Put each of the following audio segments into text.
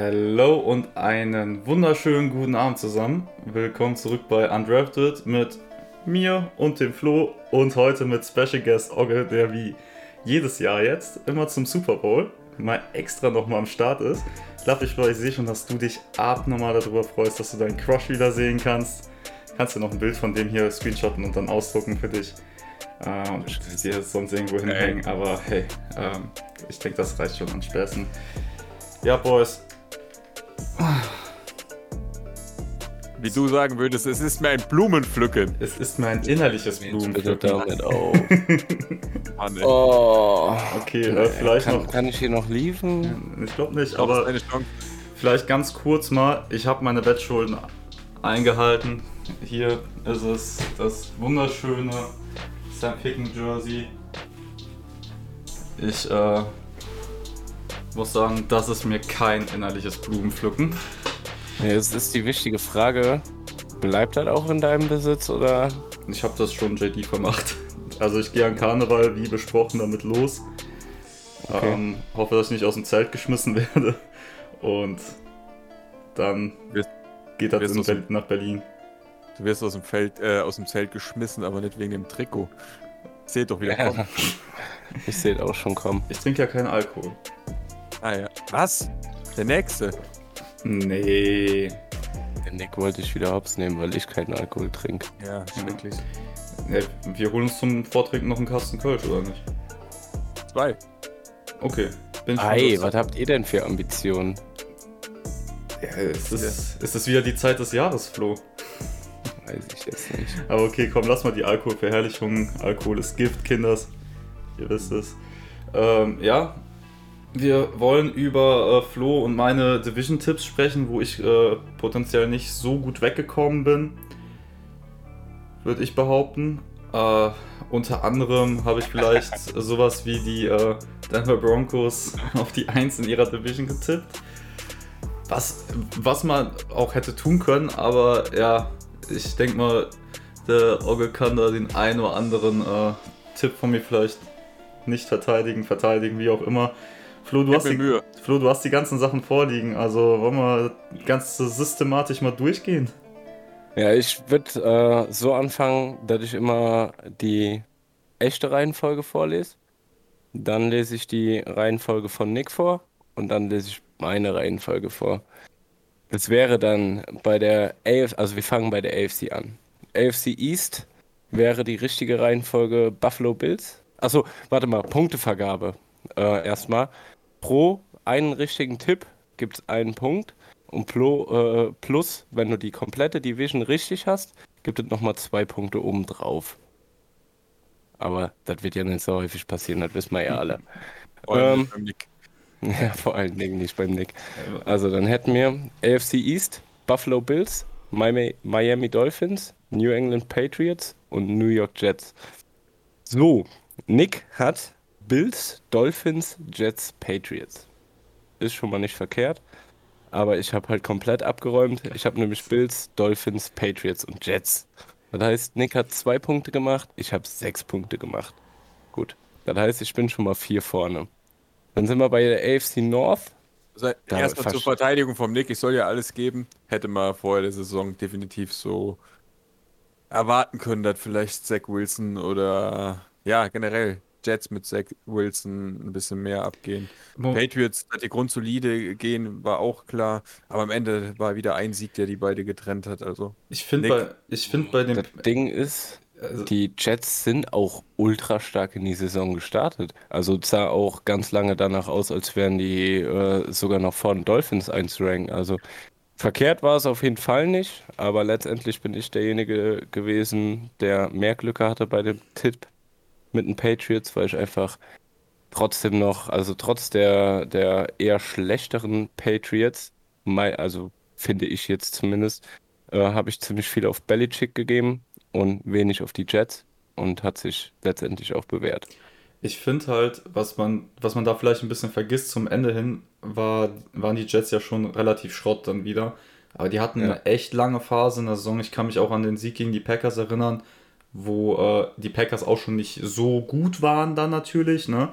Hallo und einen wunderschönen guten Abend zusammen. Willkommen zurück bei Undrafted mit mir und dem Flo und heute mit Special Guest Ogge, der wie jedes Jahr jetzt immer zum Super Bowl mal extra nochmal am Start ist. Ich glaube, ich, ich sehe schon, dass du dich abnormal darüber freust, dass du deinen Crush wieder sehen kannst. Kannst du noch ein Bild von dem hier screenshotten und dann ausdrucken für dich. Äh, und dir sonst irgendwo hinhängen. Aber hey, ähm, ich denke, das reicht schon an Späßen. Ja, Boys. Wie du sagen würdest, es ist mir ein Blumenpflücken. Es ist mir ein innerliches Blumenpflücken. Bitte damit auf. Oh. Okay, äh, vielleicht kann, noch. kann ich hier noch liefern? Ich glaube nicht, Ich glaub, aber vielleicht ganz kurz mal. Ich habe meine Bettschulden eingehalten. Hier ist es das wunderschöne Sam Picken Jersey. Ich äh, muss sagen, das ist mir kein innerliches Blumenpflücken. Ja, Jetzt ist die wichtige Frage, bleibt das auch in deinem Besitz oder? Ich habe das schon JD vermacht. Also ich gehe an Karneval, wie besprochen, damit los. Okay. Ähm, hoffe, dass ich nicht aus dem Zelt geschmissen werde. Und dann Wirst- geht das in aus dem- Ber nach Berlin. Du wirst aus dem, Feld, äh, aus dem Zelt geschmissen, aber nicht wegen dem Trikot. Seht doch wieder kommen. ich sehe es auch schon kommen. Ich trinke ja keinen Alkohol. Ah ja. Was? Der nächste. Nee. Den Nick wollte ich wieder hops nehmen, weil ich keinen Alkohol trinke. Ja, schrecklich. Ja, wir holen uns zum Vortrinken noch einen Kasten Kölsch, oder nicht? Zwei. Okay. Bin ich Ei, was habt ihr denn für Ambitionen? ja, ist, es ist wieder die Zeit des Jahres, Flo. Weiß ich jetzt nicht. Aber okay, komm, lass mal die Alkoholverherrlichung. Alkohol ist Gift, Kinders. Ihr wisst es. Ähm, ja, wir wollen über äh, Flo und meine Division-Tipps sprechen, wo ich äh, potenziell nicht so gut weggekommen bin. Würde ich behaupten. Äh, unter anderem habe ich vielleicht sowas wie die äh, Denver Broncos auf die 1 in ihrer Division getippt. Was, was man auch hätte tun können, aber ja, ich denke mal, der Ogge kann da den einen oder anderen äh, Tipp von mir vielleicht nicht verteidigen, verteidigen, wie auch immer. Flo du, hast mir die, Mühe. Flo, du hast die ganzen Sachen vorliegen, also wollen wir ganz systematisch mal durchgehen? Ja, ich würde äh, so anfangen, dass ich immer die echte Reihenfolge vorlese. Dann lese ich die Reihenfolge von Nick vor und dann lese ich meine Reihenfolge vor. Das wäre dann bei der AFC, also wir fangen bei der AFC an. AFC East wäre die richtige Reihenfolge Buffalo Bills. Achso, warte mal, Punktevergabe. Äh, erstmal. Pro einen richtigen Tipp gibt es einen Punkt. Und plo, äh, plus, wenn du die komplette Division richtig hast, gibt es nochmal zwei Punkte obendrauf. Aber das wird ja nicht so häufig passieren, das wissen wir ja alle. Vor allem Ähm, beim Nick. Ja, vor allen Dingen nicht beim Nick. Also dann hätten wir AFC East, Buffalo Bills, Miami Dolphins, New England Patriots und New York Jets. So, Nick hat Bills, Dolphins, Jets, Patriots. Ist schon mal nicht verkehrt. Aber ich habe halt komplett abgeräumt. Ich habe nämlich Bills, Dolphins, Patriots und Jets. Das heißt, Nick hat zwei Punkte gemacht, ich habe sechs Punkte gemacht. Gut. Das heißt, ich bin schon mal vier vorne. Dann sind wir bei der AFC North. Also, Erstmal zur Verteidigung vom Nick. Ich soll ja alles geben. Hätte mal vorher der Saison definitiv so erwarten können, dass vielleicht Zach Wilson oder ja, generell Jets mit Zach Wilson ein bisschen mehr abgehen. Mo- Patriots, dass die grundsolide gehen, war auch klar. Aber am Ende war wieder ein Sieg, der die beide getrennt hat. Also Ich finde bei, ich find bei dem. Das Ding ist, Also, die Jets sind auch ultra stark in die Saison gestartet. Also es sah auch ganz lange danach aus, als wären die äh, sogar noch vor den Dolphins einzuranken. Also verkehrt war es auf jeden Fall nicht, aber letztendlich bin ich derjenige gewesen, der mehr Glück hatte bei dem Tipp mit den Patriots, weil ich einfach trotzdem noch, also trotz der, der eher schlechteren Patriots, also finde ich jetzt zumindest, äh, habe ich ziemlich viel auf Belichick gegeben und wenig auf die Jets und hat sich letztendlich auch bewährt. Ich finde halt, was man, was man da vielleicht ein bisschen vergisst zum Ende hin, war, waren die Jets ja schon relativ Schrott dann wieder. Aber die hatten Ja. eine echt lange Phase in der Saison. Ich kann mich auch an den Sieg gegen die Packers erinnern, wo äh, die Packers auch schon nicht so gut waren dann natürlich, ne?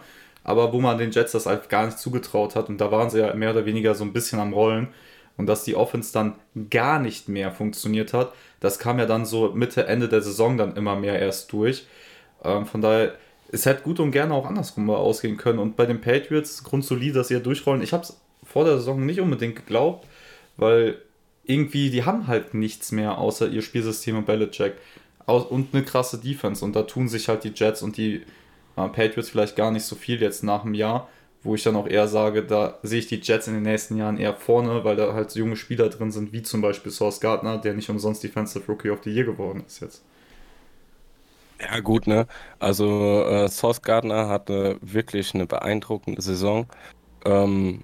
aber wo man den Jets das halt gar nicht zugetraut hat. Und da waren sie ja mehr oder weniger so ein bisschen am Rollen. Und dass die Offense dann gar nicht mehr funktioniert hat, das kam ja dann so Mitte, Ende der Saison dann immer mehr erst durch. Ähm, von daher, es hätte gut und gerne auch andersrum ausgehen können. Und bei den Patriots grundsolid, dass sie ja durchrollen. Ich habe es vor der Saison nicht unbedingt geglaubt, weil irgendwie, die haben halt nichts mehr außer ihr Spielsystem und Belichick. Und eine krasse Defense. Und da tun sich halt die Jets und die äh, Patriots vielleicht gar nicht so viel jetzt nach einem Jahr, wo ich dann auch eher sage, da sehe ich die Jets in den nächsten Jahren eher vorne, weil da halt so junge Spieler drin sind, wie zum Beispiel Source Gardner, der nicht umsonst Defensive Rookie of the Year geworden ist jetzt. Ja, gut, ne? Also, äh, Sauce Gardner hatte wirklich eine beeindruckende Saison. Ähm,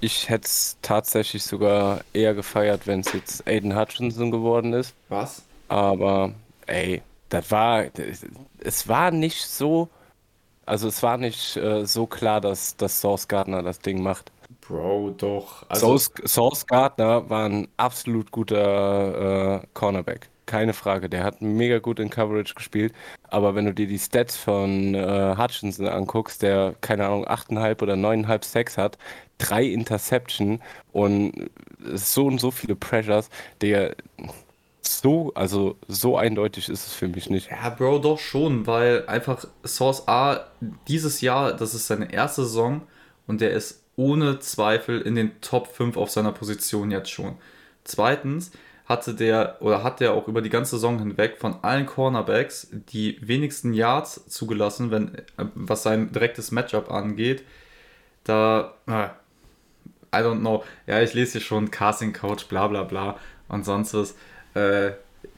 ich hätte es tatsächlich sogar eher gefeiert, wenn es jetzt Aiden Hutchinson geworden ist. Was? Aber, ey, das war, es war nicht so, also es war nicht äh, so klar, dass, dass Source Gardner das Ding macht. Bro, doch. Also, Source, Source Gardner war ein absolut guter äh, Cornerback. Keine Frage. Der hat mega gut in Coverage gespielt. Aber wenn du dir die Stats von äh, Hutchinson anguckst, der, keine Ahnung, 8,5 oder 9,5 Sacks hat, drei Interception und so und so viele Pressures, der so, also so eindeutig ist es für mich nicht. Ja, Bro, doch schon, weil einfach Source A dieses Jahr, das ist seine erste Saison und der ist ohne Zweifel in den Top 5 auf seiner Position jetzt schon. Zweitens hatte der oder hat der auch über die ganze Saison hinweg von allen Cornerbacks die wenigsten Yards zugelassen, wenn was sein direktes Matchup angeht. Da, äh, I don't know. Ja, ich lese hier schon Casting Coach, bla bla bla und sonst was. Äh,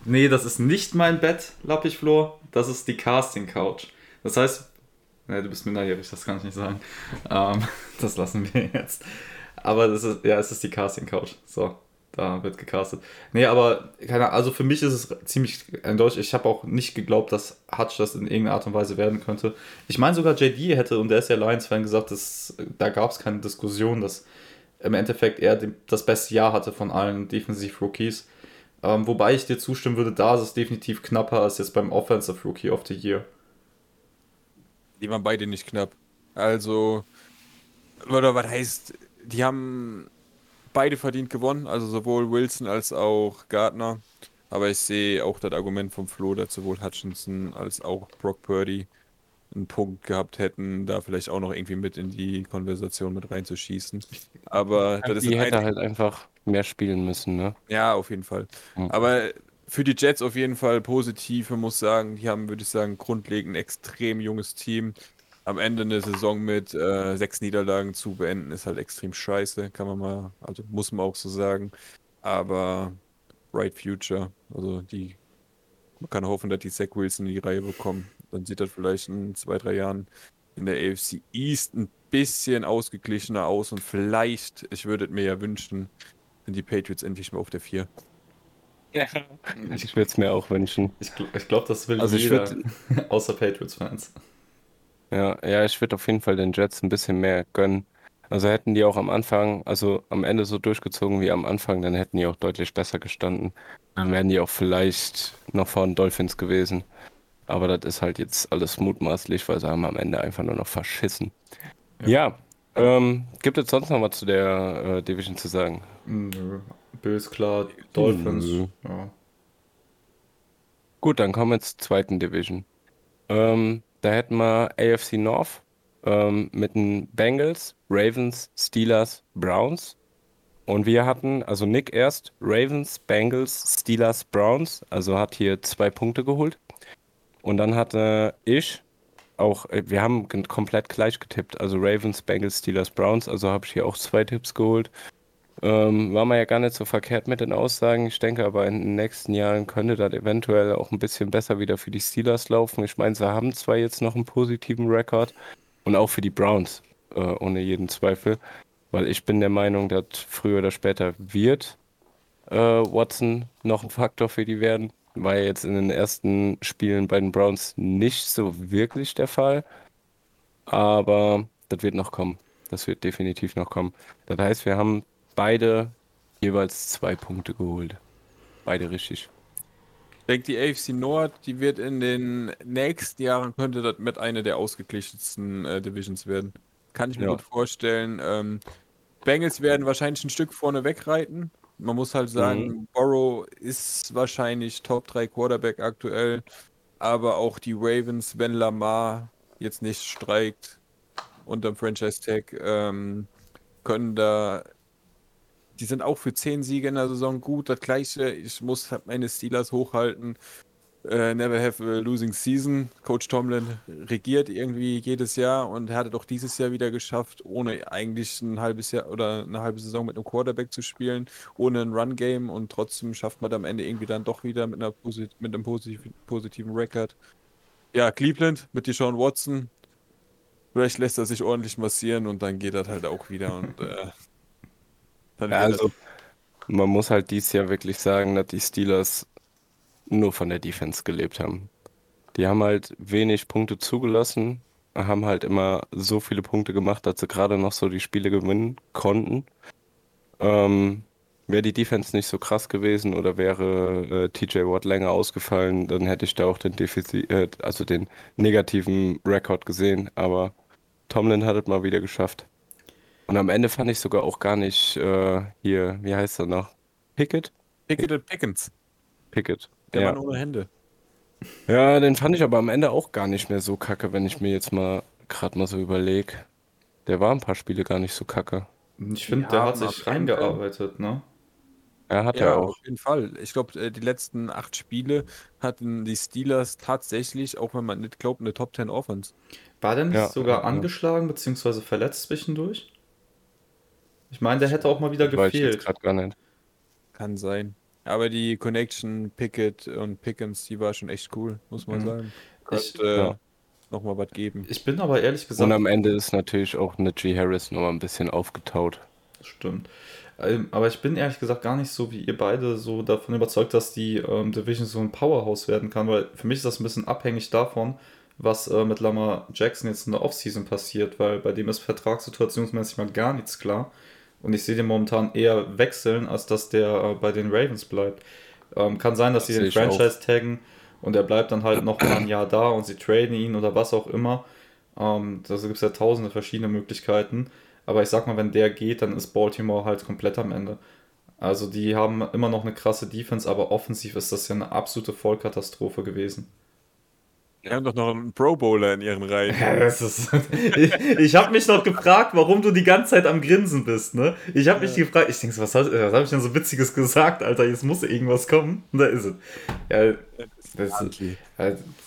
nee, das ist nicht mein Bett, Lappichflor. Das ist die Casting Couch. Das heißt, ne, du bist minderjährig, das kann ich nicht sagen. Ähm, das lassen wir jetzt. Aber das ist, ja, es ist die Casting Couch. So, da wird gecastet. Nee, aber keine also für mich ist es ziemlich eindeutig. Ich habe auch nicht geglaubt, dass Hutch das in irgendeiner Art und Weise werden könnte. Ich meine sogar JD hätte, und der ist ja Lions-Fan, gesagt, dass, da gab es keine Diskussion, dass im Endeffekt er das beste Jahr hatte von allen Defensiv-Rookies. Ähm, wobei ich dir zustimmen würde, da ist es definitiv knapper als jetzt beim Offensive Rookie of the Year. Die waren beide nicht knapp. Also, oder was heißt, die haben beide verdient gewonnen, also sowohl Wilson als auch Gardner. Aber ich sehe auch das Argument vom Flo, dass sowohl Hutchinson als auch Brock Purdy einen Punkt gehabt hätten, da vielleicht auch noch irgendwie mit in die Konversation mit reinzuschießen. Aber das die ist hätte halt einfach mehr spielen müssen, ne? Ja, auf jeden Fall. Mhm. Aber für die Jets auf jeden Fall positiv. Man muss sagen, die haben, würde ich sagen, grundlegend ein extrem junges Team. Am Ende eine Saison mit äh, sechs Niederlagen zu beenden, ist halt extrem scheiße, kann man mal, also muss man auch so sagen. Aber Bright Future, also die, man kann hoffen, dass die Zach Wilson in die Reihe bekommen. Dann sieht das vielleicht in zwei, drei Jahren in der AFC East ein bisschen ausgeglichener aus und vielleicht, ich würde es mir ja wünschen, sind die Patriots endlich mal auf der 4. Ja, ich würde es mir auch wünschen. Ich, ich glaube, das will also jeder, würd, außer Patriots-Fans. Ja, ja, ich würde auf jeden Fall den Jets ein bisschen mehr gönnen. Also hätten die auch am Anfang, also am Ende so durchgezogen wie am Anfang, dann hätten die auch deutlich besser gestanden. Dann wären die auch vielleicht noch vor den Dolphins gewesen. Aber das ist halt jetzt alles mutmaßlich, weil sie haben am Ende einfach nur noch verschissen. Ja, ja ähm, gibt es sonst noch was zu der äh, Division zu sagen? Nö. Bills klar, Dolphins. Nö. Ja. Gut, dann kommen wir zur zweiten Division. Ähm, da hätten wir AFC North ähm, mit den Bengals, Ravens, Steelers, Browns. Und wir hatten, also Nick erst, Ravens, Bengals, Steelers, Browns. Also hat hier zwei Punkte geholt. Und dann hatte ich auch, äh, wir haben komplett gleich getippt. Also Ravens, Bengals, Steelers, Browns. Also habe ich hier auch zwei Tipps geholt. Ähm, war man ja gar nicht so verkehrt mit den Aussagen. Ich denke aber in den nächsten Jahren könnte das eventuell auch ein bisschen besser wieder für die Steelers laufen. Ich meine, sie haben zwar jetzt noch einen positiven Rekord und auch für die Browns, äh, ohne jeden Zweifel. Weil ich bin der Meinung, dass früher oder später wird äh, Watson noch ein Faktor für die werden. War ja jetzt in den ersten Spielen bei den Browns nicht so wirklich der Fall. Aber das wird noch kommen. Das wird definitiv noch kommen. Das heißt, wir haben beide jeweils zwei Punkte geholt. Beide richtig. Ich denke, die AFC Nord, die wird in den nächsten Jahren, könnte das mit einer der ausgeglichensten äh, Divisions werden. Kann ich mir Ja. gut vorstellen. Ähm, Bengals werden wahrscheinlich ein Stück vorne wegreiten. Man muss halt sagen, Burrow ist wahrscheinlich Top 3 Quarterback aktuell. Aber auch die Ravens, wenn Lamar jetzt nicht streikt unterm Franchise Tag, ähm, können da die sind auch für 10 Siege in der Saison gut. Das gleiche, ich muss meine Steelers hochhalten. Äh, never have a losing season. Coach Tomlin regiert irgendwie jedes Jahr und er hat es auch dieses Jahr wieder geschafft, ohne eigentlich ein halbes Jahr oder eine halbe Saison mit einem Quarterback zu spielen, ohne ein Run-Game und trotzdem schafft man am Ende irgendwie dann doch wieder mit, einer posit mit einem positiven, positiven Record. Ja, Cleveland mit Deshaun Watson. Vielleicht lässt er sich ordentlich massieren und dann geht das halt auch wieder und äh, dann Ja, also, man muss halt dieses Jahr wirklich sagen, dass die Steelers nur von der Defense gelebt haben. Die haben halt wenig Punkte zugelassen, haben halt immer so viele Punkte gemacht, dass sie gerade noch so die Spiele gewinnen konnten. Ähm, wäre die Defense nicht so krass gewesen oder wäre äh, TJ Watt länger ausgefallen, dann hätte ich da auch den Defizit, äh, also den negativen Rekord gesehen. Aber Tomlin hat es mal wieder geschafft. Und am Ende fand ich sogar auch gar nicht äh, hier, wie heißt er noch? Pickett? Pickett und Pickens. Pickett. Der Ja. Mann ohne Hände. ja, den fand ich aber am Ende auch gar nicht mehr so kacke, wenn ich mir jetzt mal gerade mal so überlege. Der war ein paar Spiele gar nicht so kacke. Ich finde, Die der hat sich reingearbeitet, ne? Er hat Ja, ja auch. auf jeden Fall. Ich glaube, die letzten acht Spiele hatten die Steelers tatsächlich, auch wenn man nicht glaubt, eine Top 10 Offense. War der nicht Ja, sogar ja, ja. angeschlagen bzw. verletzt zwischendurch? Ich meine, der hätte auch mal wieder Weiß ich jetzt gefehlt. gerade gar nicht. Kann sein. Aber die Connection Pickett und Pickens, die war schon echt cool, muss man Mhm. sagen. Ich- Könnte äh, ja. nochmal was geben. Ich bin aber ehrlich Und gesagt, am Ende ist natürlich auch Najee Harris nochmal ein bisschen aufgetaut. Stimmt. Ähm, Aber ich bin ehrlich gesagt gar nicht so wie ihr beide so davon überzeugt, dass die ähm, Division so ein Powerhouse werden kann, weil für mich ist das ein bisschen abhängig davon, was äh, mit Lamar Jackson jetzt in der Offseason passiert, weil bei dem ist vertragssituationsmäßig mal gar nichts klar. Und ich sehe den momentan eher wechseln, als dass der äh, bei den Ravens bleibt. Ähm, kann sein, dass Das sie den ich auch. Franchise taggen und er bleibt dann halt noch mal ein Jahr da und sie traden ihn oder was auch immer. Ähm, da gibt es ja tausende verschiedene Möglichkeiten. Aber ich sag mal, wenn der geht, dann ist Baltimore halt komplett am Ende. Also die haben immer noch eine krasse Defense, aber offensiv ist das ja eine absolute Vollkatastrophe gewesen. Die haben doch noch einen Pro Bowler in ihren Reihen. Ist, ich ich habe mich noch gefragt, warum du die ganze Zeit am Grinsen bist, ne? Ich habe mich gefragt, ich denke, was, hab- was habe ich denn so Witziges gesagt, Alter? Jetzt muss irgendwas kommen. Und da ist es. Ja, das ist,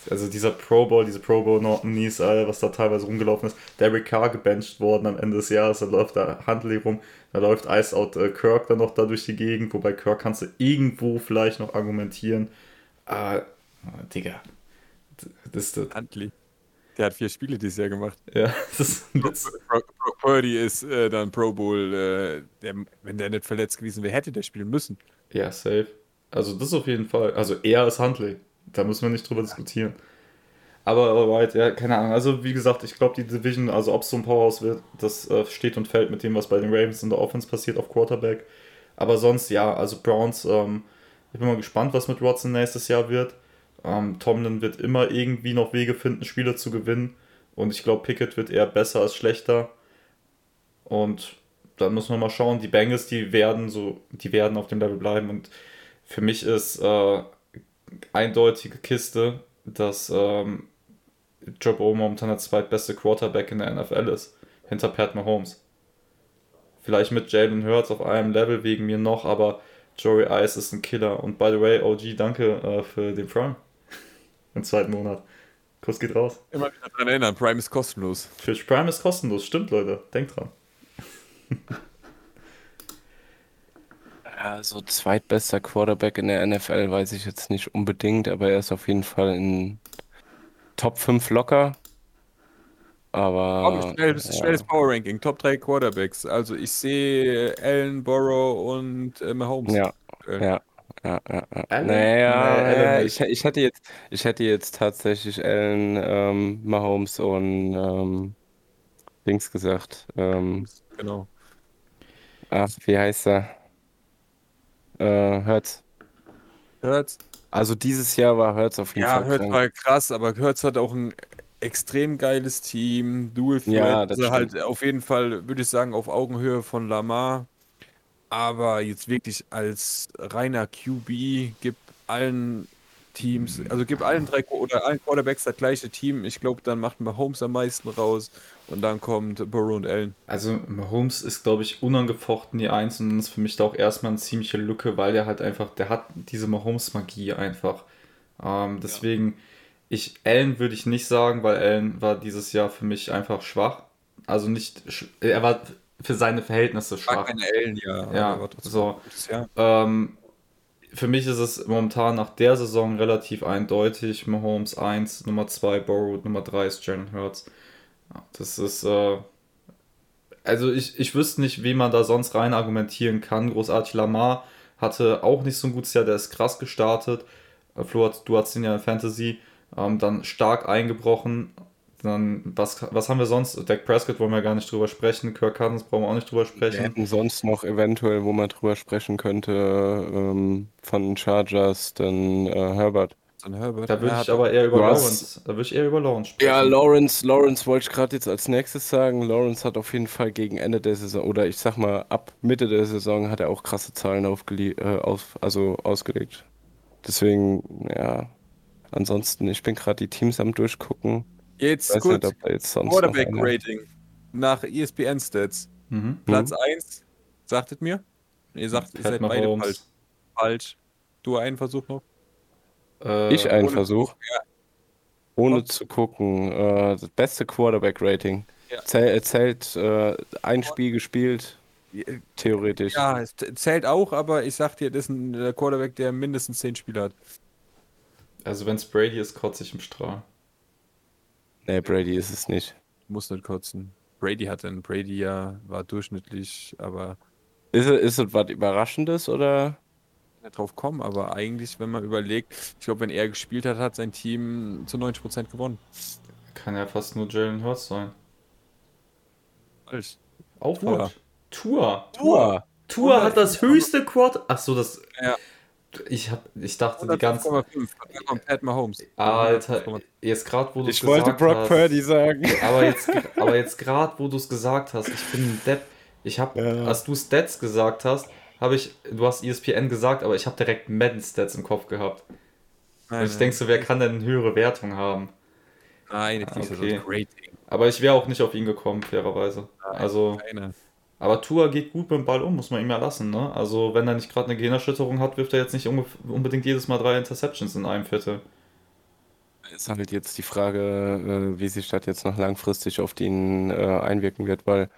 also dieser Pro Bowl, diese Pro Bowl Alter, was da teilweise rumgelaufen ist. Derek Carr gebencht worden am Ende des Jahres, da läuft da Huntley rum, da läuft Ice Out äh, Kirk dann noch da durch die Gegend, wobei Kirk kannst du irgendwo vielleicht noch argumentieren. Aber, ah, Digga, das ist das. Huntley. Der hat vier Spiele dieses Jahr gemacht. Ja, das ist ein Witz. Pro, Pro, Purdy ist äh, dann Pro Bowl. Äh, der, wenn der nicht verletzt gewesen wäre, hätte der spielen müssen. Ja, safe. Also das auf jeden Fall. Also er ist Huntley. Da müssen wir nicht drüber diskutieren. Aber alright, ja, keine Ahnung. Also wie gesagt, ich glaube die Division, also ob es so ein Powerhouse wird, das äh, steht und fällt mit dem, was bei den Ravens in der Offense passiert auf Quarterback. Aber sonst ja, also Browns, ähm, ich bin mal gespannt, was mit Watson nächstes Jahr wird. Ähm, Tomlin wird immer irgendwie noch Wege finden, Spiele zu gewinnen. Und ich glaube, Pickett wird eher besser als schlechter. Und dann muss man mal schauen, die Bengals, die werden so, die werden auf dem Level bleiben. Und für mich ist äh, eindeutige Kiste, dass ähm, Joe Burrow momentan der zweitbeste Quarterback in der NFL ist, hinter Pat Mahomes. Vielleicht mit Jalen Hurts auf einem Level wegen mir noch, aber Joey Ice ist ein Killer. Und by the way, OG, danke äh, für den Prime im zweiten Monat. Kuss geht raus. Immer wieder daran erinnern, Prime ist kostenlos. Für Prime ist kostenlos, stimmt Leute, denkt dran. Ja, so zweitbester Quarterback in der NFL weiß ich jetzt nicht unbedingt, aber er ist auf jeden Fall in Top 5 locker. Aber Oh, schnelles, ja, schnelles Power Ranking, Top 3 Quarterbacks. Also ich sehe Allen, Burrow und äh, Mahomes. ja, ja, ja, ja, ja. Allen? Naja, Nee, Allen ja, nicht. ich, ich hätte jetzt, ich hätte jetzt tatsächlich Allen, ähm, Mahomes und ähm, Dings gesagt. Ähm, Genau. ach, wie heißt er? Äh, Hurts. Hurts. Also dieses Jahr war Hurts auf jeden Ja, Fall Hurts krank. war krass, aber Hurts hat auch ein extrem geiles Team. Dual Threat, Ja, das also halt auf jeden Fall, würde ich sagen, auf Augenhöhe von Lamar. Aber jetzt wirklich als reiner QB gibt allen Teams, also gibt allen drei oder allen Quarterbacks das gleiche Team. Ich glaube, dann macht Mahomes am meisten raus und dann kommt Burrow und Allen. Also Mahomes ist, glaube ich, unangefochten die Eins und ist für mich da auch erstmal eine ziemliche Lücke, weil der halt einfach, der hat diese Mahomes-Magie einfach. Ähm, deswegen, ich, Allen würde ich nicht sagen, weil Allen war dieses Jahr für mich einfach schwach. Also nicht, er war für seine Verhältnisse schwach. keine Allen, ja. Ja, so. Ähm, für mich ist es momentan nach der Saison relativ eindeutig. Mahomes 1, Nummer 2 Borrowed, Nummer 3 ist Jalen Hurts. Ja, das ist, äh, also ich, ich wüsste nicht, wie man da sonst rein argumentieren kann. Großartig Lamar hatte auch nicht so ein gutes Jahr, der ist krass gestartet. Äh, Flo, du hast den ja in Fantasy, ähm, dann stark eingebrochen. Dann, was, was haben wir sonst? Dak Prescott wollen wir gar nicht drüber sprechen. Kirk Cousins brauchen wir auch nicht drüber Wir sprechen. hätten sonst noch eventuell, wo man drüber sprechen könnte, ähm, von den Chargers, dann äh, Herbert. Dann Herbert. Da würde ich aber eher über hast- Lawrence, da würde ich eher über Lawrence sprechen. Ja, Lawrence, Lawrence wollte ich gerade jetzt als nächstes sagen. Lawrence hat auf jeden Fall gegen Ende der Saison, oder ich sag mal ab Mitte der Saison, hat er auch krasse Zahlen aufgelie äh, auf, also ausgelegt. Deswegen, ja, ansonsten, ich bin gerade die Teams am durchgucken. Jetzt Weiß gut. nicht, ob da jetzt sonst noch Quarterback einer- Rating nach E ESPN Stats. Mhm. Platz 1, sagtet mir? Ihr sagt, ihr seid beide falsch. falsch. Du einen Versuch noch? Äh, Ich einen Versuch. ja. Ohne zu gucken. Äh, das beste Quarterback-Rating. Ja. Zähl, zählt äh, ein Spiel gespielt, theoretisch. Ja, es zählt auch, aber ich sag dir, das ist ein äh, Quarterback, der mindestens 10 Spiele hat. Also wenn es Brady ist, kotze ich im Strahl. Nee, Brady ist es nicht. Muss nicht kotzen. Brady hatte einen Brady ja, war durchschnittlich, aber Ist es, ist es was Überraschendes oder? nicht drauf kommen. Aber eigentlich, wenn man überlegt, ich glaube, wenn er gespielt hat, hat sein Team zu 90% gewonnen. Kann ja fast nur Jalen Hurts sein. Falsch. Auch Tua. falsch. Tour. Tua. Tour hat das höchste Quad. Ach so, das. Ja. Ich hab, ich dachte die ganze. 105,5. Dann kommt Pat Mahomes. Alter, jetzt gerade wo du Ich wollte gesagt Brock hast. Purdy sagen. Aber jetzt, aber jetzt gerade, wo du es gesagt hast, ich bin ein Depp. Ich habe, Ja. als du Stats gesagt hast, habe ich, du hast ESPN gesagt, aber ich habe direkt Madden Stats im Kopf gehabt. Nein, Und ich denke so, wer kann denn eine höhere Wertung haben? Nein, Ah, nicht okay. Aber ich wäre auch nicht auf ihn gekommen, fairerweise. Nein, Also, Keine. Aber Tua geht gut mit dem Ball um, muss man ihm ja lassen, ne? Also, wenn er nicht gerade eine Gehirnerschütterung hat, wirft er jetzt nicht unbedingt jedes Mal drei Interceptions in einem Viertel. Ist halt jetzt die Frage, äh, wie sich das jetzt noch langfristig auf ihn äh, einwirken wird, weil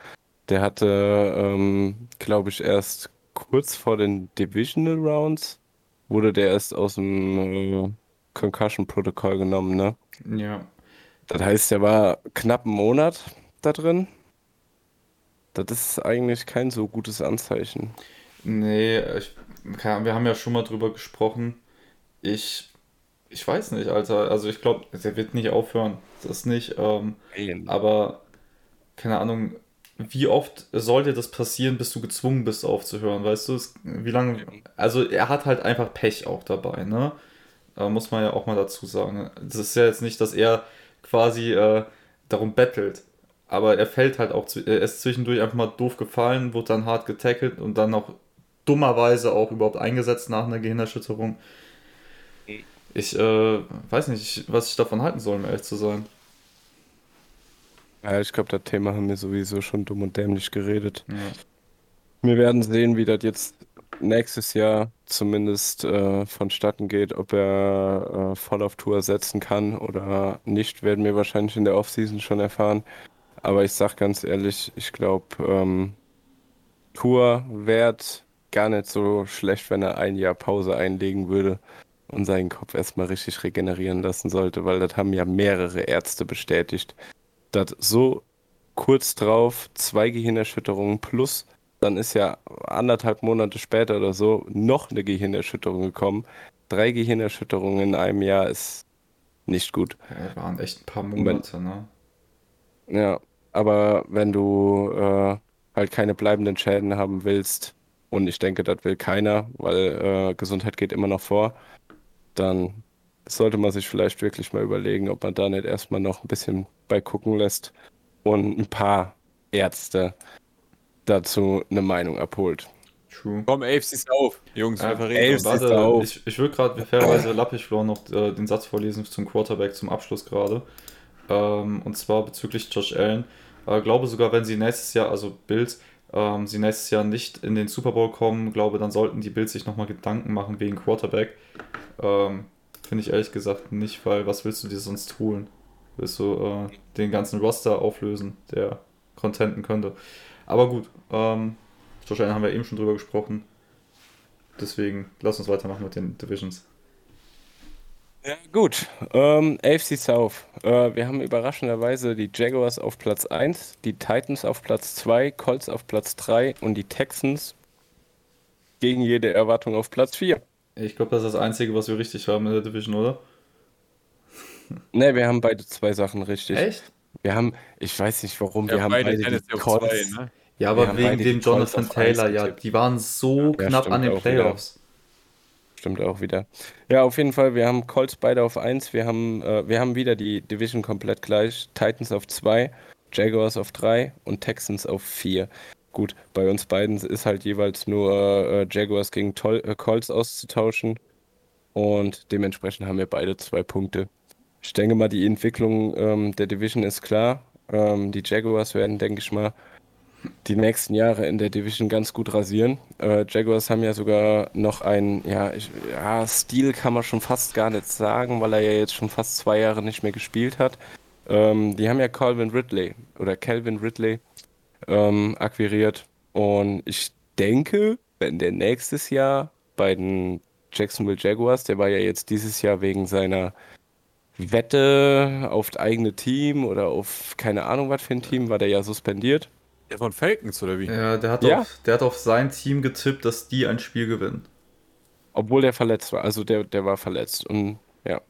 der hatte, ähm, glaube ich, erst kurz vor den Divisional Rounds wurde der erst aus dem äh, Concussion-Protokoll genommen, ne? Ja. Das heißt, der war knapp einen Monat da drin. Das ist eigentlich kein so gutes Anzeichen. Nee, ich, wir haben ja schon mal drüber gesprochen. Ich, ich weiß nicht, Alter. Also, ich glaube, der wird nicht aufhören. Das nicht. Ähm, aber, keine Ahnung, wie oft sollte das passieren, bis du gezwungen bist aufzuhören? Weißt du, es, wie lange. Also, er hat halt einfach Pech auch dabei, ne? Äh, muss man ja auch mal dazu sagen. Das ist ja jetzt nicht, dass er quasi äh, darum bettelt. Aber er fällt halt auch, er ist zwischendurch einfach mal doof gefallen, wurde dann hart getackelt und dann auch dummerweise auch überhaupt eingesetzt nach einer Gehirnerschütterung. Ich äh, weiß nicht, was ich davon halten soll, um ehrlich zu sein. Ja, ich glaube, das Thema haben wir sowieso schon dumm und dämlich geredet. Ja. Wir werden sehen, wie das jetzt nächstes Jahr zumindest äh, vonstatten geht, ob er äh, voll auf Tour setzen kann oder nicht, werden wir wahrscheinlich in der Offseason schon erfahren. Aber ich sag ganz ehrlich, ich glaube, ähm, Tour wäre gar nicht so schlecht, wenn er ein Jahr Pause einlegen würde und seinen Kopf erstmal richtig regenerieren lassen sollte, weil das haben ja mehrere Ärzte bestätigt, dass so kurz drauf zwei Gehirnerschütterungen plus dann ist ja anderthalb Monate später oder so noch eine Gehirnerschütterung gekommen. Drei Gehirnerschütterungen in einem Jahr ist nicht gut. Ja, waren echt ein paar Monate, ne? Ja, aber wenn du äh, halt keine bleibenden Schäden haben willst, und ich denke, das will keiner, weil äh, Gesundheit geht immer noch vor, dann sollte man sich vielleicht wirklich mal überlegen, ob man da nicht erstmal noch ein bisschen bei gucken lässt und ein paar Ärzte dazu eine Meinung abholt. True. Komm, AFC auf, Jungs, wir verreden. Warte, auf. ich, ich will gerade fairerweise Lappichflor noch äh, den Satz vorlesen zum Quarterback zum Abschluss gerade. Ähm, und zwar bezüglich Josh Allen. Äh, glaube sogar, wenn sie nächstes Jahr, also Bills, ähm, sie nächstes Jahr nicht in den Super Bowl kommen, glaube, dann sollten die Bills sich nochmal Gedanken machen wegen Quarterback. Ähm, Finde ich ehrlich gesagt nicht, weil was willst du dir sonst holen? Willst du äh, den ganzen Roster auflösen, der contenten könnte? Aber gut, ähm, wahrscheinlich haben wir eben schon drüber gesprochen. Deswegen lass uns weitermachen mit den Divisions. Ja, gut. Ähm, AFC South. Äh, wir haben überraschenderweise die Jaguars auf Platz 1, die Titans auf Platz 2, Colts auf Platz 3 und die Texans gegen jede Erwartung auf Platz 4. Ich glaube, das ist das Einzige, was wir richtig haben in der Division, oder? Ne, wir haben beide zwei Sachen richtig. Echt? Wir haben, ich weiß nicht warum, ja, wir haben beide, beide die Colts. Zwei, ne? Ja, aber wegen dem Jonathan Taylor, ja, die waren so ja, knapp an den Playoffs. Wieder. Stimmt auch wieder. Ja, auf jeden Fall, wir haben Colts beide auf 1, wir haben, äh, wir haben wieder die Division komplett gleich. Titans auf 2, Jaguars auf 3 und Texans auf 4. Gut, bei uns beiden ist halt jeweils nur äh, Jaguars gegen Tol äh, Colts auszutauschen. Und dementsprechend haben wir beide zwei Punkte. Ich denke mal, die Entwicklung ähm, der Division ist klar. Ähm, die Jaguars werden, denke ich mal, die nächsten Jahre in der Division ganz gut rasieren. Äh, Jaguars haben ja sogar noch ein, ja, ja, Stil kann man schon fast gar nicht sagen, weil er ja jetzt schon fast zwei Jahre nicht mehr gespielt hat. Ähm, die haben ja Calvin Ridley oder Calvin Ridley ähm, akquiriert und ich denke, wenn der nächstes Jahr bei den Jacksonville Jaguars, der war ja jetzt dieses Jahr wegen seiner Wette auf das eigene Team oder auf keine Ahnung was für ein Team, war der ja suspendiert. Der von Falcons oder wie? Ja, der hat, ja? Auf, der hat auf sein Team getippt, dass die ein Spiel gewinnen. Obwohl der verletzt war. Also der, der war verletzt. Und ja.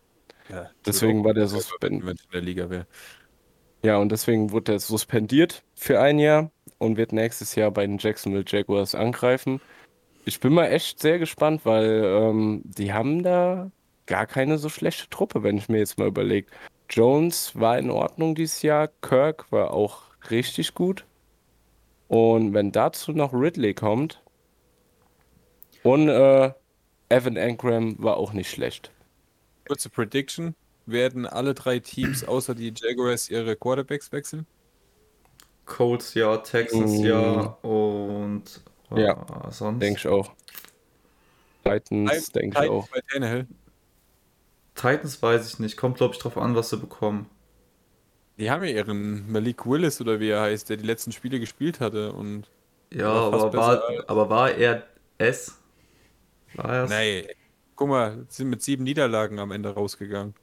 ja deswegen war der suspendiert. Wenn in der Liga wäre. Ja, und deswegen wurde er suspendiert für ein Jahr und wird nächstes Jahr bei den Jacksonville Jaguars angreifen. Ich bin mal echt sehr gespannt, weil ähm, die haben da gar keine so schlechte Truppe, wenn ich mir jetzt mal überlege. Jones war in Ordnung dieses Jahr, Kirk war auch richtig gut. Und wenn dazu noch Ridley kommt und äh, Evan Engram war auch nicht schlecht. Kurze Prediction. Werden alle drei Teams außer die Jaguars ihre Quarterbacks wechseln? Colts ja, Texans mm. ja und äh, ja, sonst. Denke ich auch. Titans denke ich auch. Titans weiß ich nicht. Kommt, glaube ich, drauf an, was sie bekommen. Die haben ja ihren Malik Willis oder wie er heißt, der die letzten Spiele gespielt hatte und. Ja, aber war, aber war er es? War er's? Nee. Guck mal, sind mit sieben Niederlagen am Ende rausgegangen.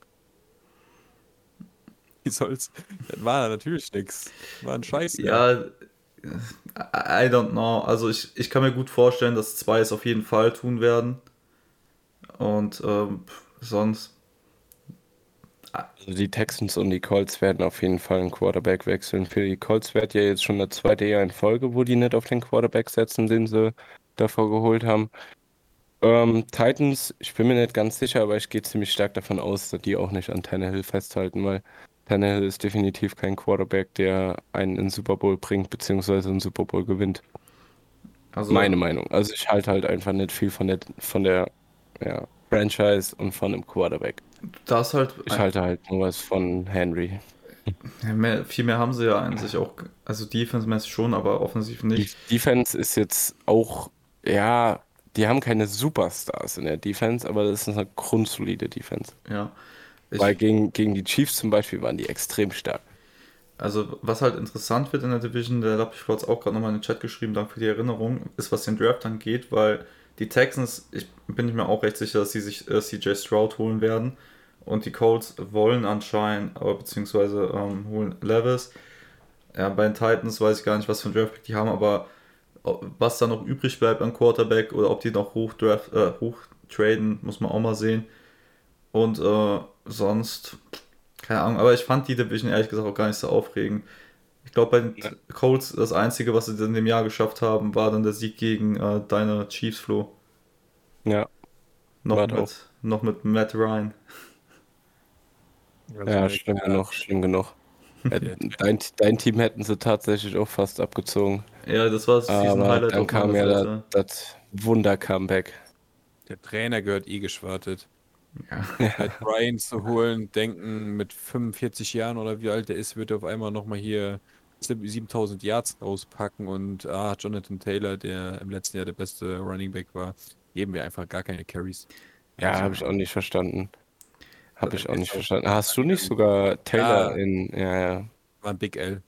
Wie soll's? Das war natürlich nix. War ein Scheiß. Ja, I don't know. Also ich, ich kann mir gut vorstellen, dass zwei es auf jeden Fall tun werden. Und ähm, sonst also die Texans und die Colts werden auf jeden Fall einen Quarterback wechseln. Für die Colts wird ja jetzt schon das zweite Jahr in Folge, wo die nicht auf den Quarterback setzen, den sie davor geholt haben. Ähm, Titans, ich bin mir nicht ganz sicher, aber ich gehe ziemlich stark davon aus, dass die auch nicht an Tannehill festhalten, weil Tannehill ist definitiv kein Quarterback, der einen in den Super Bowl bringt, beziehungsweise einen Super Bowl gewinnt. Also, Meine Meinung. Also ich halte halt einfach nicht viel von der, von der ja, Franchise und von einem Quarterback. Das halt. Ich halte halt nur was von Henry. Ja, mehr, viel mehr haben sie ja eigentlich auch. Also Defense-mäßig schon, aber offensiv nicht. Die Defense ist jetzt auch, ja, die haben keine Superstars in der Defense, aber das ist eine grundsolide Defense. Ja. Weil gegen, gegen die Chiefs zum Beispiel waren die extrem stark. Also, was halt interessant wird in der Division, der habe ich auch gerade nochmal in den Chat geschrieben, danke für die Erinnerung, ist, was den Draft angeht, weil die Texans, ich bin mir auch recht sicher, dass sie sich äh, CJ Stroud holen werden. Und die Colts wollen anscheinend, beziehungsweise ähm, holen Levis. Ja, bei den Titans weiß ich gar nicht, was für ein Draftpick die haben, aber was da noch übrig bleibt an Quarterback oder ob die noch hoch, draft, äh, hoch traden, muss man auch mal sehen. Und äh, sonst, keine Ahnung, aber ich fand die Division ehrlich gesagt auch gar nicht so aufregend. Ich glaube, bei den ja. Colts, das Einzige, was sie in dem Jahr geschafft haben, war dann der Sieg gegen äh, deine Chiefs, Flo. Ja. Noch mit, noch mit Matt Ryan. Ja, schlimm genug, schlimm genug. Dein, dein Team hätten sie tatsächlich auch fast abgezogen. Ja, das war das Aber dann kam ja das, das Wunder-Comeback. Der Trainer gehört eh geschwartet. Ja. Halt Brian zu holen, denken, mit 45 Jahren oder wie alt er ist, wird er auf einmal nochmal hier 7000 Yards rauspacken und ah, Jonathan Taylor, der im letzten Jahr der beste Running Back war, geben wir einfach gar keine Carries. Ja, habe ich auch nicht verstanden. Habe ich auch Ist nicht auch- verstanden. Hast du nicht sogar Taylor Ja. in. Ja, ja. War ein Big L.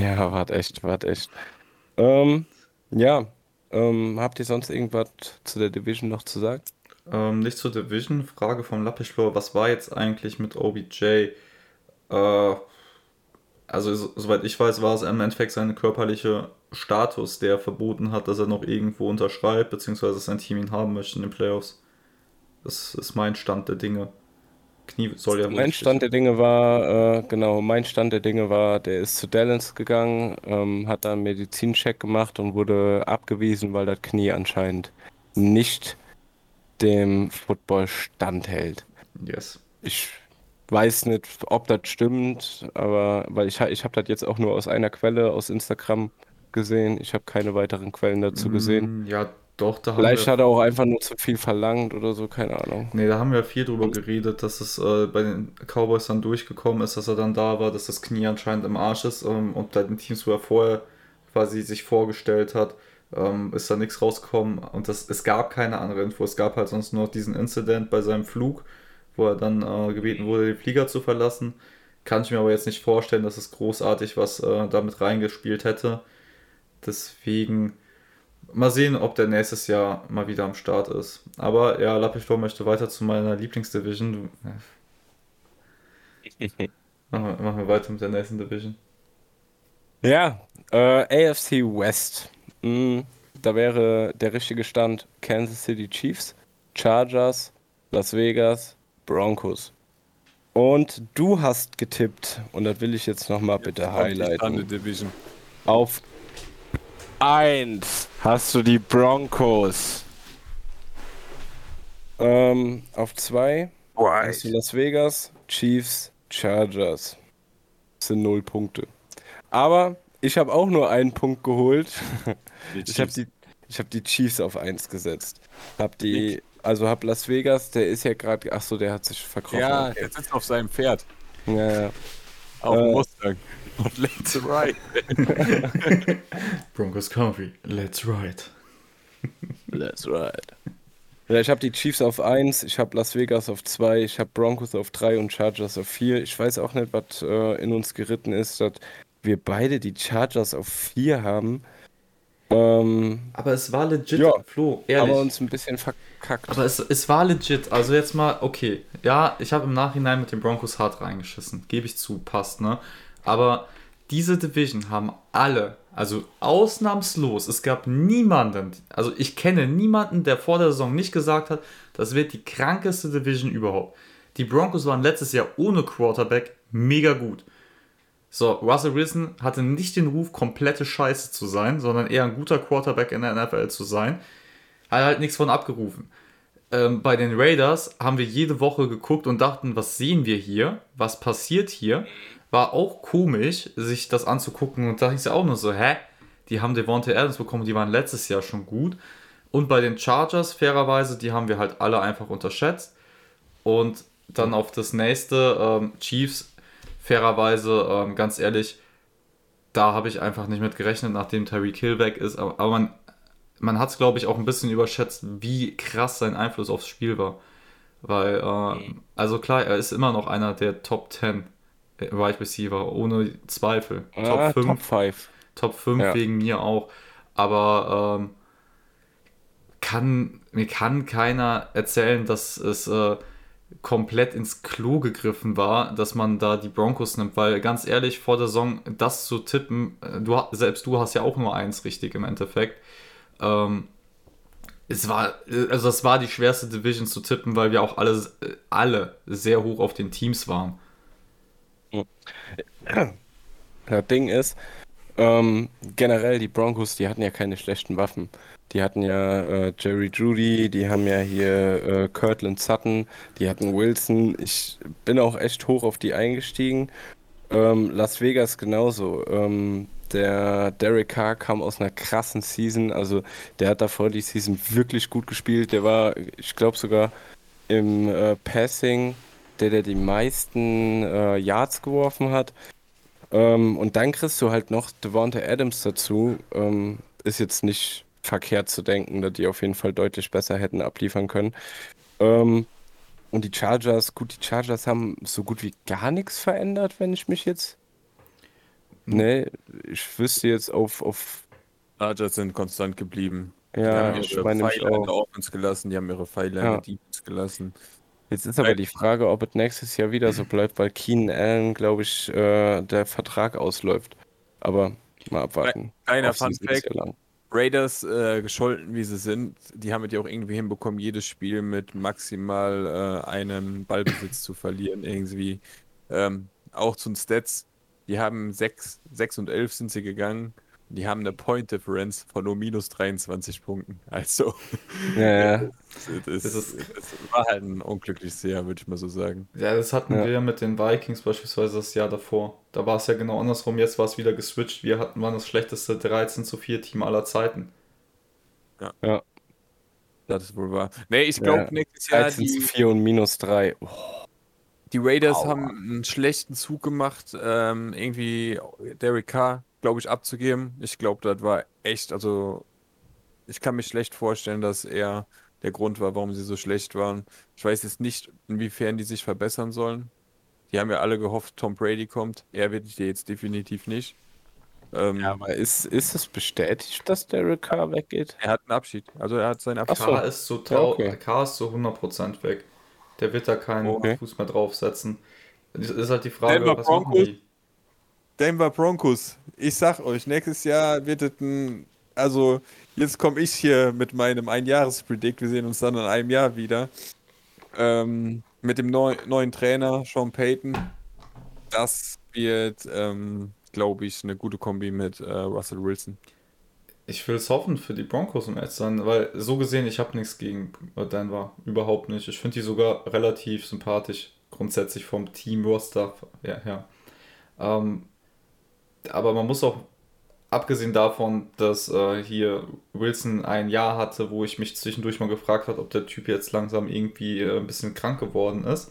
Ja, wart echt, wart echt. Ähm, ja. Ähm, habt ihr sonst irgendwas zu der Division noch zu sagen? Ähm, nicht zur Division, Frage vom Lappischfloor, was war jetzt eigentlich mit OBJ? Äh, also, so, soweit ich weiß, war es im Endeffekt sein körperlicher Status, der verboten hat, dass er noch irgendwo unterschreibt, beziehungsweise sein Team ihn haben möchte in den Playoffs. Das ist mein Stand der Dinge. Knie soll ja Mein Stand der Dinge war, äh, genau, mein Stand der Dinge war, der ist zu Dallas gegangen, ähm, hat da einen Medizincheck gemacht und wurde abgewiesen, weil das Knie anscheinend nicht dem Football standhält. Yes. Ich weiß nicht, ob das stimmt, aber weil ich, ich habe das jetzt auch nur aus einer Quelle aus Instagram gesehen. Ich habe keine weiteren Quellen dazu gesehen. Mm, Ja, doch, da haben Vielleicht wir. hat er auch einfach nur zu viel verlangt oder so, keine Ahnung. Nee, da haben wir viel drüber geredet, dass es äh, bei den Cowboys dann durchgekommen ist, dass er dann da war, dass das Knie anscheinend im Arsch ist ähm, und bei den Teams, wo er vorher quasi sich vorgestellt hat, ähm, ist da nichts rausgekommen und das, es gab keine andere Info. Es gab halt sonst nur diesen Incident bei seinem Flug, wo er dann äh, gebeten wurde, den Flieger zu verlassen. Kann ich mir aber jetzt nicht vorstellen, dass es großartig was äh, damit reingespielt hätte. Deswegen mal sehen, ob der nächstes Jahr mal wieder am Start ist. Aber ja, Lappichtor möchte weiter zu meiner Lieblingsdivision. Machen wir, machen wir weiter mit der nächsten Division. Ja, äh, AFC West. Mm, da wäre der richtige Stand Kansas City Chiefs, Chargers, Las Vegas, Broncos. Und du hast getippt, und das will ich jetzt nochmal bitte highlighten. Auf 1 hast du die Broncos. Ähm, auf 2 hast du Las Vegas, Chiefs, Chargers. Das sind 0 Punkte. Aber ich habe auch nur einen Punkt geholt. Ich habe die, ich hab die Chiefs auf 1 gesetzt. Hab die, also hab Las Vegas, der ist ja gerade, ach so, der hat sich verkrochen. Ja, okay. der sitzt auf seinem Pferd. ja, ja. Auf dem Äh. Mustang. Und let's ride. Broncos Country, let's ride. That's right. Ja, ich habe die Chiefs auf 1, ich habe Las Vegas auf 2, ich habe Broncos auf 3 und Chargers auf 4. Ich weiß auch nicht, was äh, in uns geritten ist, dass wir beide die Chargers auf 4 haben. Ähm, Aber es war legit, Ja, Flo, ehrlich. aber uns ein bisschen verkackt. Aber es, es war legit. Also jetzt mal, okay. Ja, ich habe im Nachhinein mit den Broncos hart reingeschissen. Gebe ich zu, passt, ne? Aber diese Division haben alle, also ausnahmslos, es gab niemanden, also ich kenne niemanden, der vor der Saison nicht gesagt hat, das wird die krankeste Division überhaupt. Die Broncos waren letztes Jahr ohne Quarterback mega gut. So, Russell Wilson hatte nicht den Ruf, komplette Scheiße zu sein, sondern eher ein guter Quarterback in der NFL zu sein. Hat halt nichts von abgerufen. Ähm, bei den Raiders haben wir jede Woche geguckt und dachten, was sehen wir hier? Was passiert hier? War auch komisch, sich das anzugucken und da hieß ja auch nur so, hä? Die haben Devontae Adams bekommen, die waren letztes Jahr schon gut. Und bei den Chargers, fairerweise, die haben wir halt alle einfach unterschätzt. Und dann auf das nächste, ähm, Chiefs, fairerweise, ähm, ganz ehrlich, da habe ich einfach nicht mit gerechnet, nachdem Tyreek Hill weg ist. Aber, aber man, man hat es, glaube ich, auch ein bisschen überschätzt, wie krass sein Einfluss aufs Spiel war. Weil, äh, also klar, er ist immer noch einer der Top 10 Wide Receiver, ohne Zweifel. Ah, Top 5 Top 5. Top 5 Ja. wegen mir auch. Aber ähm, kann, mir kann keiner erzählen, dass es äh, komplett ins Klo gegriffen war, dass man da die Broncos nimmt. Weil ganz ehrlich, vor der Saison das zu tippen, äh, du, selbst du hast ja auch nur eins richtig im Endeffekt. Ähm, es war, äh, also das war die schwerste Division zu tippen, weil wir auch alle, äh, alle sehr hoch auf den Teams waren. Das Ding ist, ähm, generell die Broncos, die hatten ja keine schlechten Waffen. Die hatten ja äh, Jerry Judy, die haben ja hier äh, Cortland Sutton, die hatten Wilson. Ich bin auch echt hoch auf die eingestiegen. Ähm, Las Vegas genauso. Ähm, der Derek Carr kam aus einer krassen Season. Also der hat davor die Season wirklich gut gespielt. Der war, ich glaube sogar im äh, Passing, der der die meisten äh, Yards geworfen hat. Ähm, und dann kriegst du halt noch Devonta Adams dazu. Ähm, ist jetzt nicht verkehrt zu denken, dass die auf jeden Fall deutlich besser hätten abliefern können. Ähm, und die Chargers, gut, die Chargers haben so gut wie gar nichts verändert, wenn ich mich jetzt. Nee, ich wüsste jetzt auf, auf Chargers sind konstant geblieben. ja, die haben ich ihre meine Pfeile in der. Offense gelassen, die haben ihre Pfeile in Ja. der Defense gelassen. Jetzt ist aber die Frage, ob es nächstes Jahr wieder so bleibt, weil Keenan Allen, glaube ich, äh, der Vertrag ausläuft. Aber mal abwarten. Kleiner Fun Fact. Raiders, äh, gescholten wie sie sind, die haben es ja auch irgendwie hinbekommen, jedes Spiel mit maximal äh, einem Ballbesitz zu verlieren. Irgendwie. Ähm, auch zu den Stats. Die haben 6, 6 und 11 sind sie gegangen. Die haben eine Point Difference von nur minus 23 Punkten. Also, Ja, ja. es, Das ist- es war halt ein unglückliches Jahr, würde ich mal so sagen. Ja, das hatten Ja. wir ja mit den Vikings beispielsweise das Jahr davor. Da war es ja genau andersrum. Jetzt war es wieder geswitcht. Wir hatten waren das schlechteste 13 zu 4 Team aller Zeiten. Das ist wohl wahr. Nee, ich glaube, Ja. nächstes Jahr 13 zu die, 4 und minus 3. Oh, Die Raiders Aua. haben einen schlechten Zug gemacht, ähm, irgendwie Derek Carr, glaube ich, abzugeben. Ich glaube, das war echt, also ich kann mir schlecht vorstellen, dass er der Grund war, warum sie so schlecht waren. Ich weiß jetzt nicht, inwiefern die sich verbessern sollen. Die haben ja alle gehofft, Tom Brady kommt. Er wird jetzt definitiv nicht. Ähm, Ja, aber ist, ist es bestätigt, dass Derek Carr weggeht? er hat einen Abschied. Also er hat seinen Ach Abschied. so. K ist so trau okay. K ist so 100% weg. Der wird da keinen Okay. Fuß mehr draufsetzen. Das ist halt die Frage, Denver was machen Broncos. die? Denver Broncos. Ich sag euch, nächstes Jahr wird es ein. Also, jetzt komme ich hier mit meinem Einjahres-Predict. Wir sehen uns dann in einem Jahr wieder. Ähm, mit dem neu, neuen Trainer, Sean Payton. Das wird, ähm, glaube ich, eine gute Kombi mit äh, Russell Wilson. Ich will es hoffen für die Broncos, ehrlich zu sein, weil so gesehen, ich habe nichts gegen Denver. Überhaupt nicht. Ich finde die sogar relativ sympathisch, grundsätzlich vom Team-Roster her. her. Ähm, aber man muss auch, abgesehen davon, dass äh, hier Wilson ein Jahr hatte, wo ich mich zwischendurch mal gefragt habe, ob der Typ jetzt langsam irgendwie äh, ein bisschen krank geworden ist,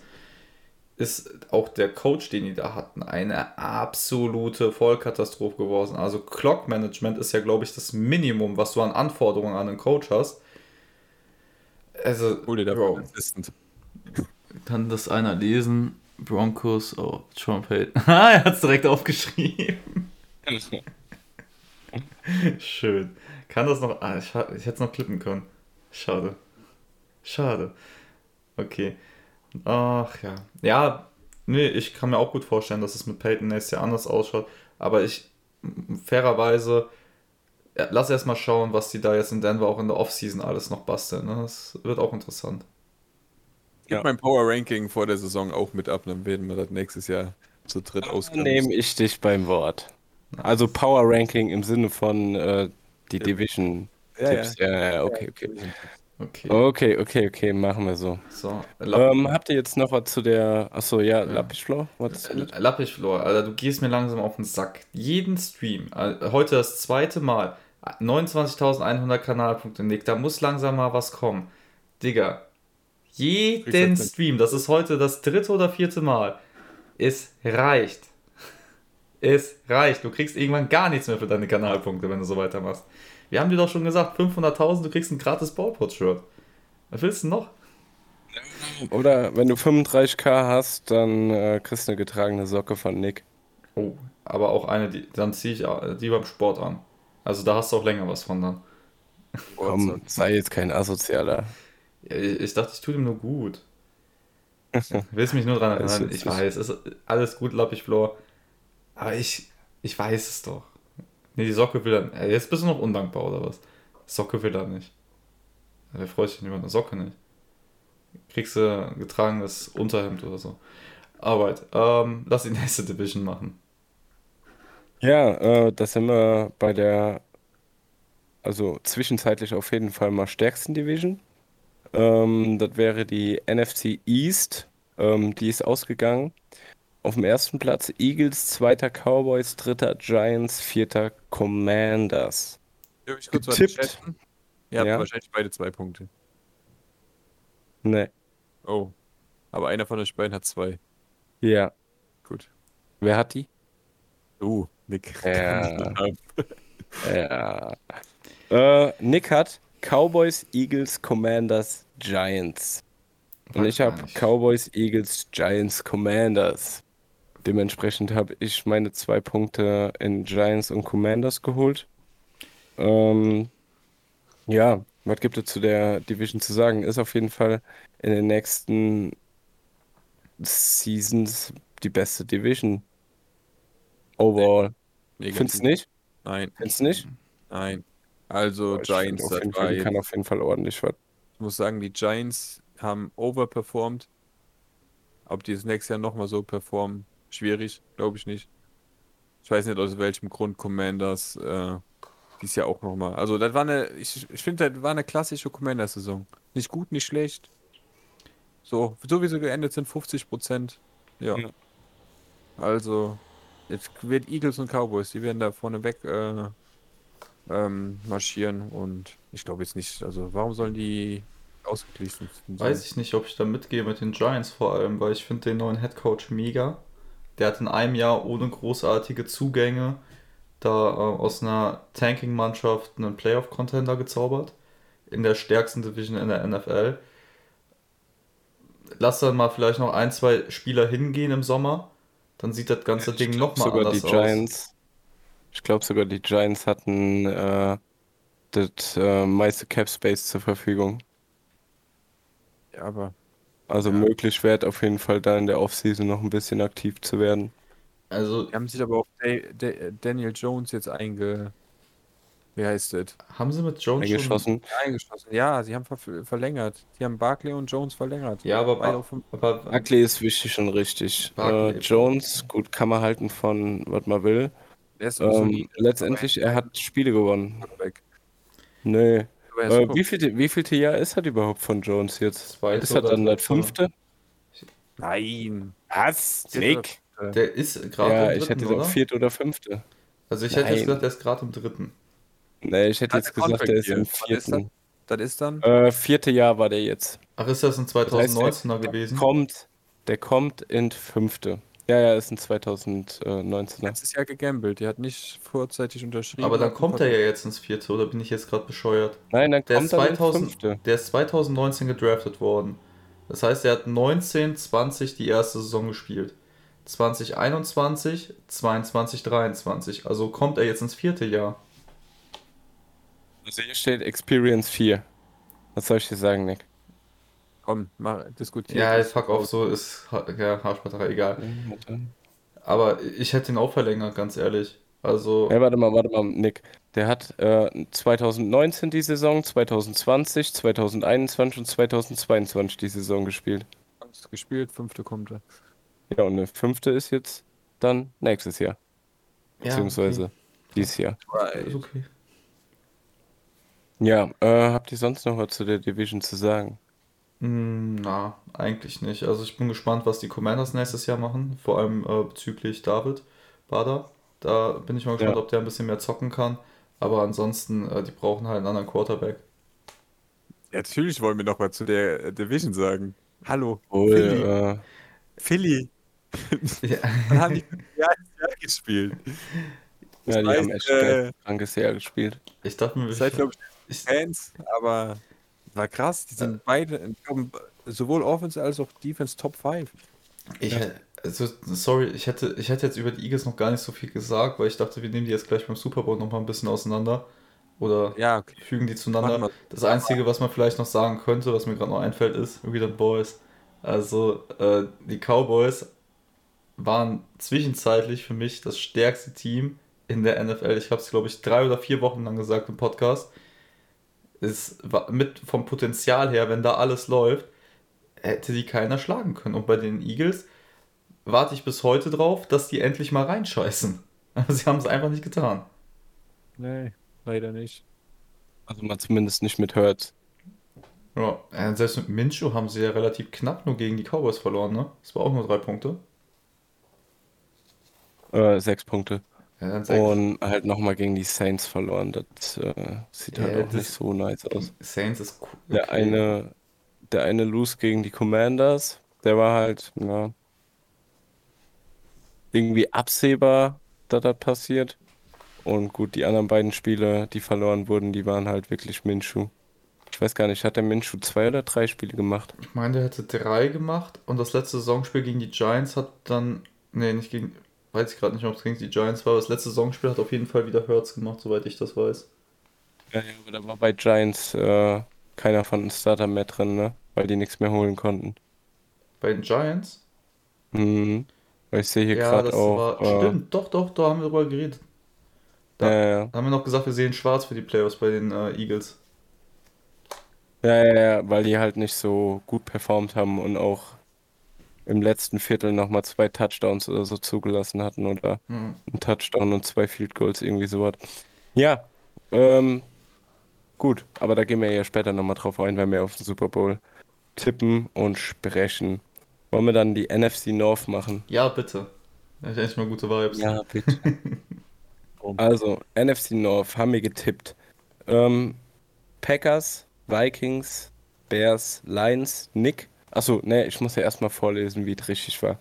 ist auch der Coach, den die da hatten, eine absolute Vollkatastrophe geworden. Also Clock-Management ist ja, glaube ich, das Minimum, was du an Anforderungen an einen Coach hast. Also, Hol dir da Bro, Assistant. kann das einer lesen? Broncos, oh, Sean Payton. Ah, er hat es direkt aufgeschrieben. Schön. Kann das noch. Ah, ich, ich hätte es noch klippen können. Schade. Schade. Okay. Ach ja. Ja, nee, ich kann mir auch gut vorstellen, dass es mit Peyton nächstes Jahr anders ausschaut. Aber ich, fairerweise, ja, lass erst mal schauen, was die da jetzt in Denver auch in der Offseason alles noch basteln. Ne? Das wird auch interessant. Ich gebe Ja. mein Power Ranking vor der Saison auch mit ab, dann werden wir das nächstes Jahr zu dritt Dann ausgeben. nehme ich dich beim Wort. Also Power Ranking im Sinne von äh, die Division Ja, ja. Tipps. Ja, ja, okay, okay. Okay. Okay, okay, okay, machen wir so. So, Ähm, habt ihr jetzt noch was zu der. Achso, ja, mit? Äh, Lappichflor, Alter, du gehst mir langsam auf den Sack. Jeden Stream, heute das zweite Mal, 29.100 Kanalpunkte, Nick, da muss langsam mal was kommen. Digga, jeden Stream, das ist heute das dritte oder vierte Mal. Es reicht. Es reicht. Du kriegst irgendwann gar nichts mehr für deine Kanalpunkte, wenn du so weitermachst. Wir haben dir doch schon gesagt, 500.000, du kriegst ein gratis Ballport-Shirt. Was willst du noch? Oder wenn du 35k hast, dann äh, kriegst du eine getragene Socke von Nick. Oh, aber auch eine, die, dann ziehe ich äh, die beim Sport an. Also da hast du auch länger was von dann. Komm, sei jetzt kein Asozialer. Ja, Ich, ich dachte, ich tue dem nur gut. Willst mich nur dran Das erinnern? Ich weiß, es ist alles gut, Lappich Flor. Aber ich, ich weiß es doch. Nee, die Socke will er. Ey, Jetzt bist du noch undankbar, oder was? Socke will er nicht. Wer freut sich denn über eine Socke nicht? Kriegst du ein getragenes Unterhemd oder so. Arbeit. Ähm, lass die nächste Division machen. Ja, äh, da sind wir bei der also zwischenzeitlich auf jeden Fall mal stärksten Division. Ähm, das wäre die NFC East. Ähm, die ist ausgegangen. Auf dem ersten Platz Eagles, zweiter Cowboys, dritter Giants, vierter Commanders. Darf ich kurz was Getippt. chatten? Ihr habt Ja. wahrscheinlich beide zwei Punkte. Ne, Oh. Aber einer von euch beiden hat zwei. ja. Gut. Wer hat die? Uh, Nick. Ja. Ja. Äh, Nick hat Cowboys, Eagles, Commanders, Giants. Und ich habe. Cowboys, Eagles, Giants, Commanders. Dementsprechend habe ich meine zwei Punkte in Giants und Commanders geholt. Ähm, ja, was gibt es zu der Division zu sagen? Ist auf jeden Fall in den nächsten Seasons die beste Division. Overall. Negativ. Findest du nicht? Nein, Findest du nicht? nein. Also Ich Giants, auf das jeden war Fall, kann auf jeden Fall ordentlich was. ich muss sagen, die Giants haben overperformed. Ob die das nächstes Jahr nochmal so performen, schwierig, glaube ich nicht. Ich weiß nicht, aus welchem Grund Commanders äh, dies Jahr auch nochmal. Also, das war eine, ich, ich finde, das war eine klassische Commander-Saison. Nicht gut, nicht schlecht. So, so wie sie geendet sind, 50 Prozent. Ja. Ja. Also, jetzt wird Eagles und Cowboys, die werden da vorne weg äh, ähm, marschieren und ich glaube jetzt nicht, also warum sollen die ausgeglichen sein? Weiß ich nicht, ob ich da mitgehe mit den Giants vor allem, weil ich finde den neuen Headcoach mega. Der hat in einem Jahr ohne großartige Zugänge da äh, aus einer Tanking-Mannschaft einen Playoff-Contender gezaubert. In der stärksten Division in der NFL. Lass dann mal vielleicht noch ein, zwei Spieler hingehen im Sommer. Dann sieht das ganze Ding glaub nochmal sogar anders die aus. Ich glaube sogar die Giants hatten äh, das äh, meiste Cap Space zur Verfügung. Ja, aber Also Ja. möglich wäre auf jeden Fall da in der Offseason noch ein bisschen aktiv zu werden. Also die haben sich aber auf Da- Da- Daniel Jones jetzt einge... Wie heißt das? haben sie mit Jones schon... Eingeschossen. Eingeschossen. Ja, sie haben ver verlängert. Die haben Barkley und Jones verlängert. Ja, aber, fünf- aber Barkley ist wichtig und richtig. Äh, Jones, gut, kann man halten von was man will. Der ist Ähm, letztendlich, er hat Spiele gewonnen. Nee. Er Äh, wie viel, wie vielte Jahr ist das überhaupt von Jones jetzt? Zweite Ist das oder dann das fünfte? Nein. Was? Nick? Der ist gerade Ja, im ich dritten, hätte oder? gesagt vierte oder fünfte. Also ich hätte jetzt Nein. gesagt, der ist gerade im dritten. Nee, ich hätte Hat jetzt der gesagt, der ist im vierten. Das ist dann... Äh, vierte Jahr war der jetzt. Ach, ist das ein Das heißt, 2019er der gewesen? kommt, der kommt in fünfte. Ja, ja, ist ein 2019er. Letztes Jahr gegambelt. Der hat nicht vorzeitig unterschrieben. Aber dann hat kommt er ja jetzt ins vierte, oder bin ich jetzt gerade bescheuert? Nein, dann Der kommt ist, er in 2000, fünfte. der ist 2019 gedraftet worden. Das heißt, er hat 19, 20 die erste Saison gespielt. 2021, 22, 23. Also kommt er jetzt ins vierte Jahr. Also hier steht Experience 4. Was soll ich dir sagen, Nick? Komm, mal diskutieren. Ja, fuck off, so ist ja, Haarspalterei egal. Ja, Aber ich hätte ihn auch verlängert, ganz ehrlich. Also, warte mal, warte mal, Nick. Der hat äh, 2019 die Saison, 2020, 2021 und 2022 die Saison gespielt. Gespielt, fünfte kommt er. Ja, und eine fünfte ist jetzt dann nächstes Jahr. ja, Beziehungsweise dieses Jahr. Okay. Ist okay. Ja, äh, habt ihr sonst noch was zu der Division zu sagen? Mm, Na, eigentlich nicht. Also ich bin gespannt, was die Commanders nächstes Jahr machen, vor allem äh, bezüglich David Bader. Da bin ich mal gespannt, Ja. ob der ein bisschen mehr zocken kann. Aber ansonsten, äh, die brauchen halt einen anderen Quarterback. Ja, natürlich wollen wir noch mal zu der äh, Division sagen. Hallo, Wohl, Philly. äh, Philly. Ja. Dann haben die ja, gespielt. ja, die heißt, haben echt äh, ein krankes Jahr gespielt. Ich dachte mir, Seid, ich, ich, Fans, aber war krass. Die sind beide, ich glaub, sowohl Offense als auch Defense Top 5. ich, also, sorry, ich hätte, ich hätte jetzt über die Eagles noch gar nicht so viel gesagt, weil ich dachte, wir nehmen die jetzt gleich beim Super Bowl noch mal ein bisschen auseinander. Oder Ja, okay. fügen die zueinander. Das Einzige, was man vielleicht noch sagen könnte, was mir gerade noch einfällt, ist We the Boys. Also, äh, die Cowboys waren zwischenzeitlich für mich das stärkste Team in der NFL. Ich habe es, glaube ich, drei oder vier Wochen lang gesagt im Podcast. Es war mit vom Potenzial her, wenn da alles läuft, hätte die keiner schlagen können. Und bei den Eagles warte ich bis heute drauf, dass die endlich mal reinscheißen. Aber sie haben es einfach nicht getan. Nee, leider nicht. Also mal zumindest nicht mit Hurts. Ja, äh, selbst mit Minshew haben sie ja relativ knapp nur gegen die Cowboys verloren, ne? Das war auch nur drei Punkte. Äh, sechs Punkte. Ja. Und halt nochmal gegen die Saints verloren. Das äh, sieht halt Ja, auch nicht so nice aus. Saints ist cool. Der okay. eine, der eine Lose gegen die Commanders, der war halt, ja, irgendwie absehbar, dass das passiert. Und gut, die anderen beiden Spiele, die verloren wurden, die waren halt wirklich Minshew. Ich weiß gar nicht, hat der Minshew zwei oder drei Spiele gemacht? Ich meine, der hätte drei gemacht und das letzte Saisonspiel gegen die Giants hat dann. Nee, nicht gegen. Weiß ich gerade nicht, ob es gegen die Giants war, aber das letzte Saisonspiel hat auf jeden Fall wieder Hurts gemacht, soweit ich das weiß. Ja, ja, aber da war bei Giants äh, keiner von den Starter mehr drin, ne? Weil die nichts mehr holen konnten. Bei den Giants? Mhm. Ich sehe hier ja, gerade das auch. war. äh, Stimmt, doch, doch, da haben wir drüber geredet. Da Ja, ja, haben wir noch gesagt, wir sehen schwarz für die Playoffs bei den äh, Eagles. ja, ja, ja, weil die halt nicht so gut performt haben und auch im letzten Viertel nochmal zwei Touchdowns oder so zugelassen hatten oder Mhm. ein Touchdown und zwei Field Goals, irgendwie sowas. Ja, ähm, gut, aber da gehen wir ja später nochmal drauf ein, wenn wir auf den Super Bowl tippen und sprechen. Wollen wir dann die NFC North machen? Ja, bitte. Da hab ich echt mal gute Vibes. Ja, bitte. Also, NFC North haben wir getippt. Ähm, Packers, Vikings, Bears, Lions, Nick. Achso, ne, ich muss ja erstmal vorlesen, wie es richtig war.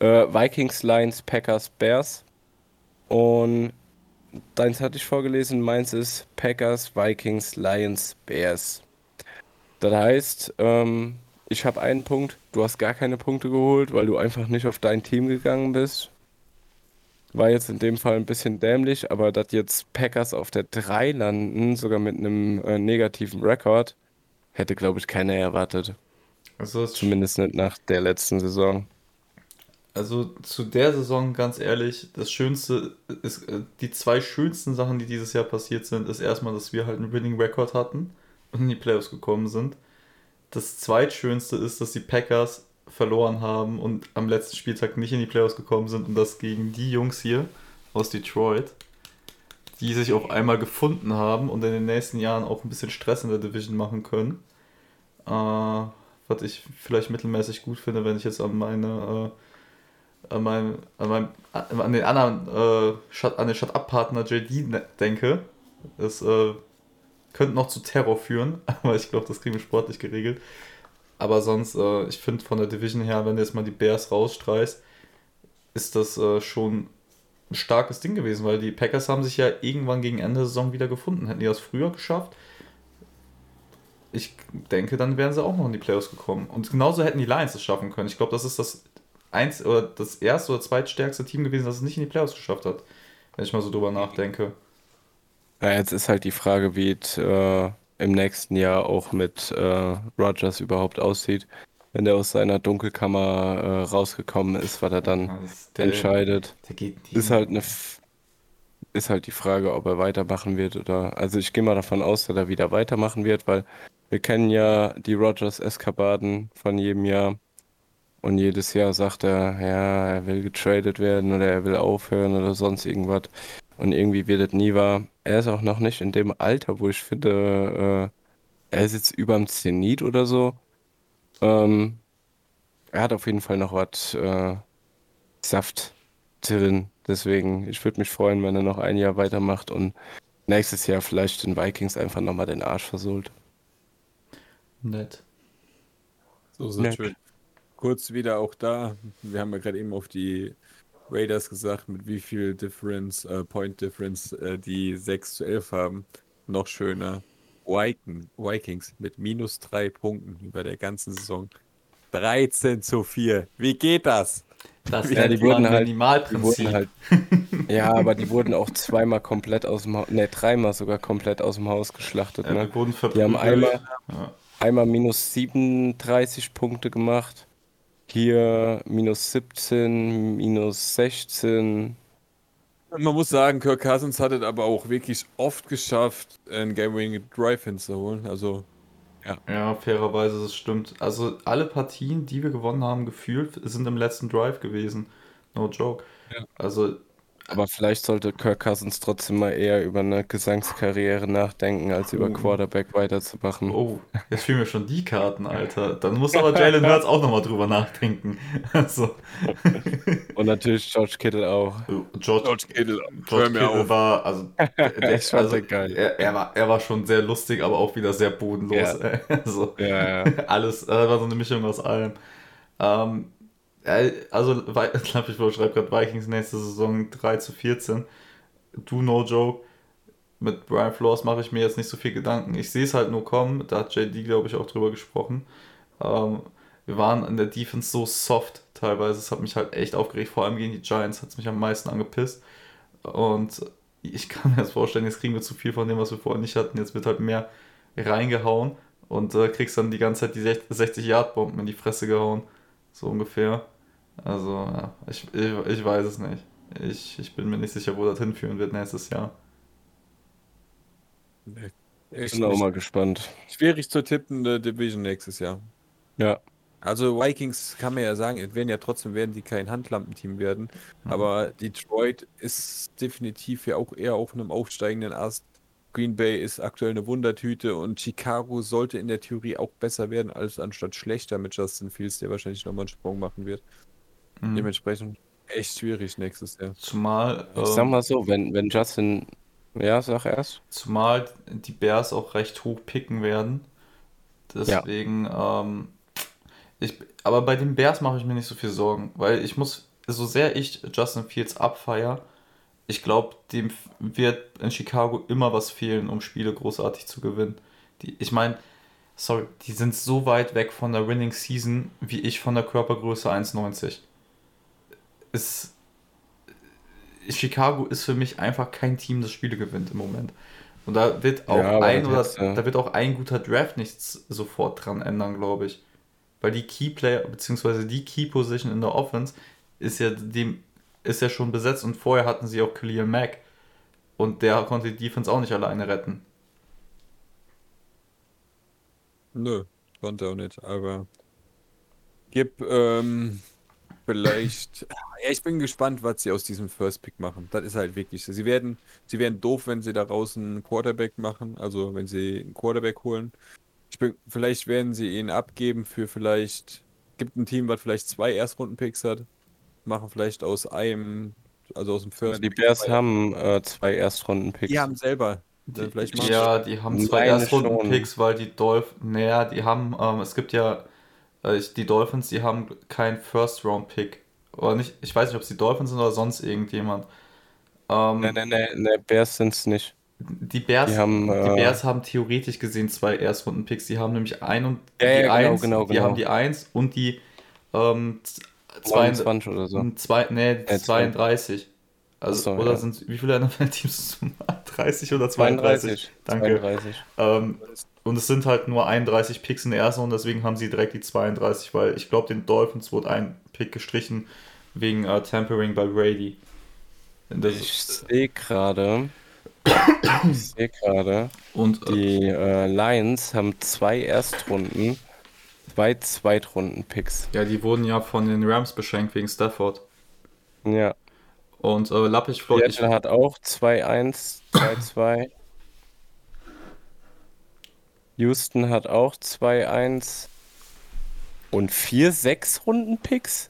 Äh, Vikings, Lions, Packers, Bears. Und deins hatte ich vorgelesen, meins ist Packers, Vikings, Lions, Bears. Das heißt, ähm, ich habe einen Punkt, du hast gar keine Punkte geholt, weil du einfach nicht auf dein Team gegangen bist. War jetzt in dem Fall ein bisschen dämlich, aber dass jetzt Packers auf der 3 landen, sogar mit einem äh, negativen Rekord, hätte, glaube ich, keiner erwartet. Also, es Zumindest nicht nach der letzten Saison. Also zu der Saison, ganz ehrlich, das Schönste ist, äh, die zwei schönsten Sachen, die dieses Jahr passiert sind, ist erstmal, dass wir halt einen Winning Record hatten und in die Playoffs gekommen sind. Das zweitschönste ist, dass die Packers verloren haben und am letzten Spieltag nicht in die Playoffs gekommen sind und das gegen die Jungs hier aus Detroit, die sich auf einmal gefunden haben und in den nächsten Jahren auch ein bisschen Stress in der Division machen können. Äh, was ich vielleicht mittelmäßig gut finde, wenn ich jetzt an meine äh, an, meinem, an, meinem, an den anderen, äh, Shut, an den Shut-Up-Partner JD ne- denke. Das äh, könnte noch zu Terror führen, aber ich glaube, das kriegen wir sportlich geregelt. Aber sonst, äh, ich finde von der Division her, wenn du jetzt mal die Bears rausstreichst, ist das äh, schon ein starkes Ding gewesen, weil die Packers haben sich ja irgendwann gegen Ende der Saison wieder gefunden. Hätten die das früher geschafft, ich denke, dann wären sie auch noch in die Playoffs gekommen. Und genauso hätten die Lions es schaffen können. Ich glaube, das ist das eins oder das erste oder zweitstärkste Team gewesen, das es nicht in die Playoffs geschafft hat. Wenn ich mal so drüber nachdenke. Ja, jetzt ist halt die Frage, wie es äh, im nächsten Jahr auch mit äh, Rodgers überhaupt aussieht. Wenn der aus seiner Dunkelkammer äh, rausgekommen ist, was er dann Ja, der, entscheidet. der. Ist halt eine ist halt die Frage, ob er weitermachen wird oder. Also ich gehe mal davon aus, dass er wieder weitermachen wird, weil wir kennen ja die Rodgers Eskapaden von jedem Jahr. Und jedes Jahr sagt er, ja, er will getradet werden oder er will aufhören oder sonst irgendwas. Und irgendwie wird es nie wahr. Er ist auch noch nicht in dem Alter, wo ich finde, äh, er ist jetzt überm Zenit oder so. Ähm, er hat auf jeden Fall noch was äh, Saft drin. Deswegen, ich würde mich freuen, wenn er noch ein Jahr weitermacht und nächstes Jahr vielleicht den Vikings einfach nochmal den Arsch versohlt. Nett. So, so Ja. schön. Kurz wieder auch da. Wir haben ja gerade eben auf die Raiders gesagt, mit wie viel Difference, äh, Point Difference äh, die 6 zu 11 haben. Noch schöner. Viking, Vikings mit minus 3 Punkten über der ganzen Saison. 13 zu 4. Wie geht das? Das Ja, die wurden halt- Die Minimalprinzip. wurden halt, ja, aber die wurden auch zweimal komplett aus dem Haus, ne, dreimal sogar komplett aus dem Haus geschlachtet, ja, ne? wir wurden Die haben einmal, Ja. Einmal minus 37 Punkte gemacht, hier minus 17, minus 16. Man muss sagen, Kirk Cousins hat es aber auch wirklich oft geschafft, einen Game-Winning Drive hinzuholen. Also, Ja, fairerweise, das stimmt. Also alle Partien, die wir gewonnen haben, gefühlt, sind im letzten Drive gewesen. No joke. Ja. Also Aber vielleicht sollte Kirk Cousins trotzdem mal eher über eine Gesangskarriere nachdenken, als über Oh. Quarterback weiterzumachen. Oh, jetzt spielen mir schon die Karten, Alter. Dann muss aber Jalen Hurts auch nochmal drüber nachdenken. Also, Und natürlich George Kittle auch. George, George Kittle, George Kittle auf. war, also, der, Ich fand also den geil. Er, er, war, er war schon sehr lustig, aber auch wieder sehr bodenlos. Ja. Also, Ja, ja. alles, äh, war so eine Mischung aus allem. Ähm, äh, also, glaube, ich schreibe gerade Vikings nächste Saison 3 zu 14. Do no joke. Mit Brian Flores mache ich mir jetzt nicht so viel Gedanken. Ich sehe es halt nur kommen. Da hat JD, glaube ich, auch drüber gesprochen. Ähm, wir waren in der Defense so soft teilweise. Es hat mich halt echt aufgeregt. Vor allem gegen die Giants hat es mich am meisten angepisst. Und ich kann mir das vorstellen, jetzt kriegen wir zu viel von dem, was wir vorher nicht hatten. Jetzt wird halt mehr reingehauen und äh, kriegst dann die ganze Zeit die 60-Yard-Bomben in die Fresse gehauen. So ungefähr. Also, ja, ich, ich, ich weiß es nicht. Ich, ich bin mir nicht sicher, wo das hinführen wird nächstes Jahr. Nee, Ich bin auch mal gespannt. Schwierig zu tippende Division nächstes Jahr. Ja. Also Vikings kann man ja sagen, es werden ja trotzdem werden die kein Handlampenteam werden, aber Detroit ist definitiv ja auch eher auf einem aufsteigenden Ast. Green Bay ist aktuell eine Wundertüte und Chicago sollte in der Theorie auch besser werden als anstatt schlechter mit Justin Fields, der wahrscheinlich nochmal einen Sprung machen wird. Mhm. Dementsprechend echt schwierig nächstes Jahr. Zumal, Ich sag ähm, mal so, wenn, wenn Justin. Ja, sag erst. zumal die Bears auch recht hoch picken werden. Deswegen, ähm, ich, aber bei den Bears mache ich mir nicht so viel Sorgen, weil ich muss, so sehr ich Justin Fields abfeier, ich glaube, dem wird in Chicago immer was fehlen, um Spiele großartig zu gewinnen. Die, ich meine, sorry, die sind so weit weg von der Winning Season wie ich von der Körpergröße 1,90. Ist, Chicago ist für mich einfach kein Team, das Spiele gewinnt im Moment. Und da wird auch Ja, ein oder hättest du- da wird auch ein guter Draft nichts sofort dran ändern, glaube ich. Weil die Key Player, beziehungsweise die Key Position in der Offense ist ja dem, ist ja schon besetzt und vorher hatten sie auch Khalil Mack. Und der konnte die Defense auch nicht alleine retten. Nö, konnte auch nicht, aber gib ähm, vielleicht. Ja, ich bin gespannt, was sie aus diesem First Pick machen. Das ist halt wirklich. so. Sie werden, sie werden doof, wenn sie daraus einen Quarterback machen, also wenn sie einen Quarterback holen. Ich bin, vielleicht werden sie ihn abgeben für vielleicht. Gibt ein Team, was vielleicht zwei Erstrunden-Picks hat. Machen vielleicht aus einem, also aus dem First Die Pick Bears zwei- haben äh, zwei Erstrunden-Picks. Die haben selber. Vielleicht machen ja, die haben zwei Erstrunden-Picks, weil die Dolphins, naja, die haben, ähm, es gibt ja, äh, die Dolphins, die haben keinen First-Round-Pick. Oder nicht, ich weiß nicht, ob es die Dolphins sind oder sonst irgendjemand. Ähm, Nee, nee, nee, nee, Bears sind's nicht. Die Bears, Die haben, die äh, Bears haben theoretisch gesehen zwei Erstrunden-Picks. Die haben nämlich ein und Ja, die ja, genau, eins, genau, die genau. haben die 1 und die ähm, z- zwei, 22 oder so. zwei, nee, die Äh, 32. Also, Ach so, oder ja. sind wie viele NFL-Teams? 30 oder 32? Danke. 32. Ähm, und es sind halt nur 31 Picks in der ersten und deswegen haben sie direkt die 32, weil ich glaube, den Dolphins wurde ein Pick gestrichen wegen äh, Tampering bei Brady. Das Ich ist, sehe gerade, ich sehe gerade, und äh, die äh, Lions haben zwei Erstrunden, zwei Zweitrunden-Picks. ja, die wurden ja von den Rams beschenkt wegen Stafford. Ja. Und äh, Lappich Floyd, Seattle hat auch 2-1, 2-2. Houston hat auch 2-1. Und vier Sechs-Runden-Picks?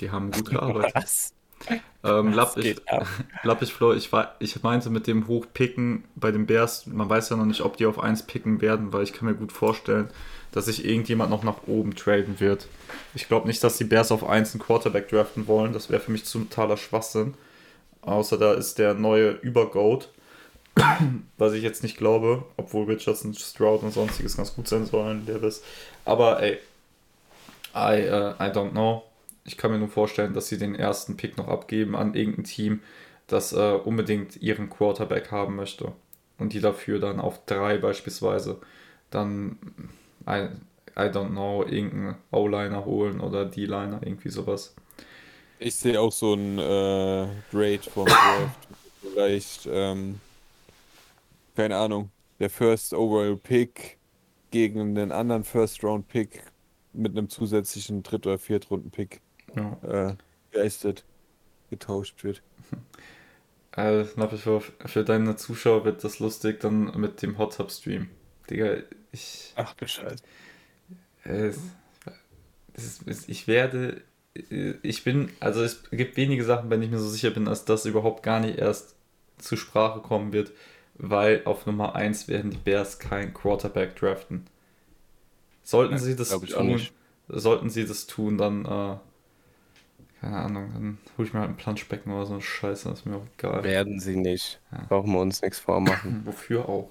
die haben gut gearbeitet. Was? ähm, ab? Lappich Floyd, ich, war, ich meinte mit dem Hochpicken bei den Bears, man weiß ja noch nicht, ob die auf 1 picken werden, weil ich kann mir gut vorstellen, dass sich irgendjemand noch nach oben traden wird. Ich glaube nicht, dass die Bears auf 1 einen Quarterback draften wollen. Das wäre für mich totaler Schwachsinn. Außer da ist der neue Übergoat. Was ich jetzt nicht glaube, obwohl Richardson, Stroud und sonstiges ganz gut sein sollen, Davis. Aber ey, I, uh, I don't know. Ich kann mir nur vorstellen, dass sie den ersten Pick noch abgeben an irgendein Team, das äh, unbedingt ihren Quarterback haben möchte. Und die dafür dann auf drei beispielsweise dann, I, I don't know, irgendeinen O-Liner holen oder D-Liner, irgendwie sowas. Ich sehe auch so ein äh, Grade vom Draft. Vielleicht, ähm, keine Ahnung, der First Overall Pick gegen einen anderen First Round Pick mit einem zusätzlichen Dritt- oder Viertrunden Pick Ja. äh, geistet. getauscht wird. Äh, nach wie vor, für deine Zuschauer wird das lustig dann mit dem Hot Tub Stream. Digga, ich. Ach du Scheiße. Äh, ich werde. Ich bin. Also es gibt wenige Sachen, bei denen ich mir so sicher bin, dass das überhaupt gar nicht erst zur Sprache kommen wird, weil auf Nummer 1 werden die Bears kein Quarterback draften. Sollten sie das tun, sollten sie das tun, dann, äh, keine Ahnung, dann hole ich mir halt ein Planschbecken oder so eine Scheiße, das ist mir auch egal. Werden sie nicht. Ja. Brauchen wir uns nichts vormachen. Wofür auch?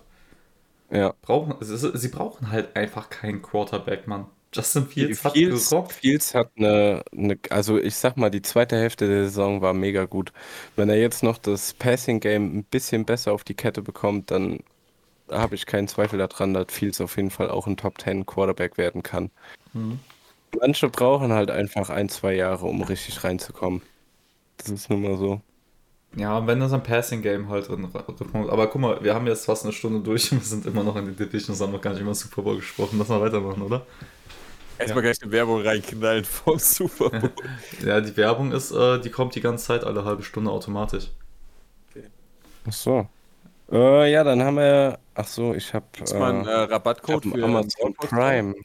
Ja. Brauchen, ist- sie brauchen halt einfach keinen Quarterback, Mann. Justin Fields hat Fields, gerockt. Fields hat eine, eine, also ich sag mal, die zweite Hälfte der Saison war mega gut. Wenn er jetzt noch das Passing Game ein bisschen besser auf die Kette bekommt, dann habe ich keinen Zweifel daran, dass Fields auf jeden Fall auch ein Top 10 Quarterback werden kann. Mhm. Manche brauchen halt einfach ein, zwei Jahre, um richtig reinzukommen. Das ist nun mal so. Ja, und wenn das ein Passing Game halt drin kommt. Aber guck mal, wir haben jetzt fast eine Stunde durch und wir sind immer noch in den Divisions, haben noch gar nicht über den Super Bowl gesprochen. Lass mal weitermachen, oder? Erstmal gleich eine Werbung reinknallen vom Super Bowl. Ja, die Werbung ist, äh, die kommt die ganze Zeit alle halbe Stunde automatisch. Ach so. Äh, ja, dann haben wir. Ach so, ich habe Gibt's mal einen äh, äh, Rabattcode für Amazon Prime.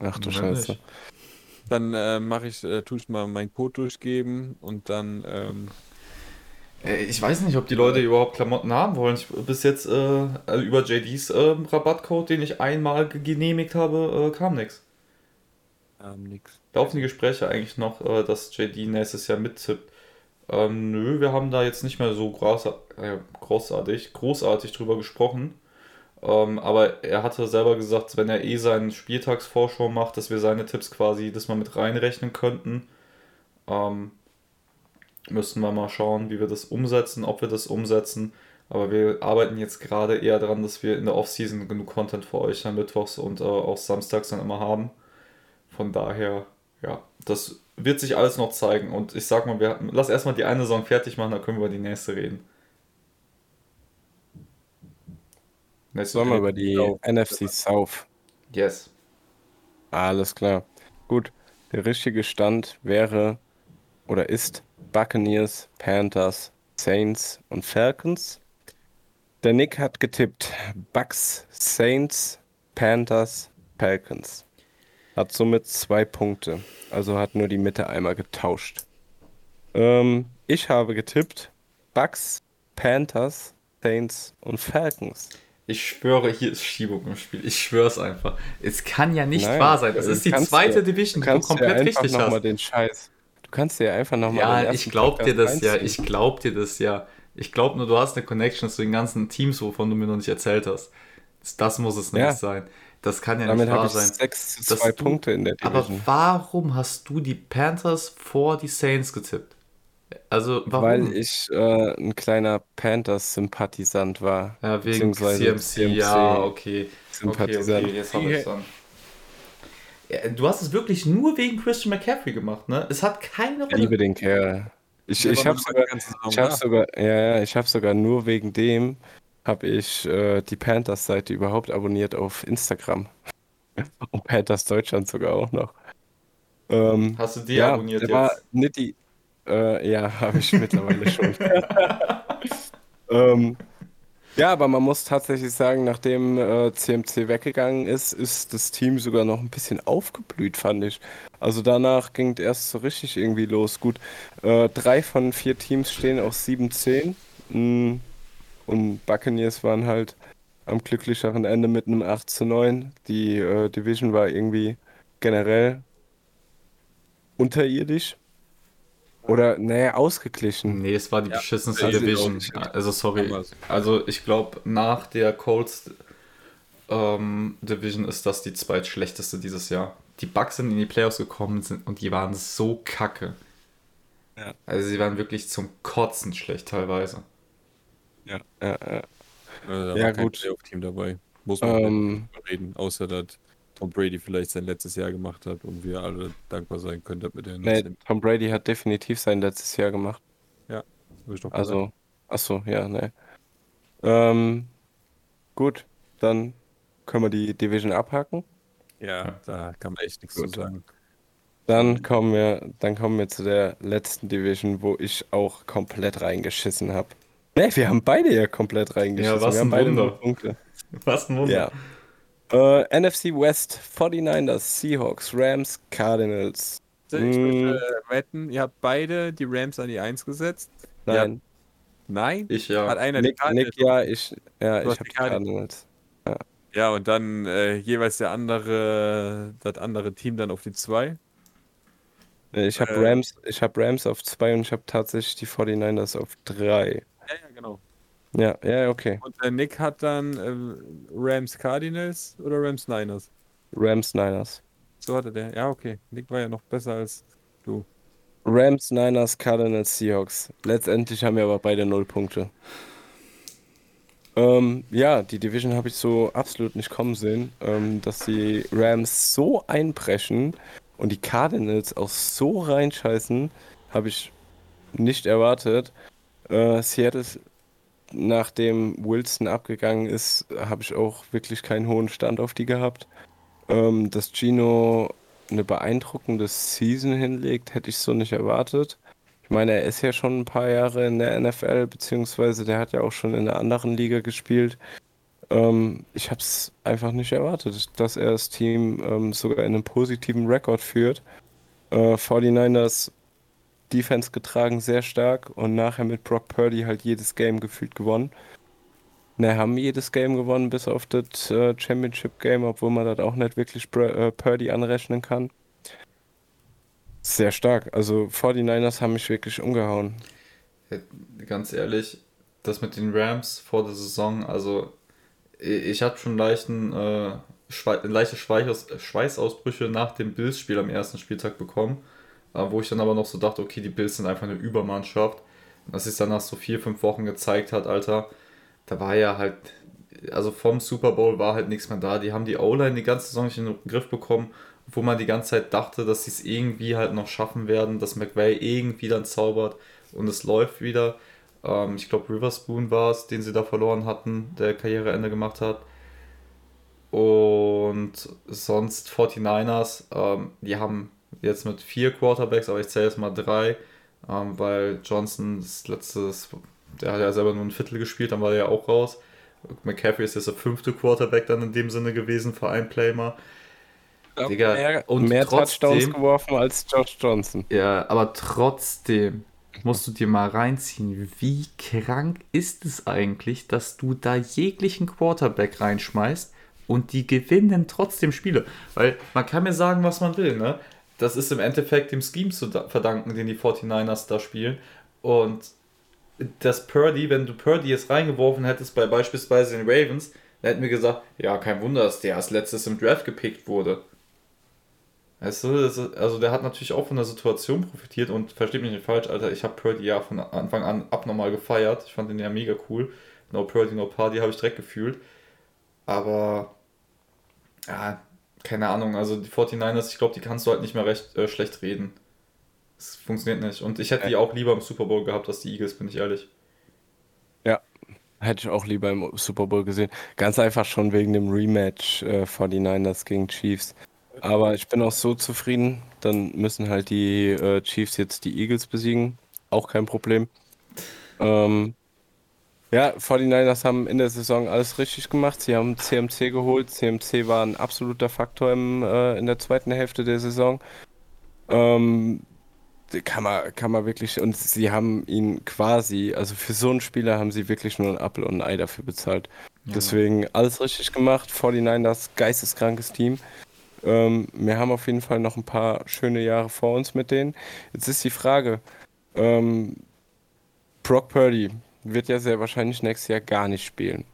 Ach du Scheiße. nicht. Dann äh, mache ich, äh, tue ich mal meinen Code durchgeben und dann ähm, Äh, Ich weiß nicht, ob die Leute überhaupt Klamotten haben wollen. Ich, bis jetzt äh, also über JDs äh, Rabattcode, den ich einmal ge- genehmigt habe, äh, kam nichts. Ähm, nix. Laufen die Gespräche eigentlich noch, äh, dass JD nächstes Jahr mittippt? Ähm, nö, wir haben da jetzt nicht mehr so groß, äh, großartig, großartig drüber gesprochen. Ähm, aber er hatte selber gesagt, wenn er eh seinen Spieltagsvorschau macht, dass wir seine Tipps quasi das mal mit reinrechnen könnten. Ähm, müssten wir mal schauen, wie wir das umsetzen, ob wir das umsetzen. Aber wir arbeiten jetzt gerade eher daran, dass wir in der Offseason genug Content für euch dann mittwochs und äh, auch samstags dann immer haben. Von daher, ja, das wird sich alles noch zeigen. Und ich sag mal, wir, lass erstmal die eine Saison fertig machen, dann können wir über die nächste reden. Nächste Sollen wir über die South. NFC South? Yes. Alles klar. Gut. Der richtige Stand wäre oder ist Buccaneers, Panthers, Saints und Falcons. Der Nick hat getippt Bucks, Saints, Panthers, Falcons. Hat somit zwei Punkte. Also hat nur die Mitte einmal getauscht. Ähm, ich habe getippt Bucks, Panthers, Saints und Falcons. Ich schwöre, hier ist Schiebung im Spiel. Ich schwöre es einfach. Es kann ja nicht Nein, wahr sein. Das ist die zweite ja- Division, Du die du kannst dir komplett einfach richtig nochmal hast. den Scheiß. Du kannst dir einfach nochmal den Ja, ersten ich glaub dir Podcast das ja. reinziehen. Ich glaub dir das ja. Ich glaub nur, du hast eine Connection zu den ganzen Teams, wovon du mir noch nicht erzählt hast. Das, das muss es Ja. nicht sein. Das kann ja Damit nicht wahr ich sein. 6 zu dass 2 du- Punkte in der Aber Division. warum hast du die Panthers vor die Saints getippt? Also, warum? Weil ich äh, ein kleiner Panthers-Sympathisant war. ja, wegen beziehungsweise CMC, ja, okay. Okay, Sympathisant. okay, jetzt hab ich's dann. Ja, du hast es wirklich nur wegen Christian McCaffrey gemacht, ne? Es hat keine Ich Rolle. liebe den Kerl. Ich, ich habe sogar, ich hab sogar, ja, ja, ich habe sogar nur wegen dem habe ich äh, die Panthers-Seite überhaupt abonniert auf Instagram. Und Panthers Deutschland sogar auch noch. Ähm, Hast du ja, deabonniert der jetzt? war nicht die. Äh, ja, habe ich mittlerweile schon. ähm, ja, aber man muss tatsächlich sagen, nachdem äh, CMC weggegangen ist, ist das Team sogar noch ein bisschen aufgeblüht, fand ich. Also danach ging es erst so richtig irgendwie los. Gut, äh, drei von vier Teams stehen auf 7-10. Mm, Und Buccaneers waren halt am glücklicheren Ende mit einem 8 zu 9. Die äh, Division war irgendwie generell unterirdisch. Oder, naja, ausgeglichen. Nee, es war die Ja, beschissenste also Division. Also sorry. Also ich glaube, nach der Colts ähm, Division ist das die zweitschlechteste dieses Jahr. Die Bucks sind in die Playoffs gekommen sind und die waren so kacke. Ja. Also sie waren wirklich zum Kotzen schlecht teilweise. Ja, ja, ja. Da Ja, war kein gut. Playoff-Team dabei. Muss man Ähm, reden, außer dass Tom Brady vielleicht sein letztes Jahr gemacht hat und wir alle dankbar sein können, wir den nee. Tom Brady hat definitiv sein letztes Jahr gemacht. Hab ich doch. Also, achso, ja, ne. Ähm, gut, dann können wir die Division abhaken. ja, da kann man echt nichts Gut. zu sagen. Dann kommen wir, dann kommen wir zu der letzten Division, wo ich auch komplett reingeschissen habe. Ne, wir haben beide ja komplett reingeschissen. Ja, was wir haben ein beide Wunder. Punkte. Was ein Wunder. Ja. Äh, NFC West, 49ers, Seahawks, Rams, Cardinals. Ich möchte äh, wetten, ihr habt beide die Rams an die 1 gesetzt. Nein, Nein? Ich ja. Hat einer die Nick, Cardinals? Nick, ja, ich, ja, Du ich habe die die Cardinals. Ja, und dann äh, jeweils der andere, das andere Team dann auf die 2. Ich habe Äh. Rams, ich habe Rams auf zwei und ich habe tatsächlich die 49ers auf drei. Ja, ja, genau. Ja, ja, okay. Und der Nick hat dann äh, Rams Cardinals oder Rams Niners? Rams, Niners. So hatte der. Ja, okay. Nick war ja noch besser als du. Rams, Niners, Cardinals, Seahawks. Letztendlich haben wir aber beide null Punkte. Ähm, ja, die Division habe ich so absolut nicht kommen sehen, ähm, dass die Rams so einbrechen und die Cardinals auch so reinscheißen, habe ich nicht erwartet. Äh, Seattle, nachdem Wilson abgegangen ist, habe ich auch wirklich keinen hohen Stand auf die gehabt. Ähm, dass Gino eine beeindruckende Season hinlegt, hätte ich so nicht erwartet. Ich meine, er ist ja schon ein paar Jahre in der NFL, beziehungsweise der hat ja auch schon in einer anderen Liga gespielt. Ähm, ich habe es einfach nicht erwartet, dass er das Team ähm, sogar in einem positiven Rekord führt. Äh, 49ers Defense getragen, sehr stark und nachher mit Brock Purdy halt jedes Game gefühlt gewonnen. Ne, haben jedes Game gewonnen, bis auf das äh, Championship Game, obwohl man das auch nicht wirklich Br äh, Purdy anrechnen kann. Sehr stark. Also 49ers haben mich wirklich umgehauen. Ganz ehrlich, das mit den Rams vor der Saison, also ich, hatte schon leichten, äh, leichte Schweiß Schweißausbrüche nach dem Bills-Spiel am ersten Spieltag bekommen, wo ich dann aber noch so dachte, okay, die Bills sind einfach eine Übermannschaft. Und dass sich dann nach so vier, fünf Wochen gezeigt hat, Alter, da war ja halt, also vom Super Bowl war halt nichts mehr da. Die haben die O-Line die ganze Saison nicht in den Griff bekommen, wo man die ganze Zeit dachte, dass sie es irgendwie halt noch schaffen werden, dass McVay irgendwie dann zaubert und es läuft wieder. Ähm, ich glaube, Riverspoon war es, den sie da verloren hatten, der Karriereende gemacht hat. Und sonst 49ers, ähm, die haben jetzt mit vier Quarterbacks, aber ich zähle jetzt mal drei, ähm, weil Johnson das letzte, der hat ja selber nur ein Viertel gespielt, dann war er ja auch raus. McCaffrey ist jetzt der fünfte Quarterback dann in dem Sinne gewesen für ein Playmer. Digga, mehr und mehr Touchdowns trotzdem- geworfen als Josh Johnson. Ja, aber trotzdem musst du dir mal reinziehen, wie krank ist es eigentlich, dass du da jeglichen Quarterback reinschmeißt und die gewinnen trotzdem Spiele. Weil man kann mir sagen, was man will, ne? Das ist im Endeffekt dem Scheme zu da- verdanken, den die 49ers da spielen. Und das Purdy, wenn du Purdy jetzt reingeworfen hättest bei beispielsweise den Ravens, dann hätten wir gesagt, ja, kein Wunder, dass der als letztes im Draft gepickt wurde. Weißt also der hat natürlich auch von der Situation profitiert und versteht mich nicht falsch, Alter, ich habe Purdy ja von Anfang an abnormal gefeiert. Ich fand den ja mega cool. No Purdy, no Party habe ich direkt gefühlt. Aber, ja, keine Ahnung, also die 49ers, ich glaube, die kannst du halt nicht mehr recht äh, schlecht reden. Das funktioniert nicht. Und ich hätte die auch lieber im Super Bowl gehabt als die Eagles, bin ich ehrlich. Hätte ich auch lieber im Super Bowl gesehen. Ganz einfach schon wegen dem Rematch äh, 49ers gegen Chiefs. Aber ich bin auch so zufrieden, dann müssen halt die äh, Chiefs jetzt die Eagles besiegen. Auch kein Problem. Ähm, ja, 49ers haben in der Saison alles richtig gemacht. Sie haben CMC geholt. CMC war ein absoluter Faktor im, äh, in der zweiten Hälfte der Saison. Ähm, kann man, kann man wirklich, und sie haben ihn quasi, also für so einen Spieler haben sie wirklich nur ein Apfel und ein Ei dafür bezahlt. Ja. Deswegen alles richtig gemacht. 49ers, geisteskrankes Team. Ähm, wir haben auf jeden Fall noch ein paar schöne Jahre vor uns mit denen. Jetzt ist die Frage, ähm, Brock Purdy wird ja sehr wahrscheinlich nächstes Jahr gar nicht spielen.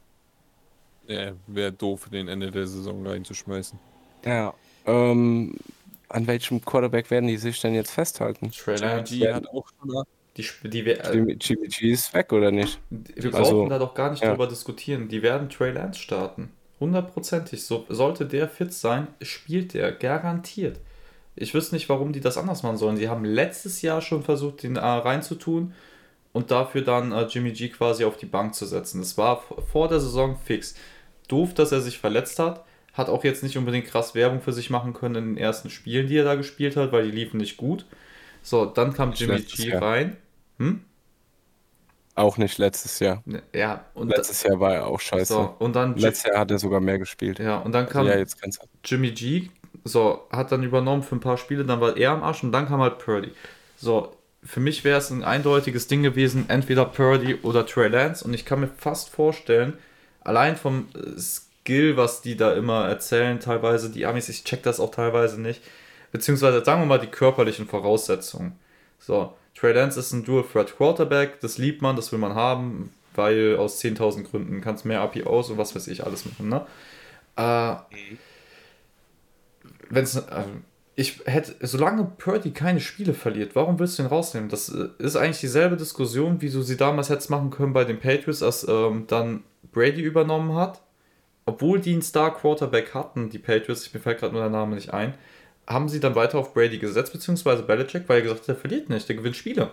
Ja, wäre doof, den Ende der Saison reinzuschmeißen. Ja. Ähm, an welchem Quarterback werden die sich denn jetzt festhalten? Lance, G hat auch schon die, die, wir- äh, Jimmy, Jimmy G ist weg, oder nicht? Wir brauchen Also, da doch gar nicht ja. drüber diskutieren. Die werden Trey Lance starten. Hundertprozentig. So, sollte der fit sein, spielt der. Garantiert. Ich wüsste nicht, warum die das anders machen sollen. Sie haben letztes Jahr schon versucht, den äh, reinzutun und dafür dann äh, Jimmy G quasi auf die Bank zu setzen. Das war vor der Saison fix. Doof, dass er sich verletzt hat. Hat auch jetzt nicht unbedingt krass Werbung für sich machen können in den ersten Spielen, die er da gespielt hat, weil die liefen nicht gut. So, dann kam Jimmy Letztes G Jahr. rein. Hm? Auch nicht letztes Jahr. Ne, Ja, und, Letztes Jahr war er auch scheiße. so, und dann Letztes Jahr hat er sogar mehr gespielt. ja, und dann kam ja, jetzt. Jimmy G, so, hat dann übernommen für ein paar Spiele, dann war er am Arsch und dann kam halt Purdy. So, für mich wäre es ein eindeutiges Ding gewesen, entweder Purdy oder Trey Lance und ich kann mir fast vorstellen, allein vom äh, Skill, was die da immer erzählen, teilweise, die Amis, ich check das auch teilweise nicht, beziehungsweise sagen wir mal die körperlichen Voraussetzungen. So, Trey Lance ist ein Dual-Threat Quarterback, das liebt man, das will man haben, weil aus 10.000 Gründen kannst mehr API aus und was weiß ich alles machen, ne? Äh, wenn's, äh, ich hätte, solange Purdy keine Spiele verliert, warum willst du ihn rausnehmen? Das äh, ist eigentlich dieselbe Diskussion, wie du sie damals hättest machen können bei den Patriots, als ähm, dann Brady übernommen hat. Obwohl die einen Star Quarterback hatten, die Patriots, mir fällt gerade nur der Name nicht ein, haben sie dann weiter auf Brady gesetzt, beziehungsweise Belichick, weil er gesagt hat, der verliert nicht, der gewinnt Spiele.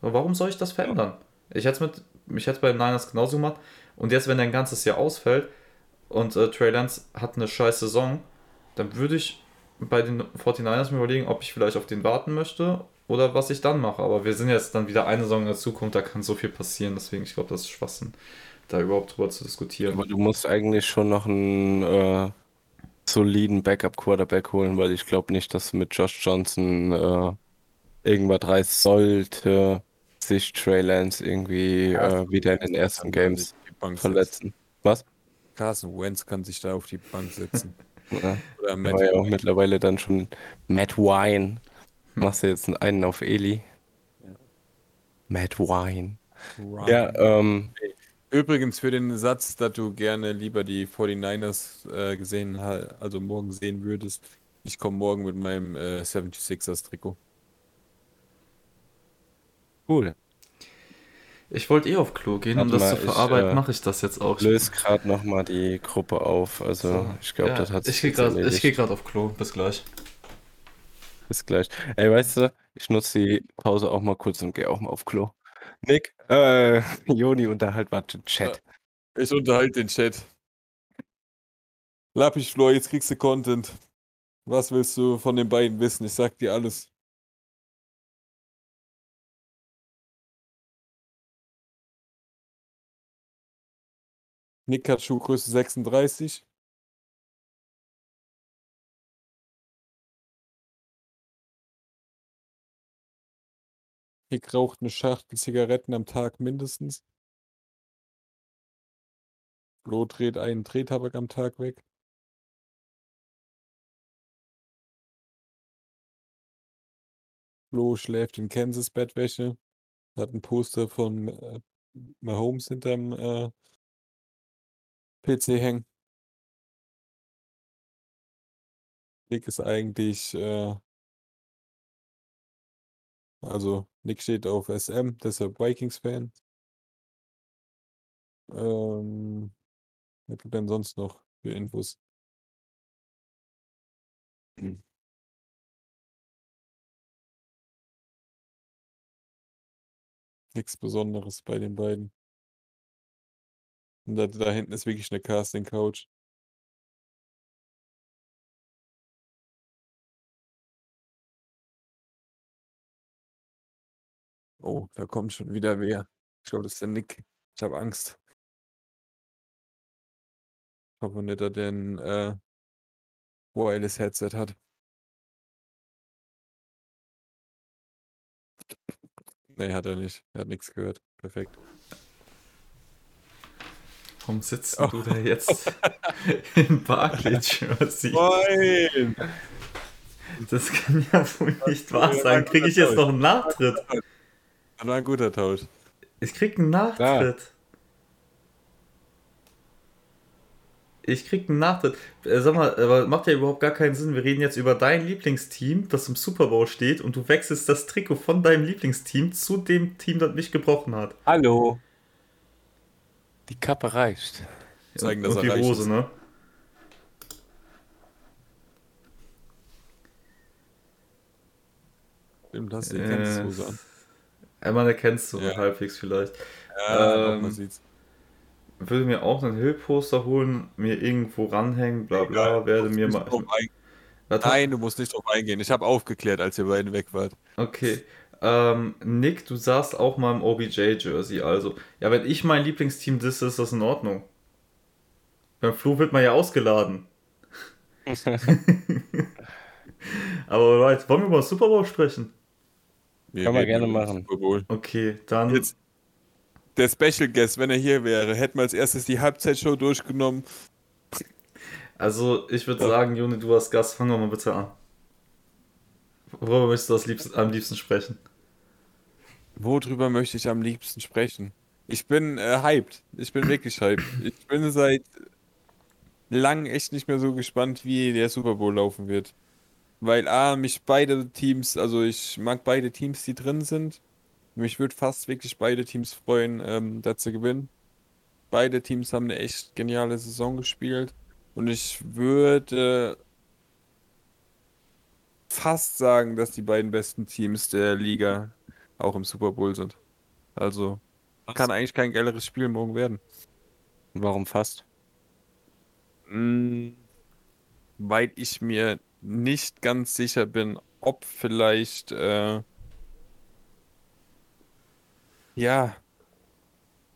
Aber warum soll ich das verändern? Ich hätte es mit, ich bei den Niners genauso gemacht. Und jetzt, wenn der ein ganzes Jahr ausfällt und äh, Trey Lance hat eine scheiß Saison, dann würde ich bei den 49ers mir überlegen, ob ich vielleicht auf den warten möchte oder was ich dann mache. Aber wir sind jetzt dann wieder eine Saison in der Zukunft, da kann so viel passieren. Deswegen, ich glaube, das ist Schwachsinn, da überhaupt drüber zu diskutieren. Aber du musst eigentlich schon noch einen äh, soliden Backup-Quarterback holen, weil ich glaube nicht, dass mit Josh Johnson äh, irgendwas reißen sollte, sich Trey Lance irgendwie äh, wieder in den ersten Games Die Bank verletzen. Was? Carson Wentz kann sich da auf die Bank setzen. Ja. Oder Matt Aber ja auch Ryan. mittlerweile dann schon Matt Wine. Machst du jetzt einen auf Eli? Matt Wine. Ja, ähm, Übrigens für den Satz, dass du gerne lieber die 49ers äh, gesehen, also morgen sehen würdest. Ich komme morgen mit meinem äh, 76ers Trikot. cool. Ich wollte eh auf Klo gehen, um das mal, zu ich, verarbeiten, äh, mache ich das jetzt auch. Löse gerade nochmal die Gruppe auf. Also, ich glaube, Ja, das hat sich ich gehe gerade erledigt. geh grad auf Klo. Bis gleich. Bis gleich. Ey, weißt du, ich nutze die Pause auch mal kurz und gehe auch mal auf Klo. Nick, äh, Joni, unterhalt mal den Chat. Ich unterhalte den Chat. Lappich Floor, jetzt kriegst du Content. Was willst du von den beiden wissen? Ich sag dir alles. Nick hat Schuhgröße 36. Nick raucht eine Schachtel Zigaretten am Tag mindestens. Flo dreht einen Drehtabak am Tag weg. Flo schläft in Kansas Bettwäsche. Hat ein Poster von äh, Mahomes hinterm äh, PC hängen. Nick ist eigentlich, äh, also Nick steht auf SM, deshalb Vikings-Fan. Ähm, was gibt denn sonst noch für Infos? Hm. Nichts Besonderes bei den beiden. Und da, da hinten ist wirklich eine Casting-Couch. Oh, da kommt schon wieder wer. Ich glaube, das ist der Nick. Ich habe Angst. Ich hoffe nicht, dass der ein äh, Wireless Headset hat. Nee, hat er nicht. Er hat nichts gehört. Perfekt. Warum sitzt Oh. du da jetzt im Barclays-Jersey? Nein! Das kann ja wohl nicht wahr sein. Kriege ich jetzt noch einen Nachtritt? Das war ein guter Tausch. Ich krieg einen Nachtritt. Ich krieg einen Nachtritt. Äh, Sag mal, aber macht ja überhaupt gar keinen Sinn. Wir reden jetzt über dein Lieblingsteam, das im Super Bowl steht, und du wechselst das Trikot von deinem Lieblingsteam zu dem Team, das mich gebrochen hat. Hallo. Die Kappe reicht. Zeigen, und dass und die er reich Hose, ist. ne? Stimmt, hast du die Äh, an. Einmal erkennst du Ja. halbwegs vielleicht. Ja, Ähm, doch, man sieht's. würde mir auch einen Hill-Poster holen, mir irgendwo ranhängen, bla bla, Egal, werde mir mal. Nein, du musst nicht drauf eingehen. Ich habe aufgeklärt, als ihr beiden weg wart. Okay. Ähm, Nick, du saßt auch mal im OBJ-Jersey, also. Ja, wenn ich mein Lieblingsteam disse, ist das in Ordnung. Beim Flu wird man ja ausgeladen. Aber right, wollen wir über Super Bowl sprechen? Wir Kann man reden gerne machen. Super Bowl. Okay, dann. Jetzt, der Special Guest, wenn er hier wäre, hätten wir als erstes die Halbzeitshow durchgenommen. Also, ich würde sagen, Juni, du als Gast, fang doch mal bitte an. Worüber möchtest du liebsten, am liebsten sprechen? Worüber möchte ich am liebsten sprechen? Ich bin äh, hyped. Ich bin wirklich hyped. Ich bin seit lang echt nicht mehr so gespannt, wie der Super Bowl laufen wird. Weil A, mich beide Teams, also ich mag beide Teams, die drin sind. Mich würde fast wirklich beide Teams freuen, ähm, da zu gewinnen. Beide Teams haben eine echt geniale Saison gespielt. Und ich würde fast sagen, dass die beiden besten Teams der Liga auch im Super Bowl sind. Also kann eigentlich kein geileres Spiel morgen werden. Warum fast? Mm, Weil ich mir nicht ganz sicher bin, ob vielleicht, äh, ja,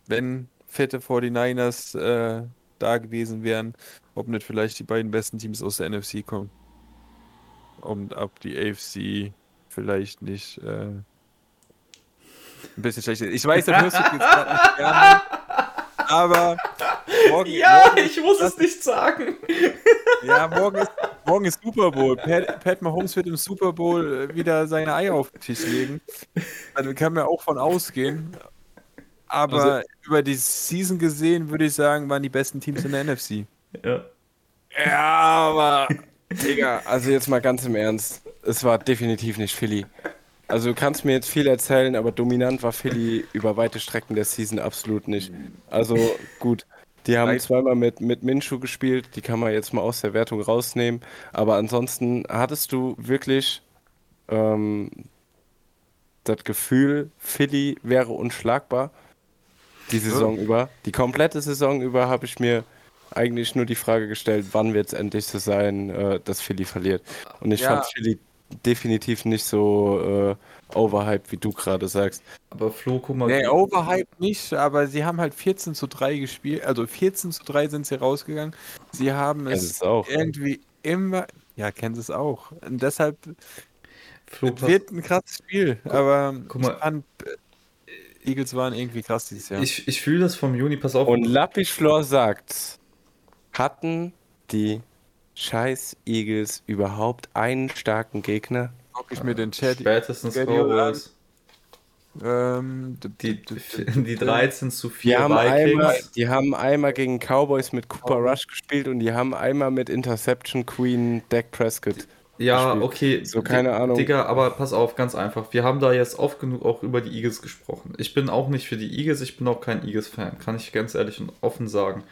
wenn fette 49ers äh, da gewesen wären, ob nicht vielleicht die beiden besten Teams aus der NFC kommen. Und ob die AFC vielleicht nicht äh, ein bisschen schlecht. Ich weiß, der hörst du jetzt gerade nicht gerne, aber morgen, morgen ich muss es nicht sagen. ja, morgen ist, morgen ist Super Bowl. Pat, Pat Mahomes wird im Super Bowl äh, wieder seine Eier auf den Tisch legen. Also kann man auch von ausgehen. Aber Also- über die Season gesehen würde ich sagen, waren die besten Teams in der NFC. Ja. Ja, aber. Digga, also jetzt mal ganz im Ernst. Es war definitiv nicht Philly. Also du kannst mir jetzt viel erzählen, aber dominant war Philly über weite Strecken der Season absolut nicht. Also gut, die haben zweimal mit, mit Minshew gespielt, die kann man jetzt mal aus der Wertung rausnehmen. Aber ansonsten hattest du wirklich ähm, das Gefühl, Philly wäre unschlagbar die Saison über. Die komplette Saison über habe ich mir eigentlich nur die Frage gestellt, wann wird es endlich so sein, äh, dass Philly verliert. Und ich Ja. fand Philly definitiv nicht so äh, overhyped, wie du gerade sagst. Aber Flo, guck mal. Nee, Overhype nicht, aber sie haben halt 14 zu 3 gespielt. Also 14 zu 3 sind sie rausgegangen. Sie haben Es auch. irgendwie immer. Ja, kennen es auch. Und deshalb Flo, wird ein krasses Spiel, aber guck mal. ich fand, äh, Eagles waren irgendwie krass dieses Jahr. ich, ich fühle das vom Juni, pass auf. Und Lappischlor sagt, hatten die scheiß Eagles überhaupt einen starken Gegner? Guck ich mir den Chat. Spätestens Cowboys. Ähm, d- Die, d- d- d- die 13 zu Die 4 haben, einmal, Vikings. die haben einmal gegen Cowboys mit Cooper Rush gespielt und die haben einmal mit Interception Queen Dak Prescott. Ja, gespielt. okay. So, keine Di- Ahnung. Digga, aber pass auf, ganz einfach. Wir haben da jetzt oft genug auch über die Eagles gesprochen. Ich bin auch nicht für die Eagles, ich bin auch kein Eagles-Fan, kann ich ganz ehrlich und offen sagen.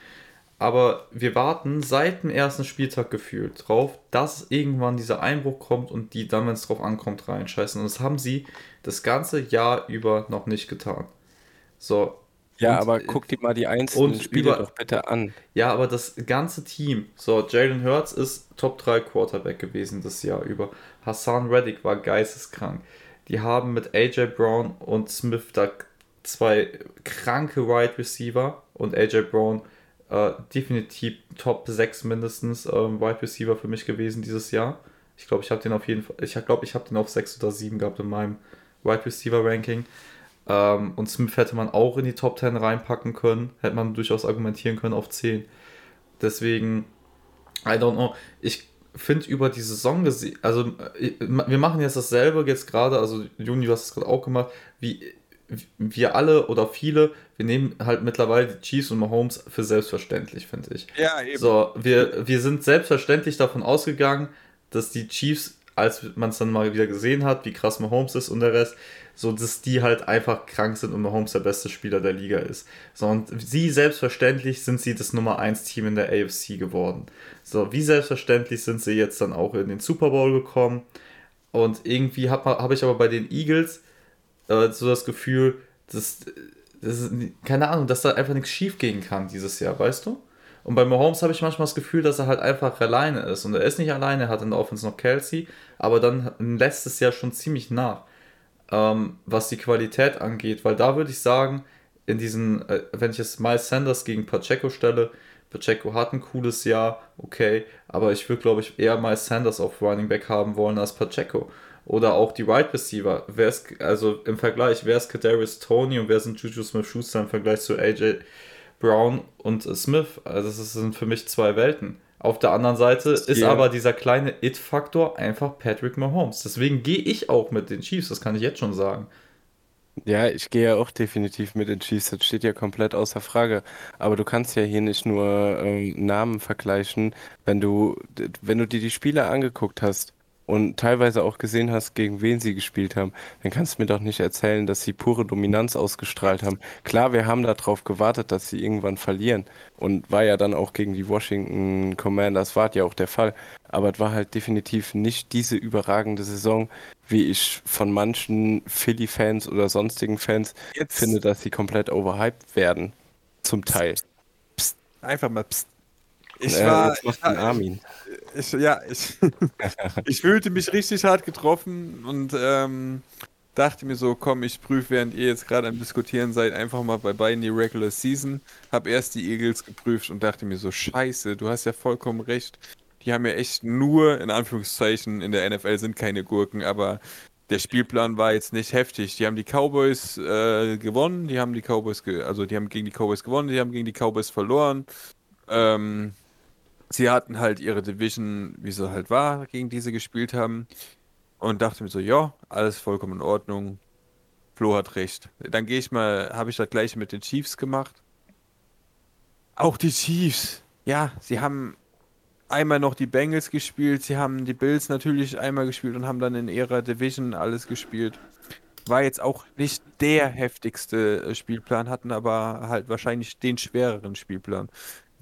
Aber wir warten seit dem ersten Spieltag gefühlt drauf, dass irgendwann dieser Einbruch kommt und die dann, wenn es drauf ankommt, reinscheißen. Und das haben sie das ganze Jahr über noch nicht getan. So. Ja, Und, aber äh, guck dir mal die einzelnen und Spiele über- doch bitte an. Ja, aber das ganze Team, so Jalen Hurts ist Top 3 Quarterback gewesen das Jahr über. Hassan Reddick war geisteskrank. Die haben mit AJ Brown und Smith da zwei kranke Wide Receiver und AJ Brown äh, definitiv Top 6 mindestens ähm, Wide Receiver für mich gewesen dieses Jahr. Ich glaube, ich habe den auf jeden Fall, ich glaube, ich habe den auf 6 oder 7 gehabt in meinem Wide Receiver Ranking. Ähm, und Smith hätte man auch in die Top 10 reinpacken können. Hätte man durchaus argumentieren können auf 10. Deswegen, I don't know. Ich finde über die Saison gesehen, also äh, wir machen jetzt dasselbe jetzt gerade, also Juni, du hast es gerade auch gemacht, wie wir alle oder viele, wir nehmen halt mittlerweile die Chiefs und Mahomes für selbstverständlich, finde ich. ja, eben. So, wir, wir sind selbstverständlich davon ausgegangen, dass die Chiefs, als man es dann mal wieder gesehen hat, wie krass Mahomes ist und der Rest, so dass die halt einfach krank sind und Mahomes der beste Spieler der Liga ist. So, und sie selbstverständlich sind sie das Nummer 1 Team in der AFC geworden. So, wie selbstverständlich sind sie jetzt dann auch in den Super Bowl gekommen. Und irgendwie habe hab ich aber bei den Eagles äh, so das Gefühl, dass das ist, keine Ahnung, dass da einfach nichts schief gehen kann dieses Jahr, weißt du? Und bei Mahomes habe ich manchmal das Gefühl, dass er halt einfach alleine ist. Und er ist nicht alleine, er hat in der Offense noch Kelsey, aber dann lässt es ja schon ziemlich nach, ähm, was die Qualität angeht. Weil da würde ich sagen, in diesen, äh, wenn ich jetzt Miles Sanders gegen Pacheco stelle, Pacheco hat ein cooles Jahr, okay, aber ich würde, glaube ich, eher Miles Sanders auf Running Back haben wollen als Pacheco. Oder auch die Wide Receiver. Wer ist, also im Vergleich, wer ist Kadarius Tony und wer sind Juju Smith-Schuster im Vergleich zu AJ Brown und Smith. Also das sind für mich zwei Welten. Auf der anderen Seite ist yeah. aber dieser kleine It-Faktor einfach Patrick Mahomes. Deswegen gehe ich auch mit den Chiefs, das kann ich jetzt schon sagen. Ja, ich gehe ja auch definitiv mit den Chiefs, das steht ja komplett außer Frage. Aber du kannst ja hier nicht nur ähm, Namen vergleichen, wenn du, wenn du dir die Spiele angeguckt hast und teilweise auch gesehen hast, gegen wen sie gespielt haben, dann kannst du mir doch nicht erzählen, dass sie pure Dominanz ausgestrahlt haben. Klar, wir haben darauf gewartet, dass sie irgendwann verlieren und war ja dann auch gegen die Washington Commanders, war ja auch der Fall. Aber es war halt definitiv nicht diese überragende Saison, wie ich von manchen Philly-Fans oder sonstigen Fans Jetzt. finde, dass sie komplett overhyped werden. Zum Teil. Psst, einfach mal psst. Ich äh, war. Jetzt macht Armin ich, ja, ich, ich fühlte mich richtig hart getroffen und ähm, dachte mir so, komm, ich prüfe, während ihr jetzt gerade am Diskutieren seid, einfach mal bei beiden die Regular Season. Hab erst die Eagles geprüft und dachte mir so, scheiße, du hast ja vollkommen recht. Die haben ja echt nur, in Anführungszeichen, in der NFL sind keine Gurken, aber der Spielplan war jetzt nicht heftig. Die haben die Cowboys äh, gewonnen, die haben die Cowboys, also die haben gegen die Cowboys gewonnen, die haben gegen die Cowboys verloren. Ähm, sie hatten halt ihre Division, wie sie halt war, gegen die sie gespielt haben. Und dachte mir so, ja, alles vollkommen in Ordnung. Flo hat recht. Dann gehe ich mal, habe ich das gleiche mit den Chiefs gemacht. Auch die Chiefs. Ja, sie haben einmal noch die Bengals gespielt, sie haben die Bills natürlich einmal gespielt und haben dann in ihrer Division alles gespielt. War jetzt auch nicht der heftigste äh, Spielplan, hatten aber halt wahrscheinlich den schwereren Spielplan.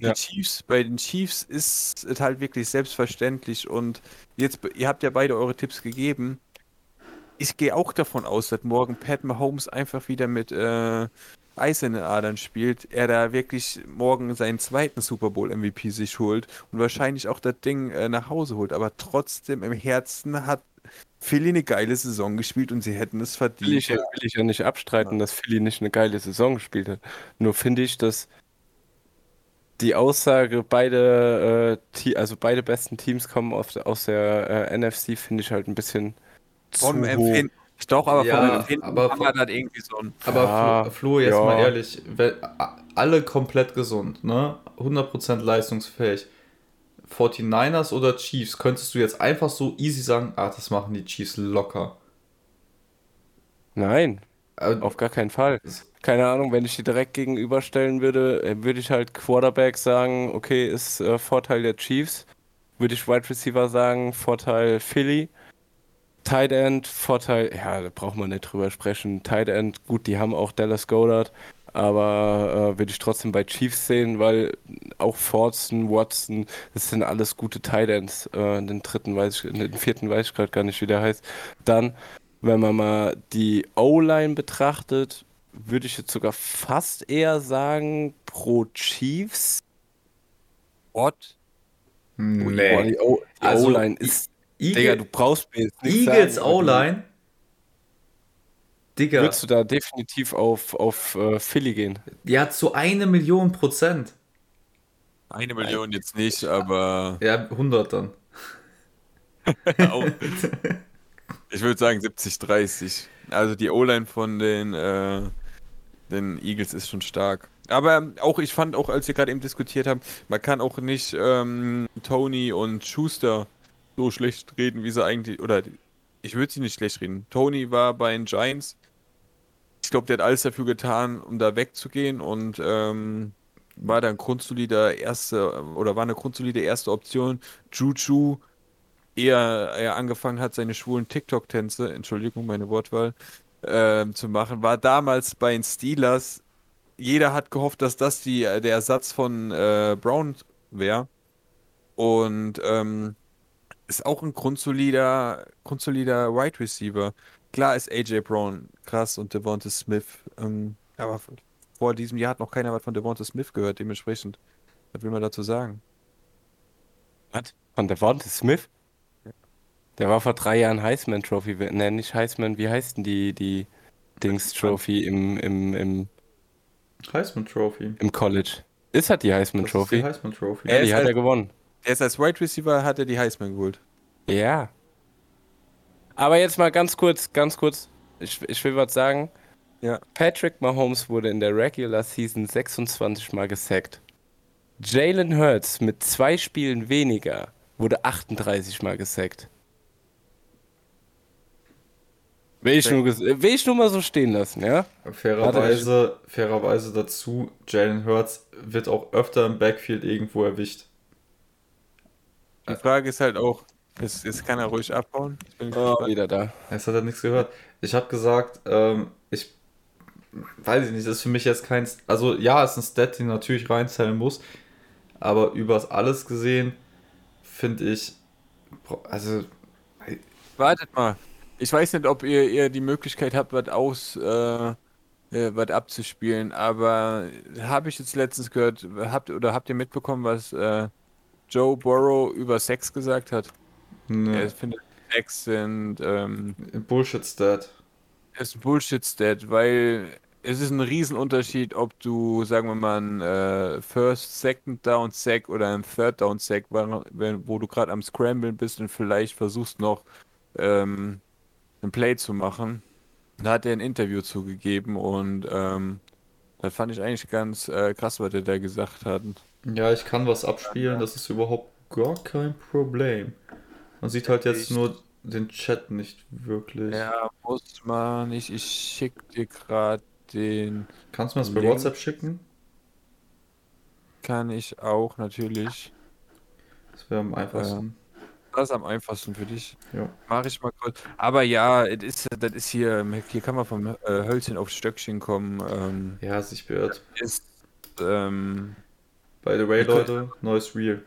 Die ja. Chiefs, bei den Chiefs ist es halt wirklich selbstverständlich und jetzt, ihr habt ja beide eure Tipps gegeben. Ich gehe auch davon aus, dass morgen Pat Mahomes einfach wieder mit äh, Eis in den Adern spielt, er da wirklich morgen seinen zweiten Super Bowl MVP sich holt und wahrscheinlich auch das Ding äh, nach Hause holt. Aber trotzdem im Herzen hat Philly eine geile Saison gespielt und sie hätten es verdient. Will ich, ja, will ich ja nicht abstreiten, dass Philly nicht eine geile Saison gespielt hat. Nur finde ich, dass die Aussage, beide, äh, also beide besten Teams kommen aus, aus der äh, NFC, finde ich halt ein bisschen vom Empfinden. Doch, aber ja, vom Empfinden aber kann man dann irgendwie so ein. Aber ja, Flo, Flo, jetzt ja. mal ehrlich, alle komplett gesund, ne? 100% leistungsfähig. 49ers oder Chiefs, könntest du jetzt einfach so easy sagen, ah, das machen die Chiefs locker. Nein, äh, auf gar keinen Fall keine Ahnung, wenn ich die direkt gegenüberstellen würde, äh, würde ich halt Quarterback sagen, okay, ist äh, Vorteil der Chiefs. Würde ich Wide Receiver sagen, Vorteil Philly. Tight End, Vorteil, ja, da braucht man nicht drüber sprechen. Tight End, gut, die haben auch Dallas Goddard, aber äh, würde ich trotzdem bei Chiefs sehen, weil auch Fortson, Watson, das sind alles gute Tight Ends. Äh, den dritten weiß ich, den vierten weiß ich gerade gar nicht, wie der heißt. Dann, wenn man mal die O-Line betrachtet, würde ich jetzt sogar fast eher sagen pro Chiefs. What? Nee. Boah, die also, O-Line ist. Eagle, Digga, du brauchst mir jetzt nicht Eagles O-Line? Digga. Würdest du da definitiv auf, auf uh, Philly gehen? Ja, zu eine Million Prozent. Eine Million Nein. jetzt nicht, aber. Ja, 100 dann. ich würde sagen 70, 30. Also die O-Line von den äh, den Eagles ist schon stark. Aber auch, ich fand auch, als wir gerade eben diskutiert haben, man kann auch nicht ähm, Tony und Schuster so schlecht reden, wie sie eigentlich, oder ich würde sie nicht schlecht reden. Tony war bei den Giants. Ich glaube, der hat alles dafür getan, um da wegzugehen und ähm, war dann grundsolider erste, oder war eine grundsolide erste Option. Juju eher er angefangen hat, seine schwulen TikTok-Tänze, Entschuldigung, meine Wortwahl, ähm, zu machen, war damals bei den Steelers. Jeder hat gehofft, dass das die, der Ersatz von äh, Brown wäre. Und ähm, ist auch ein grundsolider, grundsolider Wide Receiver. Klar ist AJ Brown krass und Devonta Smith, ähm, aber vor diesem Jahr hat noch keiner was von Devonta Smith gehört, dementsprechend. Was will man dazu sagen? Was? Von Devonta Smith? Der war vor drei Jahren Heisman Trophy. Ne, nicht Heisman, wie heißt denn die, die Dings Trophy im, im, im, Heisman Trophy. im College? Ist halt die Heisman Das ist die Trophy. Heisman Trophy. Ja, Er die ist hat halt- er gewonnen. Er ist als Wide Receiver, hat er die Heisman geholt. Ja. Aber jetzt mal ganz kurz, ganz kurz. Ich, ich will was sagen. Ja. Patrick Mahomes wurde in der Regular Season 26 Mal gesackt. Jalen Hurts mit zwei Spielen weniger wurde 38 Mal gesackt. Will ich, nur, will ich nur mal so stehen lassen, ja? Fairerweise, fairerweise dazu, Jalen Hurts wird auch öfter im Backfield irgendwo erwischt. Die Frage ist halt auch, jetzt, jetzt kann er ruhig abbauen. Ich bin Oh, wieder da. Jetzt hat er nichts gehört. Ich habe gesagt, ähm, ich weiß ich nicht, das ist für mich jetzt kein. Also ja, ist ein Stat, den natürlich reinzählen muss. Aber übers alles gesehen, finde ich. Also, Wartet mal. Ich weiß nicht, ob ihr, ihr die Möglichkeit habt, was aus, äh, äh, was abzuspielen, aber habe ich jetzt letztens gehört, habt oder habt ihr mitbekommen, was äh, Joe Burrow über Sex gesagt hat? Er ne, findet Sex sind ähm, Bullshit-Stat. ist ein Bullshit-Stat, weil es ist ein Riesenunterschied, ob du, sagen wir mal, ein äh, First, Second Down Sack oder ein Third Down Sack, wenn- wo du gerade am Scramblen bist und vielleicht versuchst noch ähm, ein Play zu machen. Da hat er ein Interview zugegeben und ähm, das fand ich eigentlich ganz äh, krass, was er da gesagt hat. Ja, ich kann was abspielen, das ist überhaupt gar kein Problem. Man sieht halt jetzt nur den Chat nicht wirklich. Ja, muss man nicht. Ich schick dir gerade den. Kannst du mir das bei. WhatsApp schicken? Kann ich auch natürlich. Das wäre am einfachsten. Das ist am einfachsten für dich. Ja. Mache ich mal kurz. Aber ja, es ist, das ist hier, hier kann man vom äh, Hölzchen auf Stöckchen kommen. Ähm, Ja, sich beirrt. ist, ähm, By the way, Leute, neues Reel.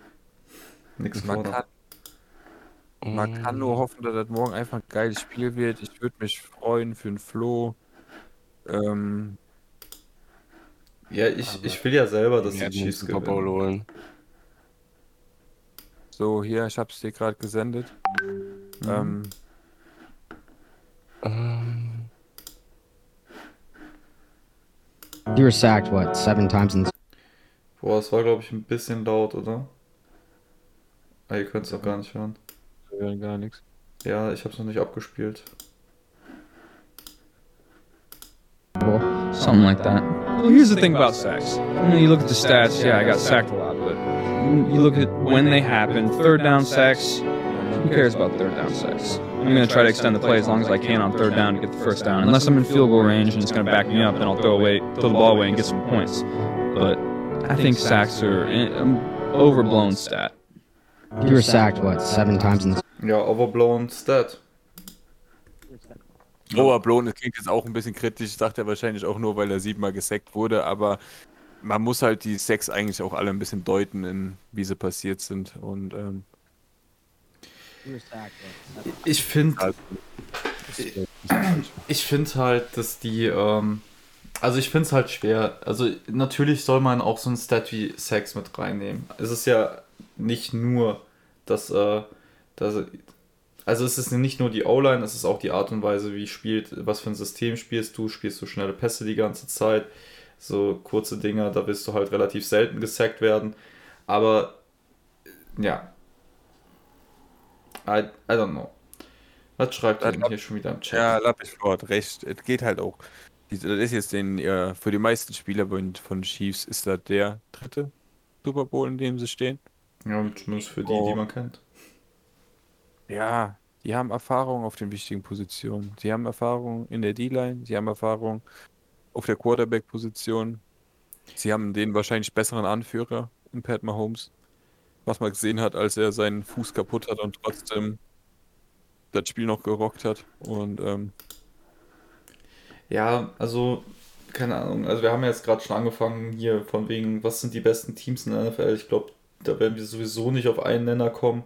Nix man vorne. kann, man kann nur hoffen, dass das morgen einfach ein geiles Spiel wird. Ich würde mich freuen für den Flo. Ähm, Ja, ich, ich will ja selber, dass die Chiefs gewinnen. So, hier, ich habe es dir gerade gesendet. Mhm. Ähm, Ähm, You were sacked, what, seven times in Boah, das war, glaube ich, ein bisschen laut, oder? Ah, ihr könnt es doch gar nicht hören. äh, gar nichts. Ja, ich habe es noch nicht abgespielt. Something like that. Well, here's the thing about sacks. You, know, you look at the stats, yeah, I got sacked a lot, but you look at when they happen. Third down sacks, who cares about third down sacks? I'm going to try to extend the play as long as I can on third down to get the first down. Unless I'm in field goal range and it's going to back me up, then I'll throw away, throw the ball away and get some points. But I think sacks are an overblown stat. You were sacked, what, seven times in Ja, overblown Stat. Overblown, das klingt jetzt auch ein bisschen kritisch, sagt er wahrscheinlich auch nur, weil er siebenmal gesackt wurde, aber man muss halt die Sex eigentlich auch alle ein bisschen deuten, in, wie sie passiert sind. Und ähm, Ich finde also, ich finde halt, dass die, ähm, also ich finde es halt schwer. Also natürlich soll man auch so ein Stat wie Sex mit reinnehmen. Es ist ja nicht nur, dass, äh, dass also es ist nicht nur die O-Line, es ist auch die Art und Weise, wie spielt, was für ein System spielst du, spielst du schnelle Pässe die ganze Zeit, so kurze Dinger, da wirst du halt relativ selten gesackt werden. Aber ja. I, I don't know. Was schreibt ihr denn hier schon wieder im Chat? ja, Lappich hat recht. Es geht halt auch. Das ist jetzt den, äh, für die meisten Spieler von von Chiefs ist das der dritte Super Bowl, in dem sie stehen. Ja, zumindest für die, Oh. die man kennt. Ja, die haben Erfahrung auf den wichtigen Positionen. Sie haben Erfahrung in der D-Line, sie haben Erfahrung auf der Quarterback-Position. Sie haben den wahrscheinlich besseren Anführer in Pat Mahomes, was man gesehen hat, als er seinen Fuß kaputt hat und trotzdem das Spiel noch gerockt hat. Und ähm, Ja, also, keine Ahnung. Also, wir haben ja jetzt gerade schon angefangen hier von wegen, was sind die besten Teams in der NFL? Ich glaube, da werden wir sowieso nicht auf einen Nenner kommen.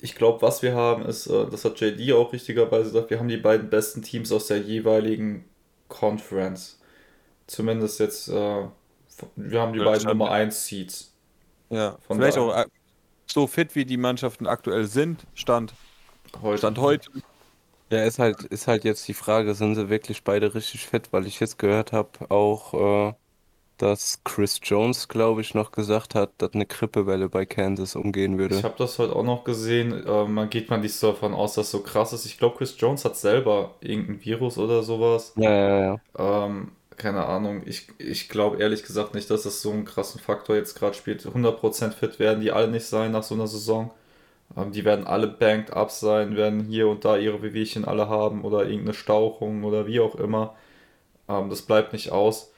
Ich glaube, was wir haben, ist, äh, das hat JD auch richtigerweise gesagt, wir haben die beiden besten Teams aus der jeweiligen Conference. Zumindest jetzt, äh, wir haben die Ja, beiden Nummer 1 Seeds. Ja, Von vielleicht auch äh, so fit, wie die Mannschaften aktuell sind. Stand, Heute. Stand heute. Ja, ist halt, ist halt jetzt die Frage, sind sie wirklich beide richtig fit? Weil ich jetzt gehört habe, auch, äh, dass Chris Jones, glaube ich, noch gesagt hat, dass eine Grippewelle bei Kansas umgehen würde. Ich habe das heute auch noch gesehen. Äh, man geht man nicht so davon aus, dass so krass ist. Ich glaube, Chris Jones hat selber irgendein Virus oder sowas. Ja, ja, ja. Ähm, keine Ahnung. Ich, ich glaube ehrlich gesagt nicht, dass das so einen krassen Faktor jetzt gerade spielt. 100% fit werden die alle nicht sein nach so einer Saison. Ähm, die werden alle banked up sein, werden hier und da ihre Wehwehchen alle haben oder irgendeine Stauchung oder wie auch immer. Ähm, das bleibt nicht aus.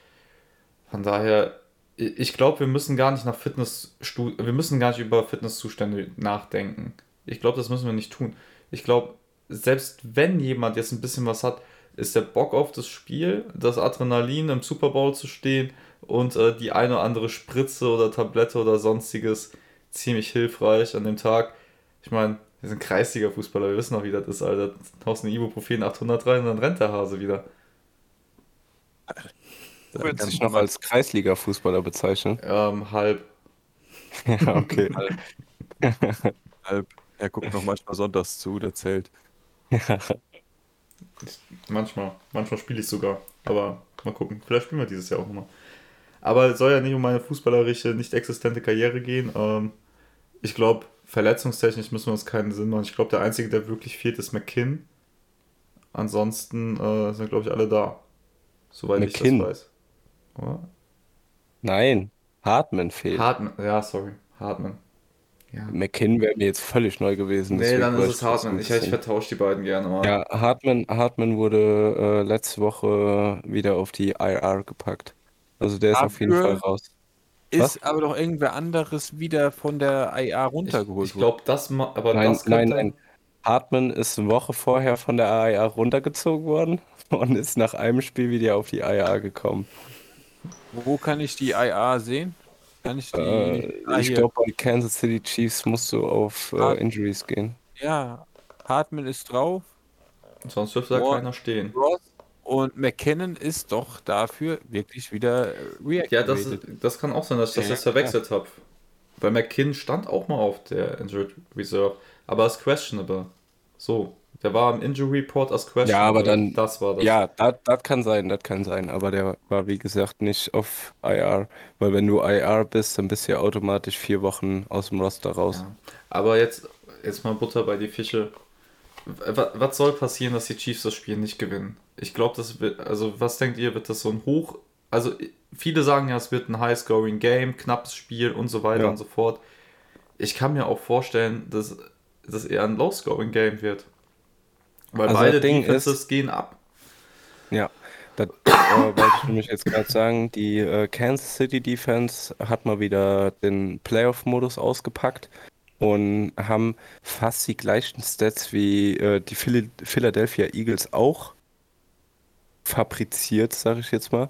Von daher, ich glaube, wir müssen gar nicht nach Fitness, wir müssen gar nicht über Fitnesszustände nachdenken. Ich glaube, das müssen wir nicht tun. Ich glaube, selbst wenn jemand jetzt ein bisschen was hat, ist der Bock auf das Spiel, das Adrenalin im Super Bowl zu stehen und äh, die eine oder andere Spritze oder Tablette oder sonstiges ziemlich hilfreich an dem Tag. Ich meine, wir sind Kreisliga-Fußballer, wir wissen auch, wie das ist, Alter. Haust eine Ibuprofen 800 rein und dann rennt der Hase wieder. Du würdest dich noch als Kreisliga-Fußballer bezeichnen? Ähm, halb. Ja, okay. Halb. Er guckt noch manchmal sonntags zu, der zählt. Manchmal. Manchmal spiele ich sogar. Aber mal gucken. Vielleicht spielen wir dieses Jahr auch nochmal. Aber es soll ja nicht um meine fußballerische, nicht existente Karriere gehen. Ähm, ich glaube, verletzungstechnisch müssen wir uns keinen Sinn machen. Ich glaube, der Einzige, der wirklich fehlt, ist McKinn. Ansonsten äh, sind, glaube ich, alle da. Soweit ich McKinn? das weiß. Oder? Nein, Hartman fehlt. Hartmann. Ja, sorry. Hartmann. Ja. McKinn wäre mir jetzt völlig neu gewesen. Nee, dann ist ich es ein Ich, ich vertausche die beiden gerne mal. Ja, Hartman, Hartman wurde äh, letzte Woche wieder auf die IR gepackt. Also der ist auf jeden Dafür- Fall raus. Ist Was? aber doch irgendwer anderes wieder von der IA ich runtergeholt ich glaube, das aber Nein, das nein, nein. Hartman ist eine Woche vorher von der IR runtergezogen worden und ist nach einem Spiel wieder auf die IR gekommen. Wo kann ich die IA sehen? Kann ich die. Äh, ah, ich glaube, bei Kansas City Chiefs musst du auf äh, Injuries gehen. Ja, Hartman ist drauf. Sonst dürfte da keiner stehen. Ross und McKinnon ist doch dafür wirklich wieder äh, Ja, das, reactivated. das kann auch sein, dass ich das Ja, jetzt verwechselt habe. Weil McKinn stand auch mal auf der Injured Reserve, aber ist questionable. So, der war im Injury Report als questionable. Ja, aber dann- Das war das. Ja, das kann sein, das kann sein, aber der war wie gesagt nicht auf IR, weil wenn du IR bist, dann bist du ja automatisch vier Wochen aus dem Roster raus. Ja. Aber jetzt, jetzt mal Butter bei die Fische. Was, was soll passieren, dass die Chiefs das Spiel nicht gewinnen? Ich glaube, das wird, also was denkt ihr, wird das so ein Hoch, also viele sagen ja, es wird ein High-Scoring-Game, knappes Spiel und so weiter Ja. und so fort. Ich kann mir auch vorstellen, dass das eher ein Low-Scoring-Game wird. Weil Also beide Ding Defenses gehen ab. Ja, das äh, wollte ich nämlich jetzt gerade sagen. Die äh, Kansas City Defense hat mal wieder den Playoff-Modus ausgepackt und haben fast die gleichen Stats wie äh, die Phil Philadelphia Eagles auch fabriziert, sage ich jetzt mal.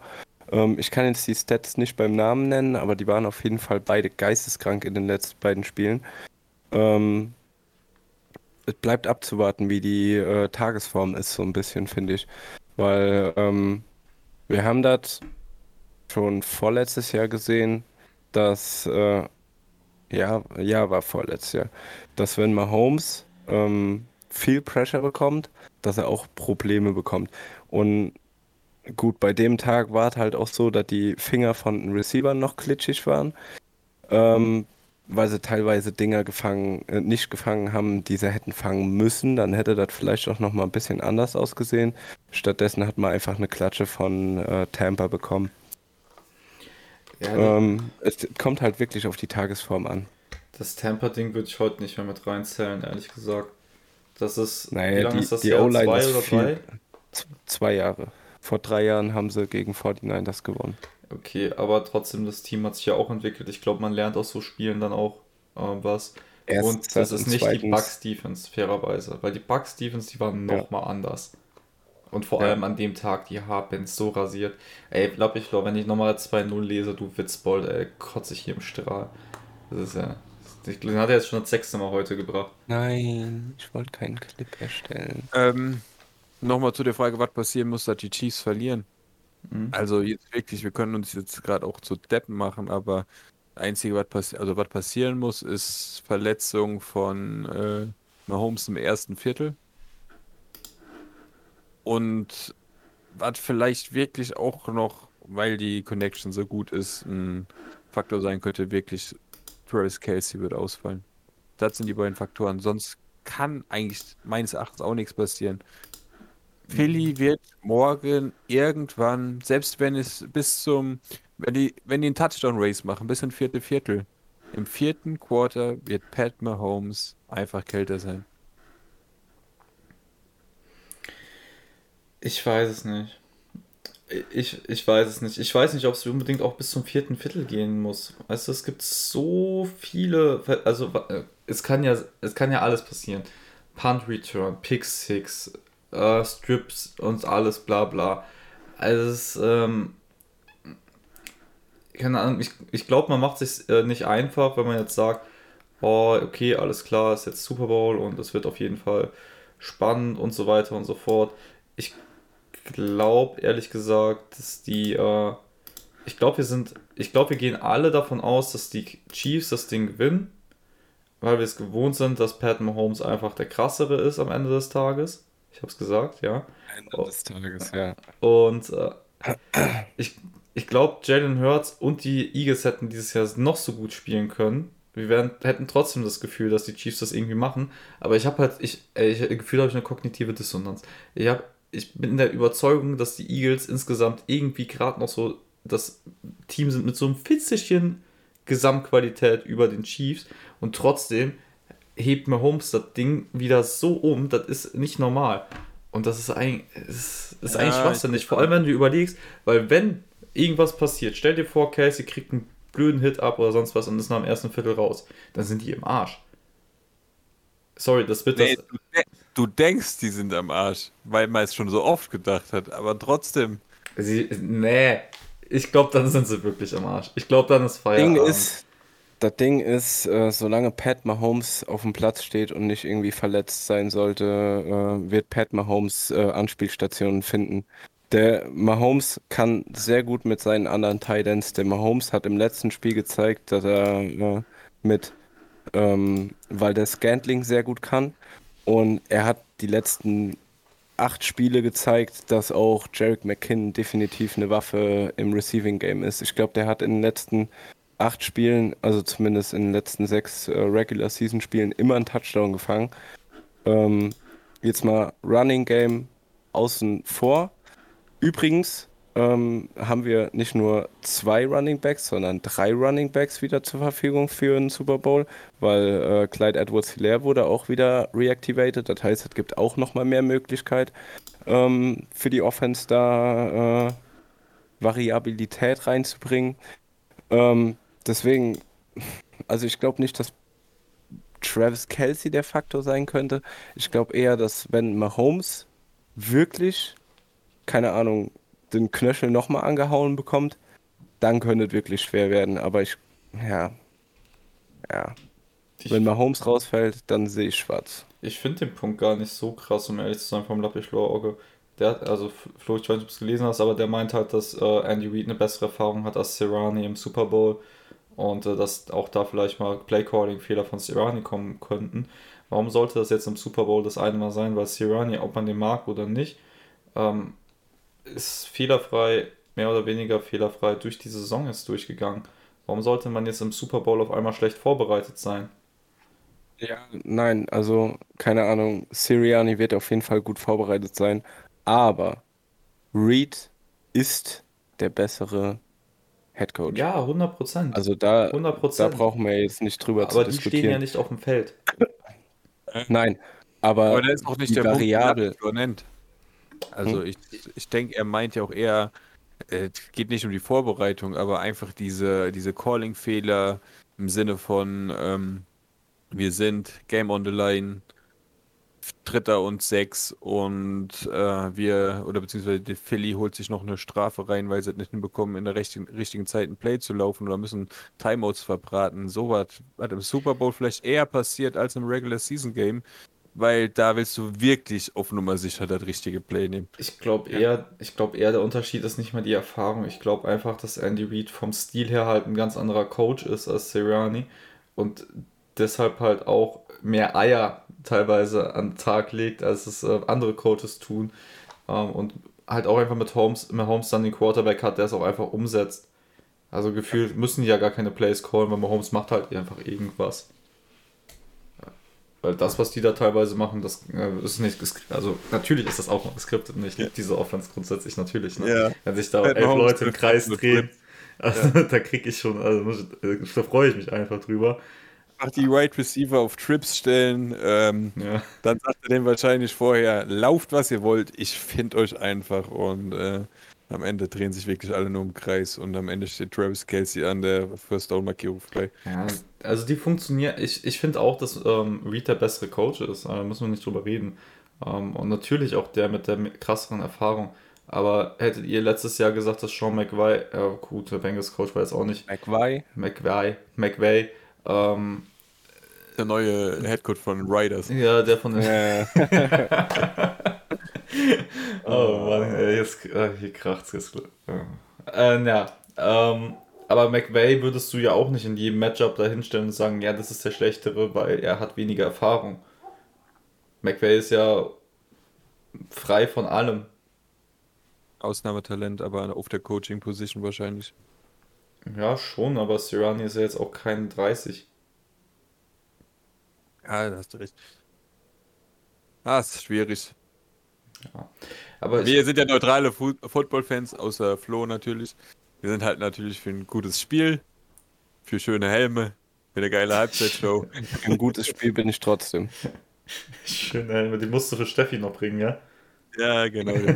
Ähm, ich kann jetzt die Stats nicht beim Namen nennen, aber die waren auf jeden Fall beide geisteskrank in den letzten beiden Spielen. Ähm, es bleibt abzuwarten, wie die äh, Tagesform ist, so ein bisschen, finde ich. Weil ähm, wir haben das schon vorletztes Jahr gesehen, dass, äh, ja, ja, war vorletztes Jahr, dass wenn Mahomes ähm, viel Pressure bekommt, dass er auch Probleme bekommt. Und gut, bei dem Tag war es halt auch so, dass die Finger von den Receivern noch glitschig waren. Ähm, weil sie teilweise Dinger gefangen, äh, nicht gefangen haben, die sie hätten fangen müssen, dann hätte das vielleicht auch noch mal ein bisschen anders ausgesehen. Stattdessen hat man einfach eine Klatsche von äh, Tampa bekommen. Ja, Ähm, es kommt halt wirklich auf die Tagesform an. das Tampa-Ding würde ich heute nicht mehr mit reinzählen, ehrlich gesagt. Das ist, Naja, wie lange die- ist das die Jahr? Zwei oder viel- drei? Z zwei Jahre. Vor drei Jahren haben sie gegen 49ers gewonnen. Okay, aber trotzdem, das Team hat sich ja auch entwickelt. Ich glaube, man lernt aus so Spielen dann auch äh, was. und das ist und nicht die zweitens- Bucks Defense, fairerweise. Weil die Bucks Defense, die waren Ja. nochmal anders. Und vor Ja. allem an dem Tag, die haben so rasiert. Ey, glaub ich, glaub, wenn ich nochmal 2-0 lese, du Witzbold, ey, kotze ich hier im Strahl. Das ist ja. Ich, den hat er jetzt schon das sechste Mal heute gebracht. Nein, ich wollte keinen Clip erstellen. Ähm, Nochmal zu der Frage, was passieren muss, dass die Chiefs verlieren. Mhm. Also jetzt wirklich, wir können uns jetzt gerade auch zu Deppen machen, aber das Einzige, was passi also was passieren muss, ist Verletzung von äh, Mahomes im ersten Viertel. Und was vielleicht wirklich auch noch, weil die Connection so gut ist, ein Faktor sein könnte, wirklich Travis Kelsey wird ausfallen. Das sind die beiden Faktoren. Sonst kann eigentlich meines Erachtens auch nichts passieren. Philly wird morgen irgendwann, selbst wenn es bis zum, wenn die, wenn die einen Touchdown-Race machen, bis ins vierte Viertel, im vierten Quarter wird Pat Mahomes einfach kälter sein. Ich weiß es nicht. Ich, ich weiß es nicht. Ich weiß nicht, ob es unbedingt auch bis zum vierten Viertel gehen muss. Weißt du, es gibt so viele. Also, äh, es kann ja, es kann ja alles passieren. Punt Return, Pick Six, äh, Strips und alles, bla bla. Also, es ähm, keine Ahnung, ich, ich glaube, man macht es sich äh, nicht einfach, wenn man jetzt sagt, oh, okay, alles klar, ist jetzt Super Bowl und es wird auf jeden Fall spannend und so weiter und so fort. Ich glaube, ehrlich gesagt, dass die, äh, ich glaube, wir sind, ich glaube, wir gehen alle davon aus, dass die Chiefs das Ding gewinnen, weil wir es gewohnt sind, dass Pat Mahomes einfach der krassere ist am Ende des Tages. Ich habe es gesagt, ja. Ende des Tages, ja. Und äh, ich, ich glaube, Jalen Hurts und die Eagles hätten dieses Jahr noch so gut spielen können. Wir werden, hätten trotzdem das Gefühl, dass die Chiefs das irgendwie machen. Aber ich habe halt, ich, ich Gefühl habe ich eine kognitive Dissonanz. Ich habe ich bin der Überzeugung, dass die Eagles insgesamt irgendwie gerade noch so das Team sind mit so einem Fitzelchen Gesamtqualität über den Chiefs und trotzdem hebt Mahomes das Ding wieder so um, das ist nicht normal. Und das ist eigentlich, ist, ist Ja, eigentlich schwachsinnig, vor allem wenn du überlegst, weil wenn irgendwas passiert, stell dir vor, Casey kriegt einen blöden Hit ab oder sonst was und ist nach dem ersten Viertel raus, dann sind die im Arsch. Sorry, das wird Nee, das. du, du denkst, die sind am Arsch, weil man es schon so oft gedacht hat, aber trotzdem. Sie, nee, ich glaube, dann sind sie wirklich am Arsch. Ich glaube, dann ist Feierabend. Ding ist, das Ding ist, äh, solange Pat Mahomes auf dem Platz steht und nicht irgendwie verletzt sein sollte, äh, wird Pat Mahomes äh, Anspielstationen finden. Der Mahomes kann sehr gut mit seinen anderen Tight Ends. Der Mahomes hat im letzten Spiel gezeigt, dass er äh, mit ähm, weil der Scantling sehr gut kann. Und er hat die letzten acht Spiele gezeigt, dass auch Jarek McKinnon definitiv eine Waffe im Receiving Game ist. Ich glaube, der hat in den letzten acht Spielen, also zumindest in den letzten sechs äh, Regular Season Spielen, immer einen Touchdown gefangen. Ähm, jetzt mal Running Game außen vor. Übrigens ähm, haben wir nicht nur zwei Running Backs, sondern drei Running Backs wieder zur Verfügung für den Super Bowl, weil äh, Clyde Edwards Hilaire wurde auch wieder reactivated. Das heißt, es gibt auch nochmal mehr Möglichkeit ähm, für die Offense da äh, Variabilität reinzubringen. Ähm, deswegen, also ich glaube nicht, dass Travis Kelsey der Faktor sein könnte. Ich glaube eher, dass wenn Mahomes wirklich, keine Ahnung, den Knöchel nochmal angehauen bekommt, dann könnte es wirklich schwer werden. Aber ich, ja, ja. Ich, Wenn Mahomes rausfällt, dann sehe ich schwarz. ich finde den Punkt gar nicht so krass, um ehrlich zu sein, vom Lappischlauer Auge. Der hat, also Flo, ich weiß nicht, ob du es gelesen hast, aber der meint halt, dass äh, Andy Reid eine bessere Erfahrung hat als Sirani im Super Bowl und äh, dass auch da vielleicht mal Playcalling-Fehler von Sirani kommen könnten. Warum sollte das jetzt im Super Bowl das eine Mal sein? Weil Sirani, ob man den mag oder nicht, ähm, ist fehlerfrei, mehr oder weniger fehlerfrei durch die Saison ist durchgegangen. Warum sollte man jetzt im Super Bowl auf einmal schlecht vorbereitet sein? Ja, nein, also keine Ahnung. Sirianni wird auf jeden Fall gut vorbereitet sein, aber Reed ist der bessere Head Coach. Ja, 100 Prozent. Also da, 100 da Prozent. brauchen wir jetzt nicht drüber zu Aber die stehen ja diskutieren. nicht auf dem Feld. Nein, aber Aber das ist auch nicht die der Punkt, den Variable. Nennt. Also Hm? ich, ich denke, er meint ja auch eher, äh, es geht nicht um die Vorbereitung, aber einfach diese, diese Calling-Fehler im Sinne von, ähm, wir sind Game on the Line, Dritter und Sechs und äh, wir, oder beziehungsweise die Philly holt sich noch eine Strafe rein, weil sie es nicht hinbekommen, in der richtigen, richtigen Zeit ein Play zu laufen oder müssen Timeouts verbraten. Sowas, was im Super Bowl vielleicht eher passiert als im Regular Season Game, weil da willst du wirklich auf Nummer sicher das richtige Play nehmen. Ich glaube eher, ich glaube eher, der Unterschied ist nicht mal die Erfahrung. Ich glaube einfach, dass Andy Reid vom Stil her halt ein ganz anderer Coach ist als Sirianni und deshalb halt auch mehr Eier teilweise an den Tag legt, als es äh, andere Coaches tun. Ähm, und halt auch einfach mit Holmes, mit Holmes dann den Quarterback hat, der es auch einfach umsetzt. Also gefühlt müssen die ja gar keine Plays callen, weil Holmes macht halt einfach irgendwas. Weil das, was die da teilweise machen, das äh, ist nicht geskriptet. Also natürlich ist das auch noch geskriptet und ich liebe diese Offense grundsätzlich natürlich. Ne? Ja. Wenn sich da elf Mahomes Leute im Kreis drehen, also, da kriege ich schon, also äh, da freue ich mich einfach drüber. Einfach die Wide Receiver auf Trips stellen, ähm, Ja. dann sagt er denen wahrscheinlich vorher, lauft was ihr wollt, ich finde euch einfach und äh, am Ende drehen sich wirklich alle nur im Kreis und am Ende steht Travis Kelsey an der First Down Markierung frei. Ja, also die funktionieren. Ich, ich finde auch, dass ähm, Reed der bessere Coach ist. Da müssen wir nicht drüber reden. Ähm, und natürlich auch der mit der krasseren Erfahrung. Aber hättet ihr letztes Jahr gesagt, dass Sean McVay, ja gut, der Bengals Coach war jetzt auch nicht McVay. McVay, McVay, ähm, Der neue Headcoach von Riders. ja, der von den. Äh, Oh Mann, ey, jetzt, äh, hier kracht's jetzt. Äh, äh, ja, ähm, aber McVay würdest du ja auch nicht in jedem Matchup da hinstellen und sagen, ja, das ist der schlechtere, weil er hat weniger Erfahrung. McVay ist ja frei von allem. Ausnahmetalent, aber auf der Coaching Position wahrscheinlich. Ja, schon, aber Sirani ist ja jetzt auch kein 30. Ja, da hast du recht. Ah, ist schwierig. Aber ich, Wir sind ja neutrale Fu Football-Fans, außer Flo natürlich. Wir sind halt natürlich für ein gutes Spiel, für schöne Helme, für eine geile Halbzeitshow. ein gutes Spiel bin ich trotzdem. schön, ey, die musst du für Steffi noch bringen, ja? ja, genau.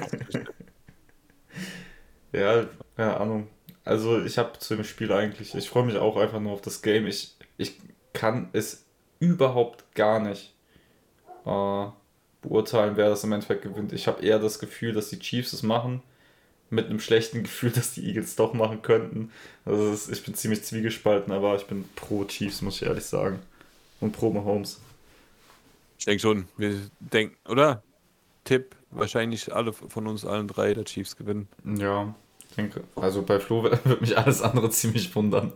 Ja, keine Ahnung. Also ich habe zu dem Spiel eigentlich, ich freue mich auch einfach nur auf das Game. Ich, ich kann es überhaupt gar nicht äh, beurteilen, wer das im Endeffekt gewinnt. Ich habe eher das Gefühl, dass die Chiefs es machen, mit einem schlechten Gefühl, dass die Eagles doch machen könnten. Also ist, ich bin ziemlich zwiegespalten, aber ich bin pro Chiefs, muss ich ehrlich sagen. Und pro Mahomes. Ich denke schon, wir denken, oder? Tipp, wahrscheinlich alle von uns allen drei der Chiefs gewinnen. Ja, ich denke, also bei Flo wird mich alles andere ziemlich wundern.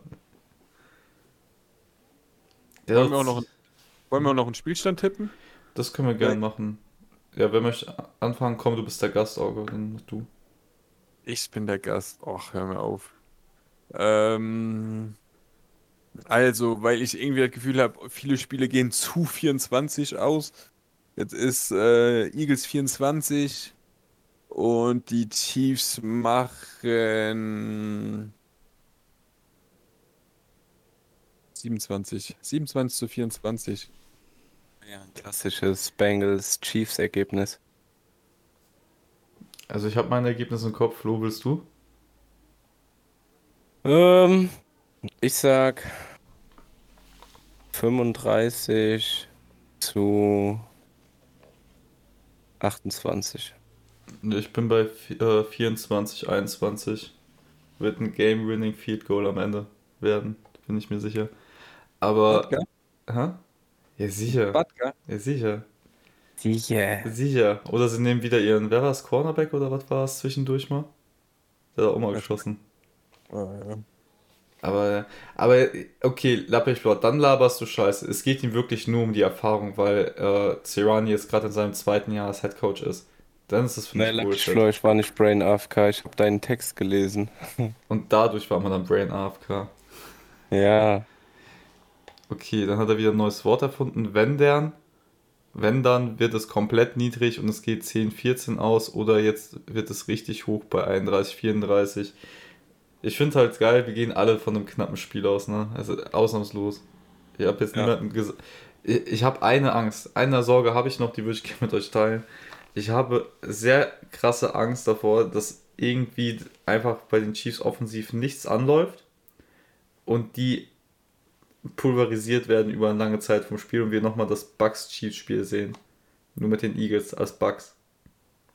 Der Wollen wir auch noch, wollen wir auch noch einen Spielstand tippen? Das können wir gerne machen. Ja, wer möchte anfangen? Komm, du bist der Gastauge, dann mach du. Ich bin der Gast. Och, hör mir auf. Ähm, also, weil ich irgendwie das Gefühl habe, viele Spiele gehen zu 24 aus. Jetzt ist äh, Eagles 24 und die Chiefs machen 27. 27 zu 24. Ja, ein klassisches Bengals-Chiefs-Ergebnis. Also ich habe mein Ergebnis im Kopf. Flo, willst du? Ähm, ich sag 35 zu 28. Ich bin bei äh, 24, 21. Wird ein Game-Winning Field Goal am Ende werden, bin ich mir sicher. Aber. Batka? Hä? Ja, sicher. Batka? Ja, sicher. Sicher. Sicher. Oder sie nehmen wieder ihren. Wer war es? Cornerback oder was war es zwischendurch mal? Der hat auch mal geschossen. Äh, Aber, aber okay, Lappichblot, dann laberst du Scheiße. Es geht ihm wirklich nur um die Erfahrung, weil äh, Cerani jetzt gerade in seinem zweiten Jahr als Head Coach ist. Dann ist das für mich Bullshit. Flo, ich war nicht Brain AFK, ich habe deinen Text gelesen. Und dadurch war man dann Brain AFK. Ja, Okay, dann hat er wieder ein neues Wort erfunden. Wenn deren, wenn dann wird es komplett niedrig und es geht 10, 14 aus oder jetzt wird es richtig hoch bei 31, 34. Ich finde halt geil, wir gehen alle von einem knappen Spiel aus, ne? Also ausnahmslos. Ich habe jetzt Ja. niemanden gesagt. Ich, ich habe eine Angst, eine Sorge habe ich noch, die würde ich gerne mit euch teilen. Ich habe sehr krasse Angst davor, dass irgendwie einfach bei den Chiefs offensiv nichts anläuft und die pulverisiert werden über eine lange Zeit vom Spiel und wir nochmal das Bucks-Chiefs-Spiel sehen. Nur mit den Eagles als Bucks.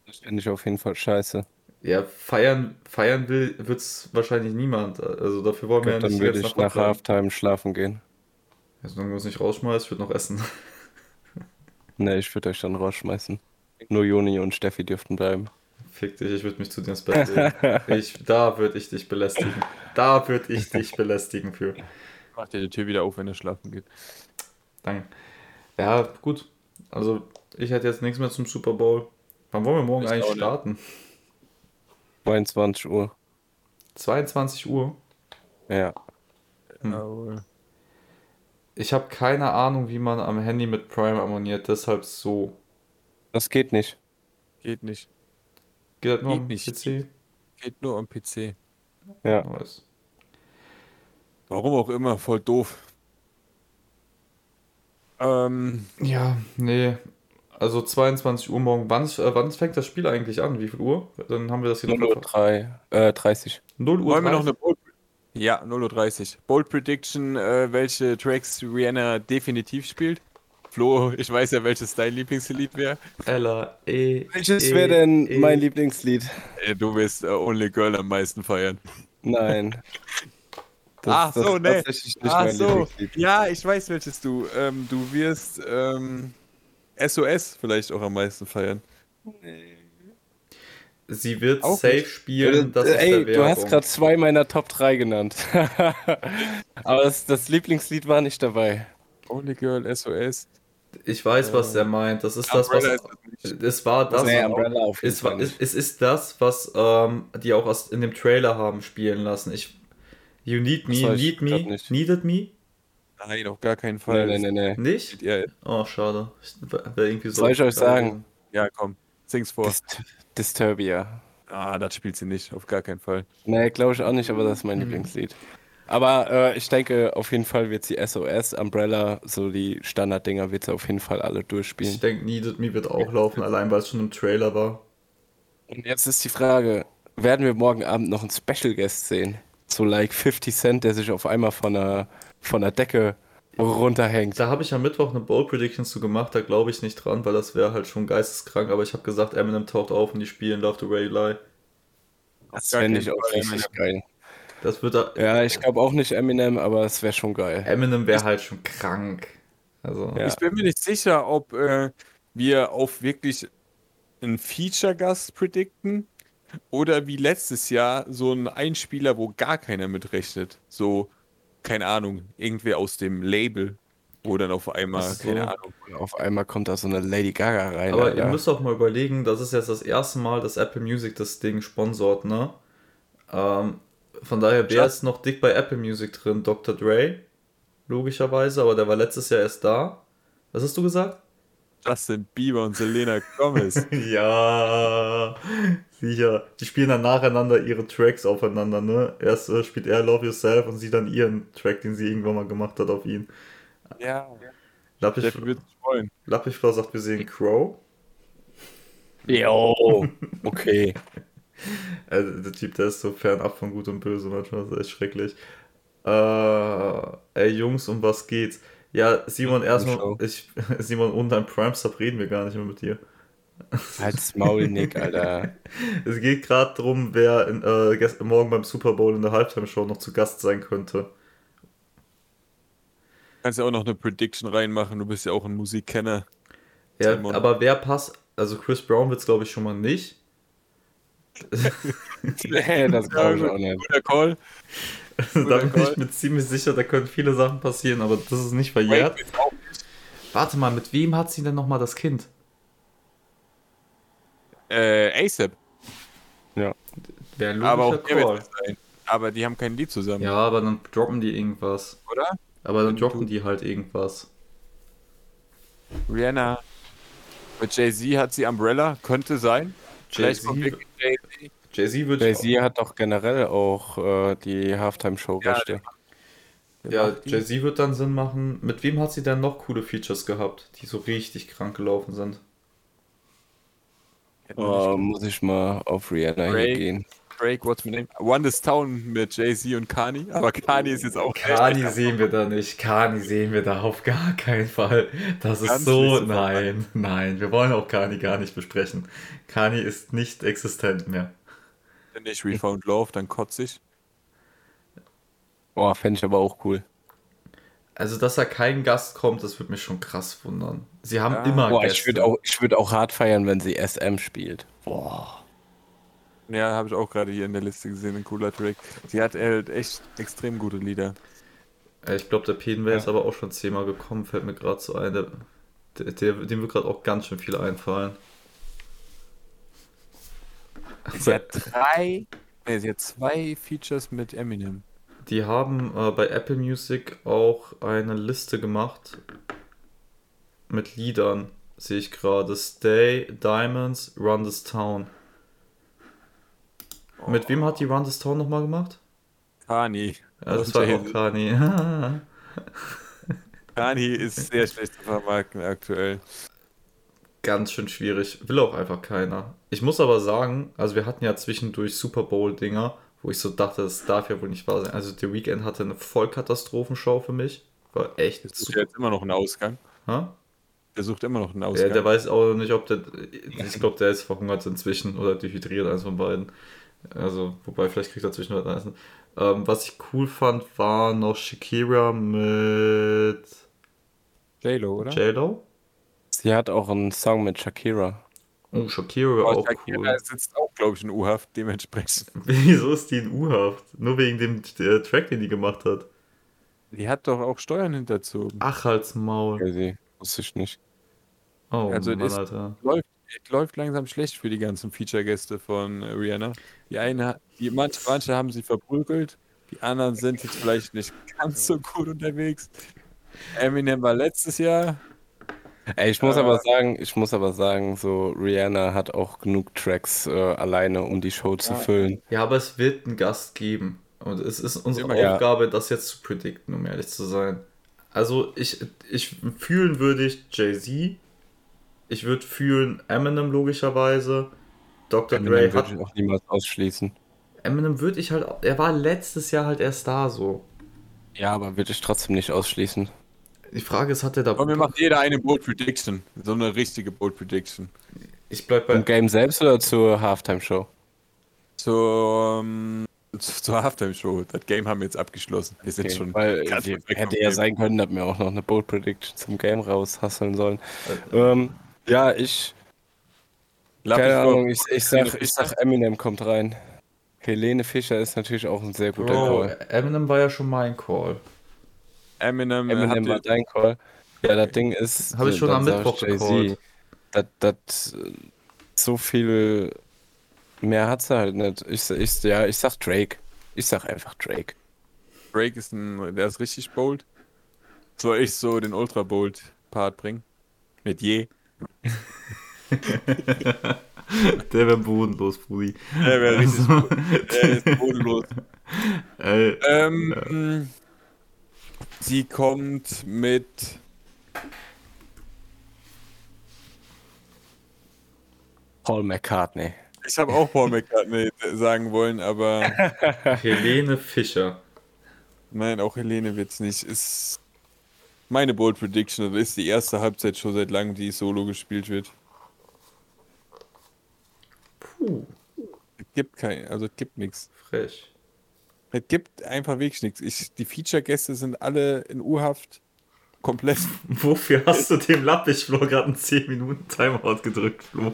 das finde ich auf jeden Fall scheiße. Ja, feiern, feiern will, wird es wahrscheinlich niemand. Also dafür wollen wir ja dann nicht würde jetzt ich nach. Halftime schlafen gehen. Ja, solange wir uns nicht rausschmeißt, ich würde noch essen. Ne, ich würde euch dann rausschmeißen. Nur Joni und Steffi dürften bleiben. Fick dich, ich würde mich zu dir ins Bett legen. Ich, da würde ich dich belästigen. Da würde ich dich belästigen für. Macht ja die Tür wieder auf, wenn er schlafen geht. Danke. Ja, gut. Also, ich hätte jetzt nichts mehr zum Super Bowl. Wann wollen wir morgen Ich eigentlich starten? 22 Uhr. 22 Uhr. Ja. Hm. Ich habe keine Ahnung, wie man am Handy mit Prime abonniert, deshalb so. Das geht nicht. geht nicht. Geht das nur Geht am nicht. PC? Geht nur am PC. Ja. Weiß. Warum auch immer, voll doof. Ähm, Ja, nee. Also 22 Uhr morgen. Wann, äh, wann fängt das Spiel eigentlich an? Wie viel Uhr? Dann haben wir das hier 0 Uhr noch. 3, äh, 30. 0 Uhr. wollen wir noch 30? eine Bold Ja, 0.30 Uhr. Bold Prediction, äh, welche Tracks Rihanna definitiv spielt. Flo, ich weiß ja, welches dein Lieblingslied wäre. Ella, E. Welches E, wäre denn E. mein Lieblingslied? Äh, Du wirst äh, Only Girl am meisten feiern. Nein. Ach so, nee. nicht Ach so, ja, ich weiß welches du. Ähm, du wirst ähm, SOS vielleicht auch am meisten feiern. Sie wird Auch safe nicht. spielen. Das ist Ey, du hast gerade zwei meiner Top 3 genannt. Aber das, das Lieblingslied war nicht dabei. Only Girl, SOS. Ich weiß, was er meint. Das ist das, was. ist. Es war das. Nee, Umbrella auf jeden Es, Fall war, es, nicht. es ist das, was ähm, die auch aus, in dem Trailer haben spielen lassen. Ich, you need me, need me, nicht. needed me? Nein, auf gar keinen Fall. nee, nee, nee. Nicht? Ja, Oh, schade. Ich, wär irgendwie so Soll ich euch sagen? ja, komm, sing's vor. Dist Disturbia. Ah, das spielt sie nicht, auf gar keinen Fall. Nee, glaube ich auch nicht, aber das ist mein Mhm. Lieblingslied. Aber äh, ich denke, auf jeden Fall wird sie SOS, Umbrella, so die Standarddinger wird sie auf jeden Fall alle Ich durchspielen. denke, Needed Me wird auch laufen, allein weil es schon im Trailer war. Und jetzt ist die Frage, werden wir morgen Abend noch einen Special Guest sehen? So like 50 Cent, der sich auf einmal von der, von der Decke runterhängt. Da habe ich am Mittwoch eine Bold Prediction zu gemacht, da glaube ich nicht dran, weil das wäre halt schon geisteskrank, aber ich habe gesagt, Eminem taucht auf und die spielen Love the Way You Lie. Das gar fände ich auch richtig geil. Das wird da, Ja, ich glaube auch nicht Eminem, aber es wäre schon geil. Eminem wäre halt schon krank. Also, Ja. Ich bin mir nicht sicher, ob äh, wir auf wirklich einen Feature-Gast predikten oder wie letztes Jahr so ein Einspieler, wo gar keiner mitrechnet. So, keine Ahnung, irgendwer aus dem Label, wo dann auf einmal, so. keine Ahnung. Auf einmal kommt da so eine Lady Gaga rein. aber Alter. ihr müsst auch mal überlegen, das ist jetzt das erste Mal, dass Apple Music das Ding sponsort, ne? Ähm, von daher wäre es noch dick bei Apple Music drin, Dr. Dre, logischerweise, aber der war letztes Jahr erst da. Was hast du gesagt? Justin Bieber und Selena Gomez. Ja, sicher. Die spielen dann nacheinander ihre Tracks aufeinander, ne? Erst äh, spielt er Love Yourself und sie dann ihren Track, den sie irgendwann mal gemacht hat, auf ihn. ja, freuen. Lappich sagt, wir sehen Crow. Jo, okay. Äh, der Typ, der ist so fernab von Gut und Böse, manchmal ist echt schrecklich. Äh, ey Jungs, um was geht's? Ja, Simon, erstmal, ich, Simon, und dein Prime-Sub reden wir gar nicht mehr mit dir. Halt's Maul, Nick, Alter. Es geht gerade darum, wer in, äh, morgen beim Super Bowl in der Halftime-Show noch zu Gast sein könnte. Kannst ja auch noch eine Prediction reinmachen, du bist ja auch ein Musikkenner. Ja, Simon. aber wer passt? Also Chris Brown wird's glaube ich schon mal nicht. nee, das glaube ich auch nicht. Guter Call. da bin Call. ich mir ziemlich sicher, da können viele Sachen passieren, aber das ist nicht verjährt. Warte mal, mit wem hat sie denn nochmal das Kind? Äh, ASAP. Ja. Wäre ein Aber auch logischer Call. es sein. Aber die haben kein Lied zusammen, Ja, aber dann droppen die irgendwas. oder? Aber dann Und droppen du- die halt irgendwas. Rihanna. Mit Jay-Z hat sie Umbrella, könnte sein. Vielleicht kommt Jay-Z wirklich Jay-Z. Jay-Z hat doch generell auch äh, die Halftime-Show-Rechte. Ja, Jay-Z wird dann Sinn machen. Mit wem hat sie denn noch coole Features gehabt, die so richtig krank gelaufen sind? Oh, muss ich mal auf Rihanna hier Drake. gehen. Drake, what's my name? One This Town mit Jay-Z und Kani. Aber Kani ist jetzt auch Kani sehen wir da nicht. Kani sehen wir da auf gar keinen Fall. Das ist Ganz so. Nein, nein. Wir wollen auch Kani gar nicht besprechen. Kani ist nicht existent mehr. Wenn nicht We Found Love, dann kotze ich. Boah, fände ich aber auch cool. Also, dass da kein Gast kommt, das würde mich schon krass wundern. Sie haben Ja. immer Boah, Gäste. ich würde auch, ich würd auch hart feiern, wenn sie SM spielt. Boah. Ja, habe ich auch gerade hier in der Liste gesehen, ein cooler Track. Sie hat halt echt extrem gute Lieder. Äh, Ich glaube, der Peden wäre jetzt aber auch schon zehnmal gekommen, fällt mir gerade so ein. Der, der, der, dem wird gerade auch ganz schön viel einfallen. Sie hat drei, nee, sie hat zwei Features mit Eminem. Die haben äh, bei Apple Music auch eine Liste gemacht mit Liedern, sehe ich gerade. Stay, Diamonds, Run This Town. Mit wem hat die Run This Town nochmal gemacht? Kani. Ja, das war auch Kani. Kani ist sehr schlecht zu vermarkten aktuell. Ganz schön schwierig. Will auch einfach keiner. Ich muss aber sagen, also wir hatten ja zwischendurch Super Bowl-Dinger, wo ich so dachte, das darf ja wohl nicht wahr sein. Also The Weeknd hatte eine Vollkatastrophenshow für mich. War echt Der sucht super. jetzt immer noch einen Ausgang. Hä? Der sucht immer noch einen Ja, Ausgang. der weiß auch nicht, ob der. Ich glaube, der ist verhungert inzwischen oder dehydriert, eins von beiden. Also, wobei, vielleicht kriegt er zwischendurch was Essen. Ähm, was ich cool fand, war noch Shakira mit J-Lo, oder? J-Lo. Sie hat auch einen Song mit Shakira. Oh, Shakira Aber auch Shakira cool. sitzt auch, glaube ich, in U-Haft, dementsprechend. Wieso ist die in U-Haft? Nur wegen dem äh, Track, den die gemacht hat. Die hat doch auch Steuern hinterzogen. Ach, halt's Maul. Crazy. Wusste ich nicht. Oh, Also, Mann, ist- Alter. Läuft, läuft langsam schlecht für die ganzen Feature-Gäste von äh, Rihanna. Die eine, die, manche, manche haben sie verprügelt, die anderen sind jetzt vielleicht nicht ganz so gut unterwegs. Eminem war letztes Jahr. Ey, ich muss Äh, aber sagen, ich muss aber sagen, so Rihanna hat auch genug Tracks äh, alleine, um die Show zu Ja. füllen. Ja, aber es wird einen Gast geben. Und es ist unsere Immer, ja. Aufgabe, das jetzt zu predikten, um ehrlich zu sein. Also, ich, ich fühlen würde ich Jay-Z. Ich würde fühlen Eminem logischerweise. Dr. Eminem Dre würde hat. ich auch niemals ausschließen. Eminem würde ich halt. Er war letztes Jahr halt erst da so. Ja, aber würde ich trotzdem nicht ausschließen. Die Frage ist, hat er da. Und mir macht jeder eine Bold Prediction. So eine richtige Bold Prediction. Ich bleib bei. Im Game selbst oder zur Halftime-Show? Zur, ähm, zu- zur Halftime-Show. Das Game haben wir jetzt abgeschlossen. Wir sind Okay, schon weil hätte ja Game. sein können, dass wir auch noch eine Bold Prediction zum Game raushasseln sollen. Ähm, ja, ich, keine Ahnung, ich, ich, sag, ich sag Eminem kommt rein. Helene Fischer ist natürlich auch ein sehr guter Bro, Call. Eminem war ja schon mein Call. Eminem, äh, Eminem war dein Call. Ja, das Ding ist. Hab ich schon am Mittwoch gecallt. Das, das, so viel mehr hat sie halt nicht. Ich, ich, ja, ich sag Drake. Ich sag einfach Drake. Drake ist ein, der ist richtig bold. Soll ich so den Ultra Bold Part bringen? Mit je. Der wäre bodenlos, Brudi. Der wäre richtig Also, Der ist bodenlos. Ey, Ähm, Sie kommt mit. Paul McCartney. Ich habe auch Paul McCartney sagen wollen, aber Helene Fischer. nein, auch Helene wird's nicht. Ist meine Bold Prediction. Das ist die erste Halbzeit schon seit langem, die solo gespielt wird. Puh, Es gibt kein, also es gibt nichts. frech. Es gibt einfach wirklich nichts. Ich, die Feature-Gäste sind alle in U-Haft. Komplett. Wofür hast du dem Lappich-Flo gerade einen 10 Minuten Timeout gedrückt, Flo?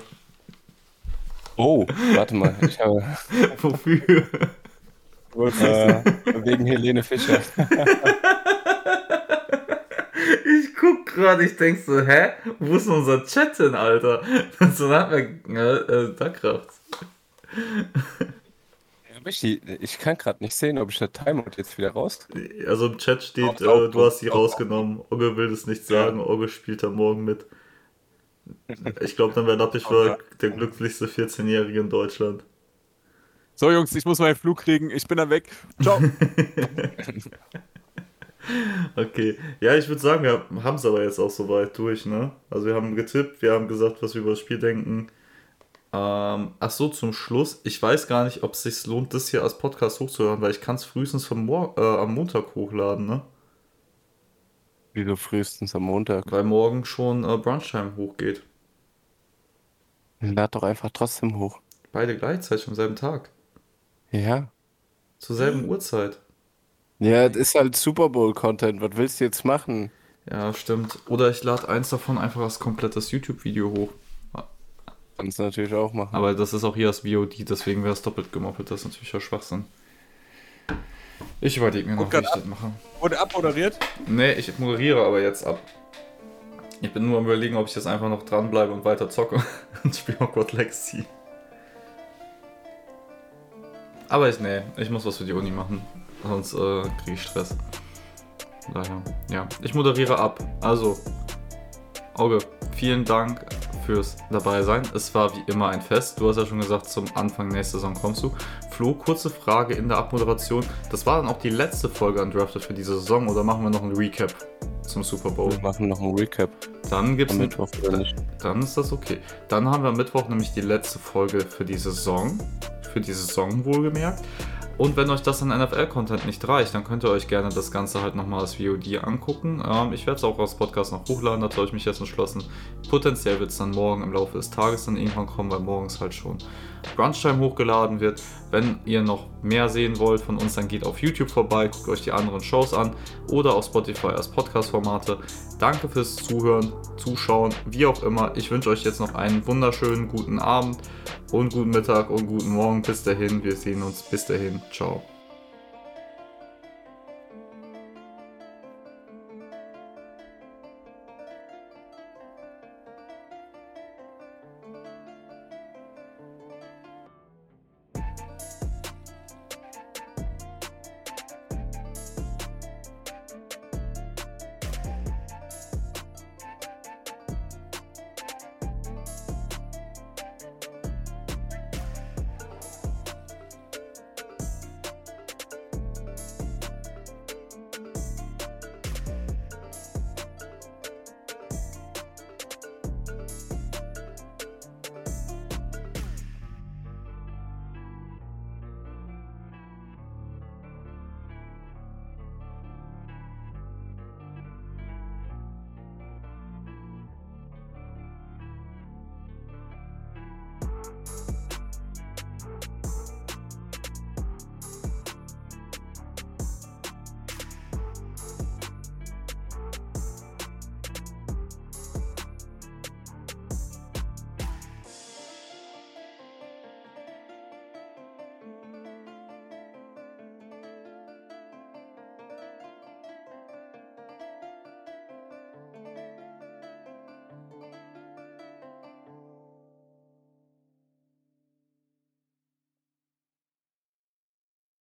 Oh, warte mal. Ich habe, Wofür? äh, wegen Helene Fischer. Ich guck gerade, ich denk so, hä? Wo ist denn unser Chat denn, Alter? so dann hat mir, äh, äh, da kracht's. Ich, ich kann gerade nicht sehen, ob ich das Timeout jetzt wieder raus. Also im Chat steht, Auf, äh, du hast auf, auf. rausgenommen. Ogge will es nicht sagen, Ogge spielt da morgen mit. Ich glaube, dann wäre Lappich Oh, ja. der glücklichste 14-Jährige in Deutschland. So, Jungs, ich muss meinen Flug kriegen. Ich bin dann weg. Ciao. Okay, ja, ich würde sagen, wir haben es aber jetzt auch soweit durch, ne? Also wir haben getippt, wir haben gesagt, was wir über das Spiel denken. Ähm, ach so, zum Schluss, ich weiß gar nicht, ob es sich lohnt, das hier als Podcast hochzuhören, weil ich kann es frühestens vom Mor äh, am Montag hochladen, ne? Wieso frühestens am Montag? Weil morgen schon äh, Brunchtime hochgeht. Lad doch einfach trotzdem hoch. Beide gleichzeitig am selben Tag. Ja. Zur selben Uhrzeit. Ja, das ist halt Super Bowl-Content. Was willst du jetzt machen? Ja, stimmt. Oder ich lade eins davon einfach als komplettes YouTube-Video hoch. Kannst du natürlich auch machen. Aber das ist auch hier als VOD, deswegen wäre es doppelt gemoppelt. Das ist natürlich ja Schwachsinn. Ich überlege mir noch, wie ich das mache. Wurde abmoderiert? Nee, ich moderiere aber jetzt ab. Ich bin nur am überlegen, ob ich jetzt einfach noch dranbleibe und weiter zocke und spiele Hogwarts Legacy. Aber ich, nee, ich muss was für die Uni machen. Sonst äh, kriege ich Stress. Daher, ja. Ich moderiere ab. Also, Auge, vielen Dank fürs dabei sein. Es war wie immer ein Fest. Du hast ja schon gesagt, zum Anfang nächster Saison kommst du. Flo, kurze Frage in der Abmoderation. Das war dann auch die letzte Folge an Drafted für diese Saison oder machen wir noch ein Recap zum Super Bowl? Wir machen noch einen Recap Dann gibt's am Mittwoch, oder nicht? dann ist das okay. Dann haben wir am Mittwoch nämlich die letzte Folge für die Saison. Für die Saison wohlgemerkt. Und wenn euch das an NFL-Content nicht reicht, dann könnt ihr euch gerne das Ganze halt nochmal als VOD angucken. Ähm, ich werde es auch als Podcast noch hochladen, dazu habe ich mich jetzt entschlossen. Potenziell wird es dann morgen im Laufe des Tages dann irgendwann kommen, weil morgens halt schon Brunchtime hochgeladen wird. Wenn ihr noch mehr sehen wollt von uns, dann geht auf YouTube vorbei, guckt euch die anderen Shows an oder auf Spotify als Podcast-Formate. Danke fürs Zuhören, Zuschauen, wie auch immer. Ich wünsche euch jetzt noch einen wunderschönen guten Abend und guten Mittag und guten Morgen. Bis dahin, wir sehen uns. Bis dahin, ciao.